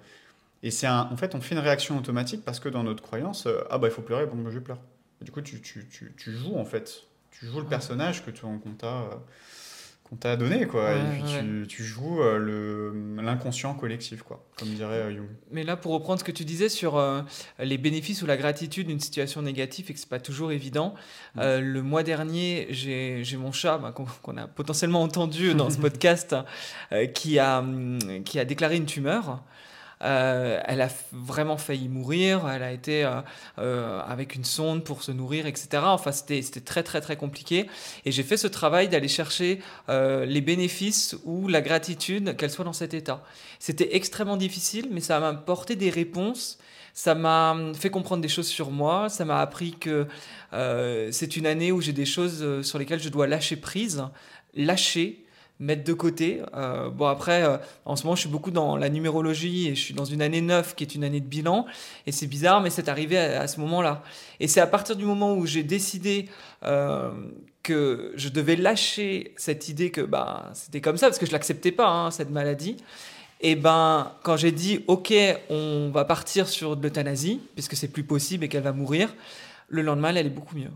Et c'est en fait, on fait une réaction automatique parce que dans notre croyance, euh, ah bah il faut pleurer, bon, bah, je pleure. du coup, tu, tu, tu, tu, joues en fait. Tu joues le personnage que tu, qu'on t'a qu'on t'a donné, quoi. et puis tu, tu, joues euh, l'inconscient collectif, quoi, comme dirait euh, Jung. Mais là, pour reprendre ce que tu disais sur euh, les bénéfices ou la gratitude d'une situation négative et que c'est pas toujours évident, mm. le mois dernier, j'ai mon chat, bah, qu'on a potentiellement entendu dans ce podcast, qui, a, qui a déclaré une tumeur. Euh, elle a vraiment failli mourir, elle a été euh, euh, avec une sonde pour se nourrir, etc. Enfin, c'était très très très compliqué. Et j'ai fait ce travail d'aller chercher les bénéfices ou la gratitude qu'elle soit dans cet état. C'était extrêmement difficile, mais ça m'a apporté des réponses. Ça m'a fait comprendre des choses sur moi. Ça m'a appris que c'est une année où j'ai des choses sur lesquelles je dois lâcher prise, lâcher mettre de côté. Euh, bon, après, euh, en ce moment, je suis beaucoup dans la numérologie et je suis dans une année 9 qui est une année de bilan. Et c'est bizarre, mais c'est arrivé à, ce moment-là. Et c'est à partir du moment où j'ai décidé euh, que je devais lâcher cette idée que bah, c'était comme ça, parce que je l'acceptais pas, hein, cette maladie. Et ben, quand j'ai dit, OK, on va partir sur de l'euthanasie, puisque c'est plus possible et qu'elle va mourir, le lendemain, elle est beaucoup mieux.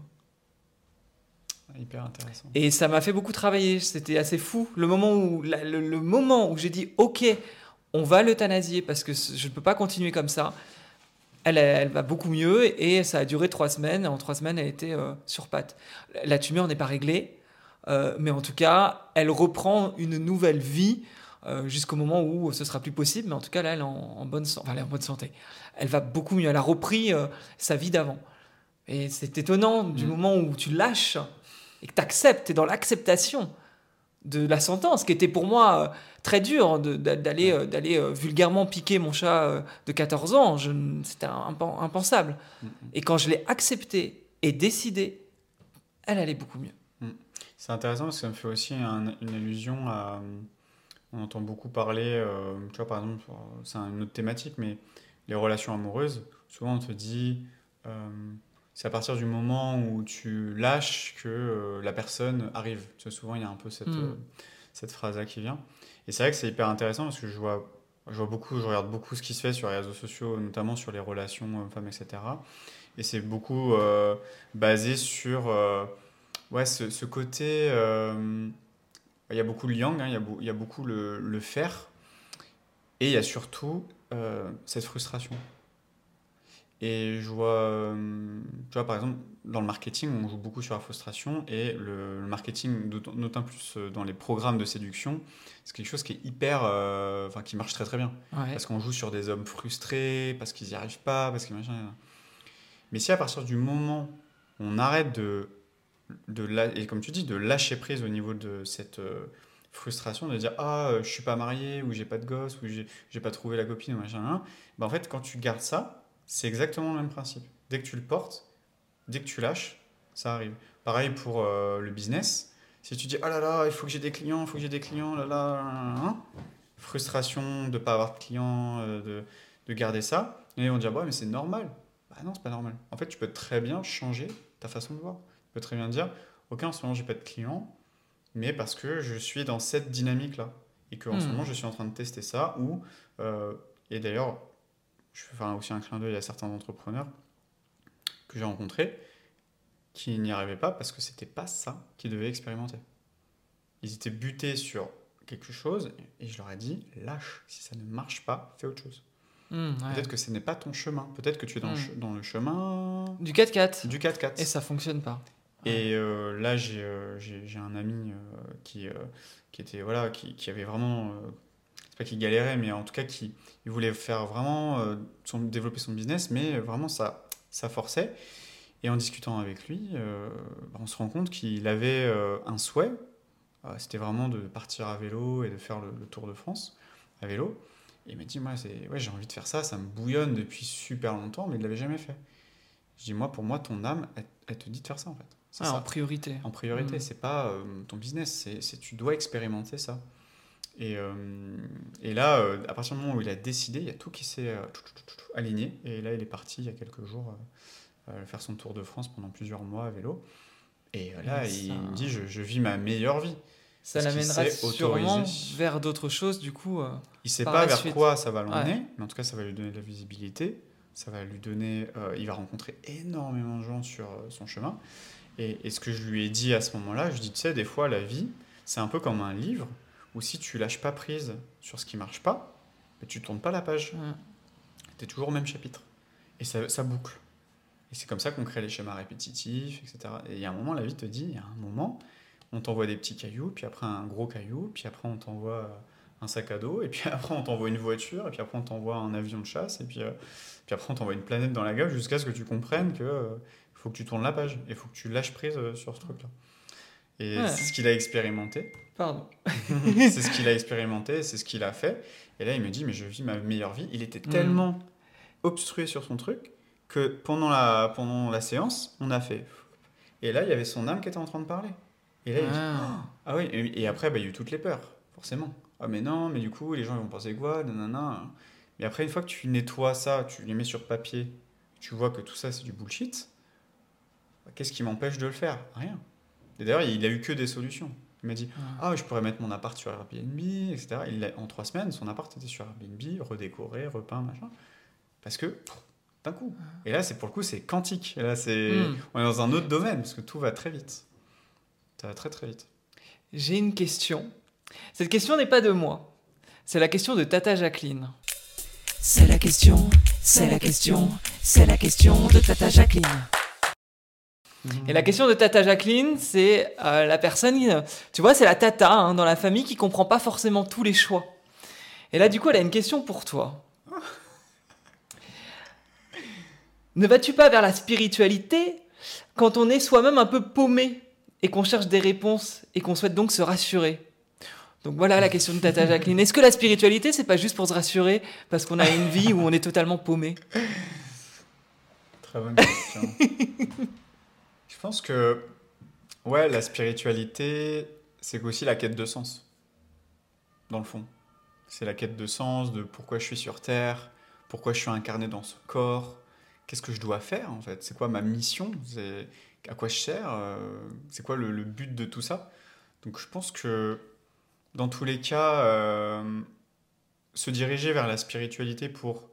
Hyper intéressant. Et ça m'a fait beaucoup travailler. C'était assez fou. Le moment où, le, moment où j'ai dit OK, on va l'euthanasier parce que je ne peux pas continuer comme ça. Elle, elle, va beaucoup mieux et ça a duré trois semaines. En trois semaines, elle était euh, sur patte. La tumeur n'est pas réglée, euh, mais en tout cas, elle reprend une nouvelle vie euh, jusqu'au moment où ce sera plus possible. Mais en tout cas, là, elle est en, bonne, enfin, elle est en bonne santé. Elle va beaucoup mieux. Elle a repris sa vie d'avant. Et c'est étonnant du mm. moment où tu lâches et que tu acceptes, tu es dans l'acceptation de la sentence, qui était pour moi euh, très dur d'aller euh, d'aller euh, vulgairement piquer mon chat de 14 ans. C'était impensable. Mm, mm. Et quand je l'ai accepté et décidé, elle allait beaucoup mieux. Mm. C'est intéressant parce que ça me fait aussi une allusion à. On entend beaucoup parler, tu vois, par exemple, c'est une autre thématique, mais les relations amoureuses. Souvent, on te dit c'est à partir du moment où tu lâches que euh, la personne arrive. Tu vois, souvent, il y a un peu cette, hmm. euh, cette phrase-là qui vient. Et c'est vrai que c'est hyper intéressant parce que je vois, je vois beaucoup, je regarde beaucoup ce qui se fait sur les réseaux sociaux, notamment sur les relations hommes-femmes, etc. Et c'est beaucoup euh, basé sur ouais, ce, ce côté. il y a beaucoup le yang, hein, il, y a il, y a beaucoup le, le, faire. Et il y a surtout cette frustration. Et je vois, euh, tu vois, par exemple, dans le marketing, on joue beaucoup sur la frustration et le, marketing, notamment plus euh, dans les programmes de séduction, c'est quelque chose qui est hyper, euh, enfin, qui marche très très bien. Parce qu'on joue sur des hommes frustrés, parce qu'ils n'y arrivent pas, parce qu'ils machin. Mais si à partir du moment où on arrête de, de et comme tu dis, de lâcher prise au niveau de cette frustration, de dire ah je suis pas marié ou j'ai pas de gosse ou j'ai pas trouvé la copine ou machin, ben, en fait quand tu gardes ça c'est exactement le même principe. Dès que tu le portes, dès que tu lâches, ça arrive. Pareil pour euh, le business. Si tu dis oh là là, il faut que j'ai des clients, il faut que j'ai des clients, là là, hein frustration de ne pas avoir de clients, euh, de, de, garder ça. Et on dit bah mais c'est normal. Bah non, c'est pas normal. En fait, tu peux très bien changer ta façon de voir. Tu peux très bien dire ok, en ce moment j'ai pas de clients, mais parce que je suis dans cette dynamique là et qu'en ce hmm. moment je suis en train de tester ça ou euh, et d'ailleurs je fais aussi un clin d'œil à certains entrepreneurs que j'ai rencontrés qui n'y arrivaient pas parce que c'était pas ça qu'ils devaient expérimenter. Ils étaient butés sur quelque chose et je leur ai dit lâche, si ça ne marche pas, fais autre chose. Mmh, Peut-être que ce n'est pas ton chemin. Peut-être que tu es dans, le, mmh. dans le chemin. Du 4x4. Du 4x4. Et ça fonctionne pas. Et euh, là, euh, j'ai un ami euh, qui, qui, était, voilà, qui, qui avait vraiment qui galérait, mais en tout cas qui il voulait faire vraiment euh, son, développer son business, mais vraiment ça, ça forçait. Et en discutant avec lui, euh, on se rend compte qu'il avait euh, un souhait, c'était vraiment de partir à vélo et de faire le, Tour de France à vélo. Et il m'a dit, moi, ouais, j'ai envie de faire ça, ça me bouillonne depuis super longtemps, mais il ne l'avait jamais fait. Je dis, moi, pour moi, ton âme, elle, te dit de faire ça, en fait. Ah, en priorité. En priorité, mmh. c'est pas ton business, c'est tu dois expérimenter ça. Et, euh, et là, euh, à partir du moment où il a décidé, il y a tout qui s'est euh, aligné. Et là, il est parti il y a quelques jours faire son tour de France pendant plusieurs mois à vélo. Et là, il me dit je, je, vis ma meilleure vie. Ça l'amènera sûrement vers d'autres choses, du coup. il sait pas vers quoi ça va l'emmener, mais en tout cas, ça va lui donner de la visibilité. Ça va lui donner. il va rencontrer énormément de gens sur son chemin. Et, et, ce que je lui ai dit à ce moment-là, je dis tu sais, des fois, la vie, C'est un peu comme un livre où si tu lâches pas prise sur ce qui marche pas, mais tu tournes pas la page. Tu es toujours au même chapitre. Et ça, ça boucle. Et c'est comme ça qu'on crée les schémas répétitifs, etc. Et il y a un moment, la vie te dit, il y a un moment, on t'envoie des petits cailloux, puis après un gros caillou, puis après on t'envoie un sac à dos, et puis après on t'envoie une voiture, et puis après on t'envoie un avion de chasse, et puis, euh, puis après on t'envoie une planète dans la gueule jusqu'à ce que tu comprennes que euh, faut que tu tournes la page, il faut que tu lâches prise euh, sur ce truc-là. Et c'est ce qu'il a expérimenté. Pardon. c'est ce qu'il a expérimenté, c'est ce qu'il a fait. Et là, il me dit, mais je vis ma meilleure vie. Il était mm. tellement obstrué sur son truc que pendant la, pendant la séance, on a fait. Et là, il y avait son âme qui était en train de parler. Et là, il dit, ah. ah oui, et, après, bah, il y a eu toutes les peurs, forcément. Ah, mais non, mais du coup, les gens ils vont penser quoi Nanana. Mais après, une fois que tu nettoies ça, tu les mets sur papier, tu vois que tout ça, c'est du bullshit, bah, qu'est-ce qui m'empêche de le faire? Rien. Et d'ailleurs, il a eu que des solutions. Il m'a dit ah. ah, je pourrais mettre mon appart sur Airbnb, etc. Il en trois semaines, son appart était sur Airbnb, redécoré, repeint, machin. Parce que, d'un coup. Ah. Et là, c'est pour le coup, c'est quantique. Et là, c'est, hmm. on est dans un autre domaine, parce que tout va très vite. Ça va très, très vite. J'ai une question. Cette question n'est pas de moi. C'est la question de Tata Jacqueline. C'est la question, c'est la question, c'est la question de Tata Jacqueline. Et la question de Tata Jacqueline, c'est euh, la personne, tu vois, c'est la Tata hein, dans la famille qui comprend pas forcément tous les choix. Et là, du coup, elle a une question pour toi. ne vas-tu pas vers la spiritualité quand on est soi-même un peu paumé et qu'on cherche des réponses et qu'on souhaite donc se rassurer? Donc voilà la question de Tata Jacqueline. Est-ce que la spiritualité, c'est pas juste pour se rassurer parce qu'on a une vie où on est totalement paumé? Très bonne question. Je pense que, ouais, la spiritualité, c'est aussi la quête de sens, dans le fond. C'est la quête de sens, de pourquoi je suis sur Terre, pourquoi je suis incarné dans ce corps, qu'est-ce que je dois faire en fait, c'est quoi ma mission, à quoi je sers, euh, c'est quoi le, but de tout ça. Donc je pense que dans tous les cas, euh, se diriger vers la spiritualité pour,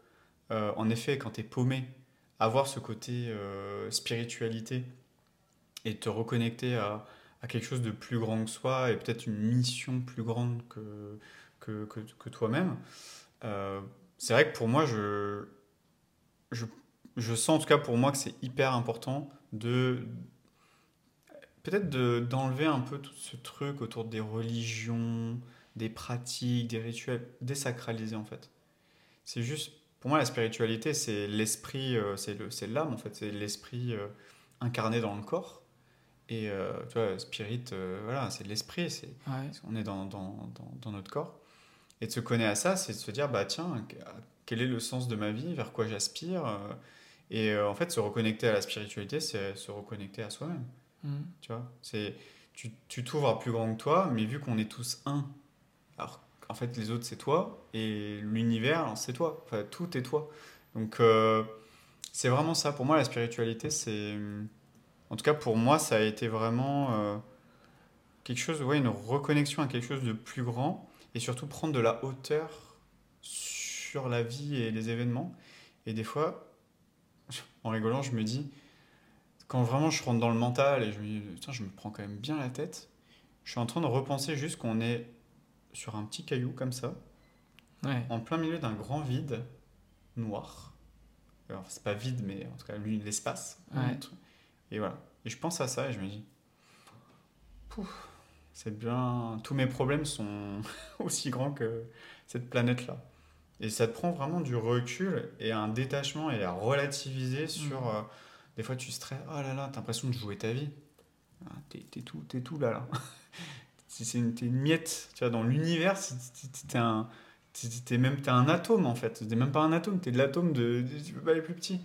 euh, en effet, quand tu es paumé, avoir ce côté spiritualité et te reconnecter à, quelque chose de plus grand que soi et peut-être une mission plus grande que, que, que, toi-même. Euh, c'est vrai que pour moi, je, je, je, sens en tout cas pour moi que c'est hyper important de peut-être d'enlever un peu tout ce truc autour des religions, des pratiques, des rituels, désacraliser en fait. C'est juste, pour moi la spiritualité c'est l'esprit, euh, c'est l'âme en fait, c'est l'esprit euh, incarné dans le corps. Et euh, tu vois, spirit, euh, voilà, c'est de l'esprit, c'est, on est dans, dans, dans, notre corps. Et de se connaître à ça, c'est de se dire, bah tiens, quel est le sens de ma vie, vers quoi j'aspire euh, Et en fait, se reconnecter à la spiritualité, c'est se reconnecter à soi-même. Mm. Tu vois, c'est, tu, tu t'ouvres à plus grand que toi, mais vu qu'on est tous un, alors en fait, les autres, c'est toi, et l'univers, c'est toi. Enfin, tout est toi. Donc, c'est vraiment ça. Pour moi, la spiritualité, c'est en tout cas, pour moi, ça a été vraiment euh, quelque chose, ouais, une reconnexion à quelque chose de plus grand et surtout prendre de la hauteur sur la vie et les événements. Et des fois, en rigolant, je me dis, quand vraiment je rentre dans le mental et je me dis, Tiens, je me prends quand même bien la tête, je suis en train de repenser juste qu'on est sur un petit caillou comme ça, en plein milieu d'un grand vide noir. Alors, c'est pas vide, mais en tout cas, l'espace. Et voilà. Et je pense à ça et je me dis, pouf, c'est bien. Tous mes problèmes sont aussi grands que cette planète-là. Et ça te prend vraiment du recul et un détachement et à relativiser sur. Mm. Euh, des fois, tu stresses, oh là là, t'as l'impression de jouer ta vie. Ah, t'es, tout, t'es tout là, là. c'est une, t'es une miette, tu vois, dans l'univers, t'es un. T'es même t'es un atome en fait, t'es même pas un atome, t'es de l'atome de, tu peux pas aller plus petit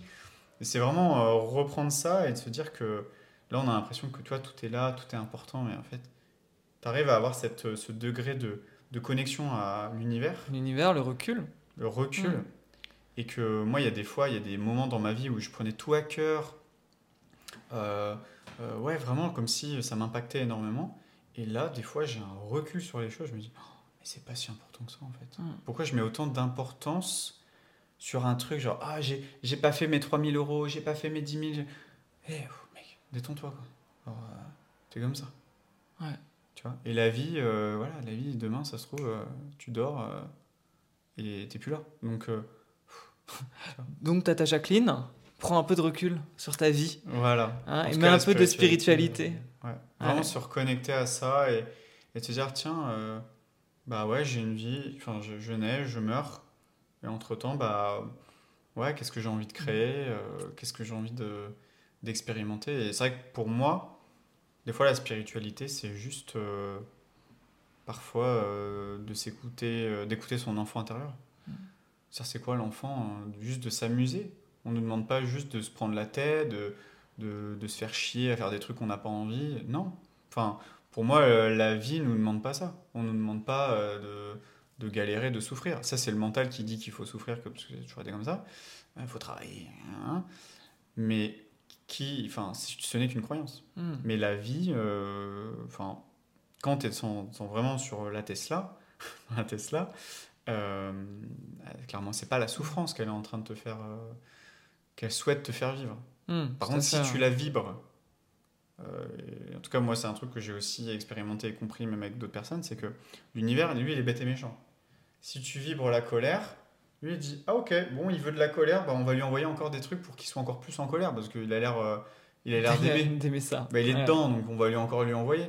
c'est vraiment euh, reprendre ça et de se dire que là, on a l'impression que toi, tout est là, tout est important, mais en fait, tu arrives à avoir cette, euh, ce degré de, de connexion à l'univers. L'univers, le recul. Le recul. Mm. Et que moi, il y a des fois, il y a des moments dans ma vie où je prenais tout à cœur. Euh, ouais, vraiment, comme si ça m'impactait énormément. Et là, des fois, j'ai un recul sur les choses. Je me dis, oh, mais c'est pas si important que ça, en fait. Mm. Pourquoi je mets autant d'importance sur un truc genre ah j'ai, j'ai pas fait mes 3000 euros, j'ai pas fait mes 10 000. Eh mec, détends-toi quoi. Euh, t'es comme ça. Ouais. Tu vois? Et la vie, voilà, la vie, demain, ça se trouve, tu dors et t'es plus là. Donc, Donc, tata Jacqueline, prends un peu de recul sur ta vie. Voilà. Hein, et mets un peu de spiritualité. Ouais. Vraiment se reconnecter à ça et, et te dire, tiens, euh, bah ouais, j'ai une vie, enfin, je, je, nais, je meurs. Et entre-temps, bah ouais, qu'est-ce que j'ai envie de créer euh, Qu'est-ce que j'ai envie de, d'expérimenter Et c'est vrai que pour moi, des fois, la spiritualité, c'est juste euh, parfois de s'écouter, d'écouter son enfant intérieur. Mm. Ça, c'est quoi l'enfant Juste de s'amuser. On ne nous demande pas juste de se prendre la tête, de, de, de se faire chier à faire des trucs qu'on n'a pas envie. Non. Enfin, pour moi, euh, la vie ne nous demande pas ça. On ne nous demande pas euh, de, de, galérer, de souffrir. Ça, c'est le mental qui dit qu'il faut souffrir, parce que j'ai toujours été comme ça. Il faut travailler. Hein. Mais qui, enfin, ce n'est qu'une croyance. Hmm. Mais la vie, euh, enfin, quand tu es vraiment sur la Tesla, la Tesla, clairement, c'est pas la souffrance qu'elle est en train de te faire qu'elle souhaite te faire vivre. Hmm, Par contre, si tu la vibres, euh, en tout cas, moi, c'est un truc que j'ai aussi expérimenté et compris, même avec d'autres personnes, c'est que l'univers, lui, il est bête et méchant. Si tu vibres la colère, lui, il dit Ah, ok, bon, il veut de la colère, bah, on va lui envoyer encore des trucs pour qu'il soit encore plus en colère, parce qu'il a l'air euh, il a l'air d'aimer. ça. Bah, il est dedans, donc on va lui encore lui envoyer.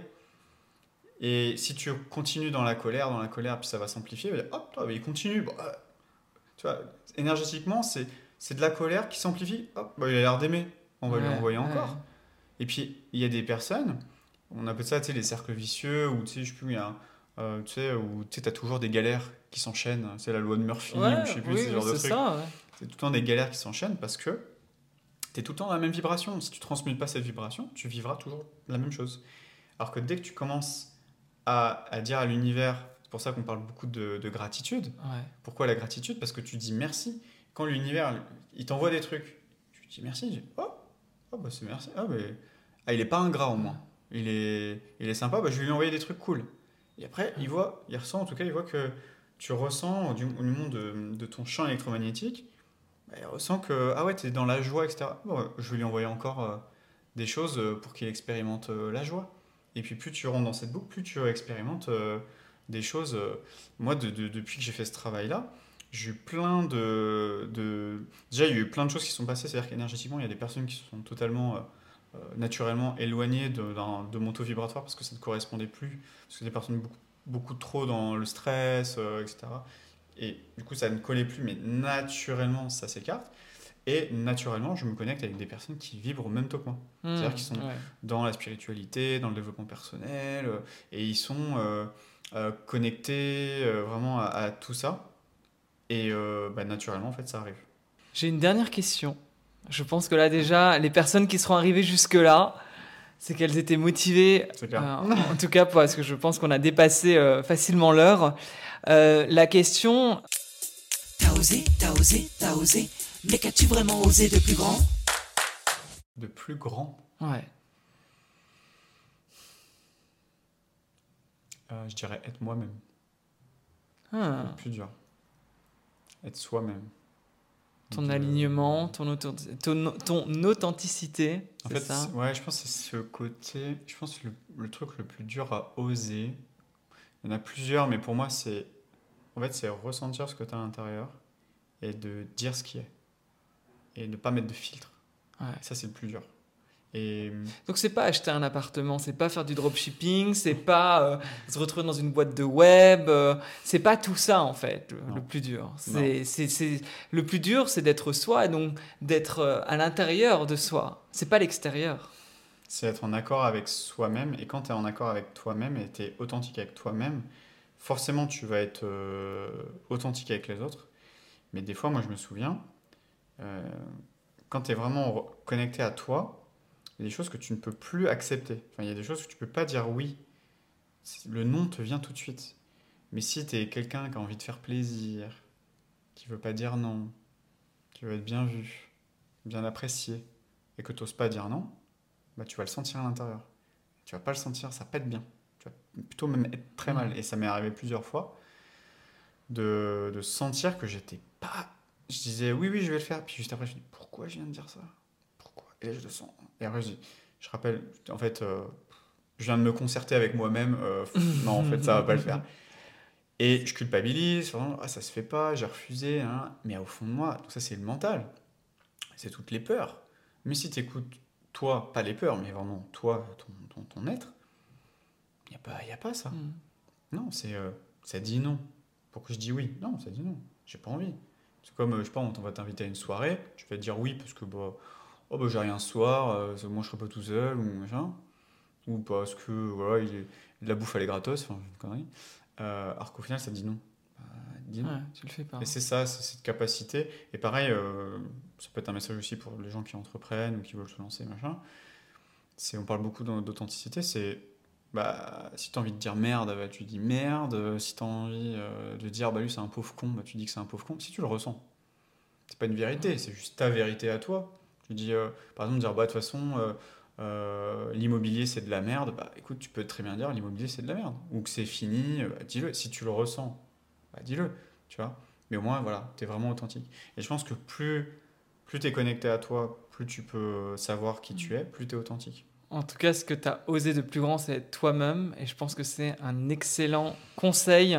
Et si tu continues dans la colère, dans la colère, puis ça va s'amplifier, dire Hop, il continue. Bah, tu vois, énergétiquement, c'est c'est de la colère qui s'amplifie. Hop, bah, il a l'air d'aimer. On va lui envoyer encore. Et puis, il y a des personnes, on appelle ça les cercles vicieux, ou tu sais, je sais plus, il y a, euh, tu sais, où tu as toujours des galères qui s'enchaînent. C'est la loi de Murphy, ou je sais plus, ce genre de truc. C'est tout le temps des galères qui s'enchaînent parce que tu es tout le temps dans la même vibration. Si tu transmutes pas cette vibration, tu vivras toujours la même chose. Alors que dès que tu commences à, à dire à l'univers, c'est pour ça qu'on parle beaucoup de, de gratitude. Pourquoi la gratitude? Parce que tu dis merci quand l'univers, il t'envoie des trucs, tu dis merci, oh, oh bah c'est merci, ah, mais ah, il est pas ingrat au moins, il est, il est sympa, bah, je vais lui envoyer des trucs cool. Et après, il voit, il ressent, en tout cas, il voit que tu ressens du, au monde de, ton champ électromagnétique, bah, il ressent que, ah ouais, tu es dans la joie, etc. Bon, je vais lui envoyer encore euh, des choses euh, pour qu'il expérimente euh, la joie. Et puis plus tu rentres dans cette boucle, plus tu expérimentes des choses. moi, de, depuis que j'ai fait ce travail-là, j'ai eu plein de, de, Déjà, il y a eu plein de choses qui sont passées. C'est-à-dire qu'énergétiquement, il y a des personnes qui sont totalement, euh, euh, naturellement éloignées de, de, mon taux vibratoire parce que ça ne correspondait plus. Parce que des personnes beaucoup, beaucoup trop dans le stress, euh, etc. Et du coup, ça ne collait plus, mais naturellement, ça s'écarte. Et naturellement, je me connecte avec des personnes qui vibrent au même taux que moi. Mmh, C'est-à-dire qui sont dans la spiritualité, dans le développement personnel, et ils sont connectés vraiment à, à tout ça. Et euh, bah, naturellement, en fait, ça arrive. J'ai une dernière question. Je pense que là, déjà, les personnes qui seront arrivées jusque-là, c'est qu'elles étaient motivées. Euh, en tout cas, parce que je pense qu'on a dépassé euh, facilement l'heure. la question. T'as osé, t'as osé, t'as osé. Mais qu'as-tu vraiment osé de plus grand? De plus grand? Ouais. je dirais être moi-même. Ah. plus dur être soi-même. Ton alignement, ton, ton, ton, authenticité. En fait, ça? ouais, je pense que c'est ce côté. Je pense que le, truc le plus dur à oser, il y en a plusieurs, mais pour moi, c'est. En fait, c'est ressentir ce que tu as à l'intérieur et de dire ce qui est. Et de ne pas mettre de filtre. Ouais. Ça, c'est le plus dur. Et... Donc c'est pas acheter un appartement, c'est pas faire du dropshipping, c'est pas euh, se retrouver dans une boîte de web, euh, c'est pas tout ça en fait le, plus dur. C'est, c'est, le plus dur c'est d'être soi et donc d'être euh, à l'intérieur de soi, c'est pas l'extérieur. C'est être en accord avec soi-même et quand tu es en accord avec toi-même et tu es authentique avec toi-même, forcément tu vas être authentique avec les autres. Mais des fois moi je me souviens, quand tu es vraiment connecté à toi, il y a des choses que tu ne peux plus accepter. Enfin, il y a des choses que tu ne peux pas dire oui. Le non te vient tout de suite. Mais si tu es quelqu'un qui a envie de faire plaisir, qui veut pas dire non, qui veut être bien vu, bien apprécié, et que tu n'oses pas dire non, bah, tu vas le sentir à l'intérieur. Tu vas pas le sentir, ça pète bien. Tu vas plutôt même être très mal. Mmh. Et ça m'est arrivé plusieurs fois de, de sentir que j'étais pas. Je disais oui, oui, je vais le faire. Puis juste après, je me dis pourquoi je viens de dire ça? Et là, je le sens et après, je, rappelle, en fait, euh, je viens de me concerter avec moi-même, euh, non, en fait, ça va pas le faire. Et je culpabilise, ah, ça se fait pas, j'ai refusé, hein. mais au fond de moi, tout ça c'est le mental, c'est toutes les peurs. Mais si tu écoutes toi, pas les peurs, mais vraiment toi, ton, ton, être, il n'y a, pas, y a pas ça. Mm. Non, c'est euh, ça dit non. Pourquoi je dis oui? Non, ça dit non, j'ai pas envie. C'est comme, je sais pas, on va t'inviter à une soirée, tu vas dire oui parce que bah, oh, bah j'ai rien ce soir, euh, moi je serai pas tout seul, ou machin. Ou parce que voilà, il est, la bouffe elle est gratos, enfin, une connerie. Euh, alors qu'au final, ça dit non. Bah, dis non. tu le fais pas. Et c'est ça, c'est cette capacité. Et pareil, euh, ça peut être un message aussi pour les gens qui entreprennent ou qui veulent se lancer, machin. C'est, on parle beaucoup d'authenticité, c'est bah, si tu as envie de dire merde, bah, tu dis merde. Si tu as envie euh, de dire bah, lui c'est un pauvre con, bah, tu dis que c'est un pauvre con. Si tu le ressens, c'est pas une vérité, c'est juste ta vérité à toi. Tu dis, euh, par exemple, dire bah, de toute façon, euh, l'immobilier c'est de la merde, bah écoute, tu peux très bien dire l'immobilier c'est de la merde. Ou que c'est fini, bah, dis-le. Si tu le ressens, bah, dis-le. Tu vois Mais au moins, voilà, tu es vraiment authentique. Et je pense que plus, plus tu es connecté à toi, plus tu peux savoir qui tu es, plus tu es authentique. En tout cas, ce que tu as osé de plus grand, c'est toi-même. Et je pense que c'est un excellent conseil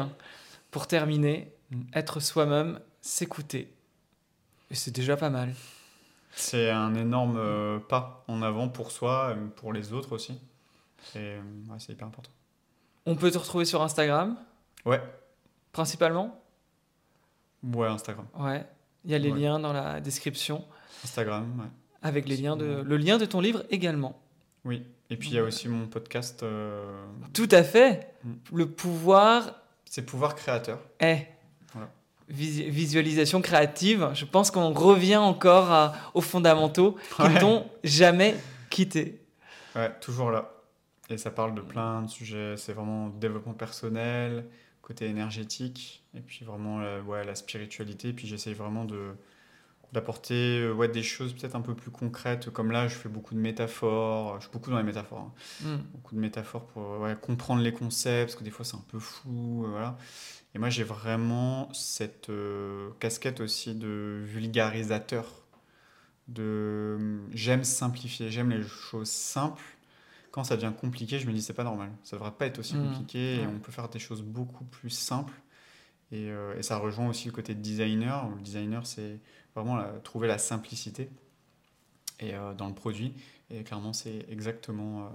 pour terminer. Mm. Être soi-même, s'écouter. Et c'est déjà pas mal. C'est un énorme euh, pas en avant pour soi, et pour les autres aussi. Euh, c'est hyper important. On peut te retrouver sur Instagram? Ouais. Principalement? Ouais, Instagram. Ouais. Il y a les liens dans la description. Instagram, ouais. Avec les liens de, le lien de ton livre également. Oui. Et puis il y a aussi mon podcast. Euh, Tout à fait. Mm. Le pouvoir. C'est pouvoir créateur. Eh visualisation créative, je pense qu'on revient encore aux fondamentaux qui ne t'ont jamais quitté. Ouais, toujours là. Et ça parle de plein de sujets. C'est vraiment développement personnel, côté énergétique, et puis vraiment ouais, la spiritualité. Et puis j'essaye vraiment de d'apporter euh, ouais, des choses peut-être un peu plus concrètes. Comme là, je fais beaucoup de métaphores. Je suis beaucoup dans les métaphores. Hein. Hmm. Beaucoup de métaphores pour ouais, comprendre les concepts, parce que des fois c'est un peu flou. Euh, voilà. Et moi, j'ai vraiment cette euh, casquette aussi de vulgarisateur. De j'aime simplifier, j'aime les choses simples. Quand ça devient compliqué, je me dis c'est pas normal. Ça devrait pas être aussi mmh. compliqué et on peut faire des choses beaucoup plus simples. Et, euh, et, ça rejoint aussi le côté de designer. Le designer, c'est vraiment trouver la simplicité et euh, dans le produit. Et clairement, c'est exactement,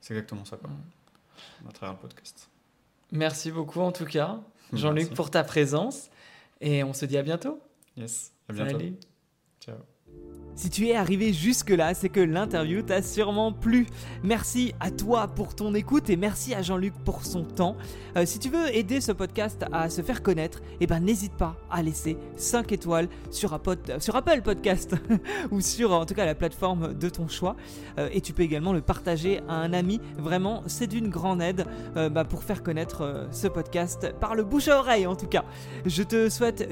c'est exactement ça, quoi, mmh. à travers le podcast. Merci beaucoup en tout cas, Jean-Luc, pour ta présence. Et on se dit à bientôt. Yes, à bientôt. Ciao. Si tu es arrivé jusque-là, c'est que l'interview t'a sûrement plu. Merci à toi pour ton écoute et merci à Jean-Luc pour son temps. Euh, si tu veux aider ce podcast à se faire connaître, eh ben n'hésite pas à laisser 5 étoiles sur, sur Apple Podcast ou sur en tout cas la plateforme de ton choix. Euh, et tu peux également le partager à un ami. Vraiment, c'est d'une grande aide euh, bah, pour faire connaître ce podcast par le bouche à oreille en tout cas. Je te souhaite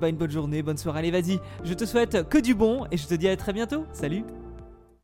bah, une bonne journée, bonne soirée. Allez, vas-y. Je te souhaite que du bon et je te dis à très bientôt. Salut